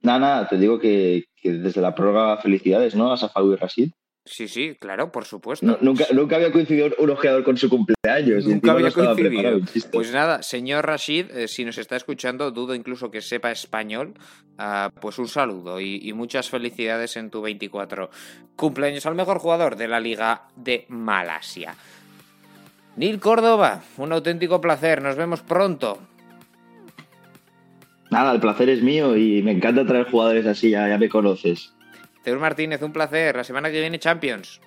Speaker 4: Nada, nada, te digo que, que desde la prórroga felicidades, ¿no? A Safawi y Rashid.
Speaker 1: Sí, sí, claro, por supuesto.
Speaker 4: No, nunca, nunca había coincidido un ojeador con su cumpleaños.
Speaker 1: Nunca
Speaker 4: no
Speaker 1: había coincidido. Pues nada, señor Rashid, eh, si nos está escuchando, dudo incluso que sepa español, ah, pues un saludo y, y muchas felicidades en tu 24 cumpleaños al mejor jugador de la Liga de Malasia. Nil Córdoba, un auténtico placer, nos vemos pronto.
Speaker 4: Nada, el placer es mío y me encanta traer jugadores así, ya, ya me conoces.
Speaker 1: Teur Martínez, un placer, la semana que viene Champions.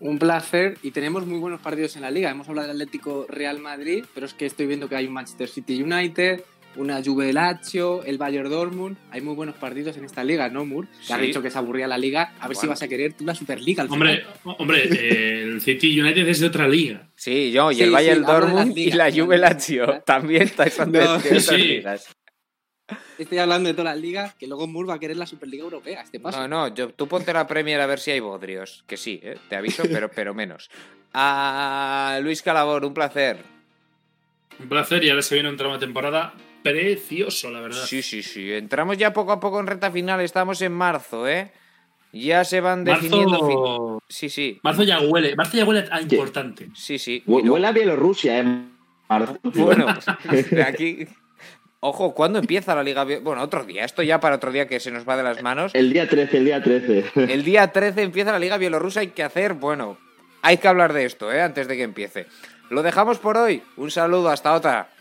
Speaker 3: Un placer y tenemos muy buenos partidos en la liga. Hemos hablado del Atlético Real Madrid, pero es que estoy viendo que hay un Manchester City United, una Juve Lazio, el Bayern Dortmund. Hay muy buenos partidos en esta liga, ¿no, Mur? Que has
Speaker 1: Sí.
Speaker 3: dicho que se aburría la liga. A ver si vas a querer tú la Superliga al
Speaker 2: Hombre,
Speaker 3: final.
Speaker 2: hombre, eh, el City United es de otra liga.
Speaker 1: Sí, yo, y
Speaker 3: Sí,
Speaker 1: el Bayern Dortmund y la Juve Lazio también estáis
Speaker 3: No,
Speaker 1: de otras
Speaker 2: sí.
Speaker 1: ligas.
Speaker 3: Estoy hablando de todas las ligas, que luego Mur va a querer la Superliga Europea. Este paso.
Speaker 1: No, no, yo, tú ponte la Premier a ver si hay bodrios. Que sí, ¿eh? te aviso, pero, pero menos. A Luis Calabor, un placer.
Speaker 2: Un placer y ahora se viene un tramo de temporada precioso, la verdad.
Speaker 1: Sí, sí, sí. Entramos ya poco a poco en recta final. Estamos en marzo, ¿eh? Ya se van definiendo. fin-
Speaker 2: Marzo,
Speaker 1: Sí, sí.
Speaker 2: Marzo ya huele, Marzo ya huele a importante.
Speaker 1: Sí, sí.
Speaker 4: Huele a Bielorrusia, ¿eh? Marzo.
Speaker 1: Bueno, aquí. Ojo, ¿cuándo empieza la Liga? Bueno, otro día. Esto ya para otro día que se nos va de las manos.
Speaker 4: El día 13, el día 13.
Speaker 1: El día 13 empieza la Liga Bielorrusa. Hay que hacer, bueno, hay que hablar de esto, ¿eh? Antes de que empiece. Lo dejamos por hoy. Un saludo, hasta otra.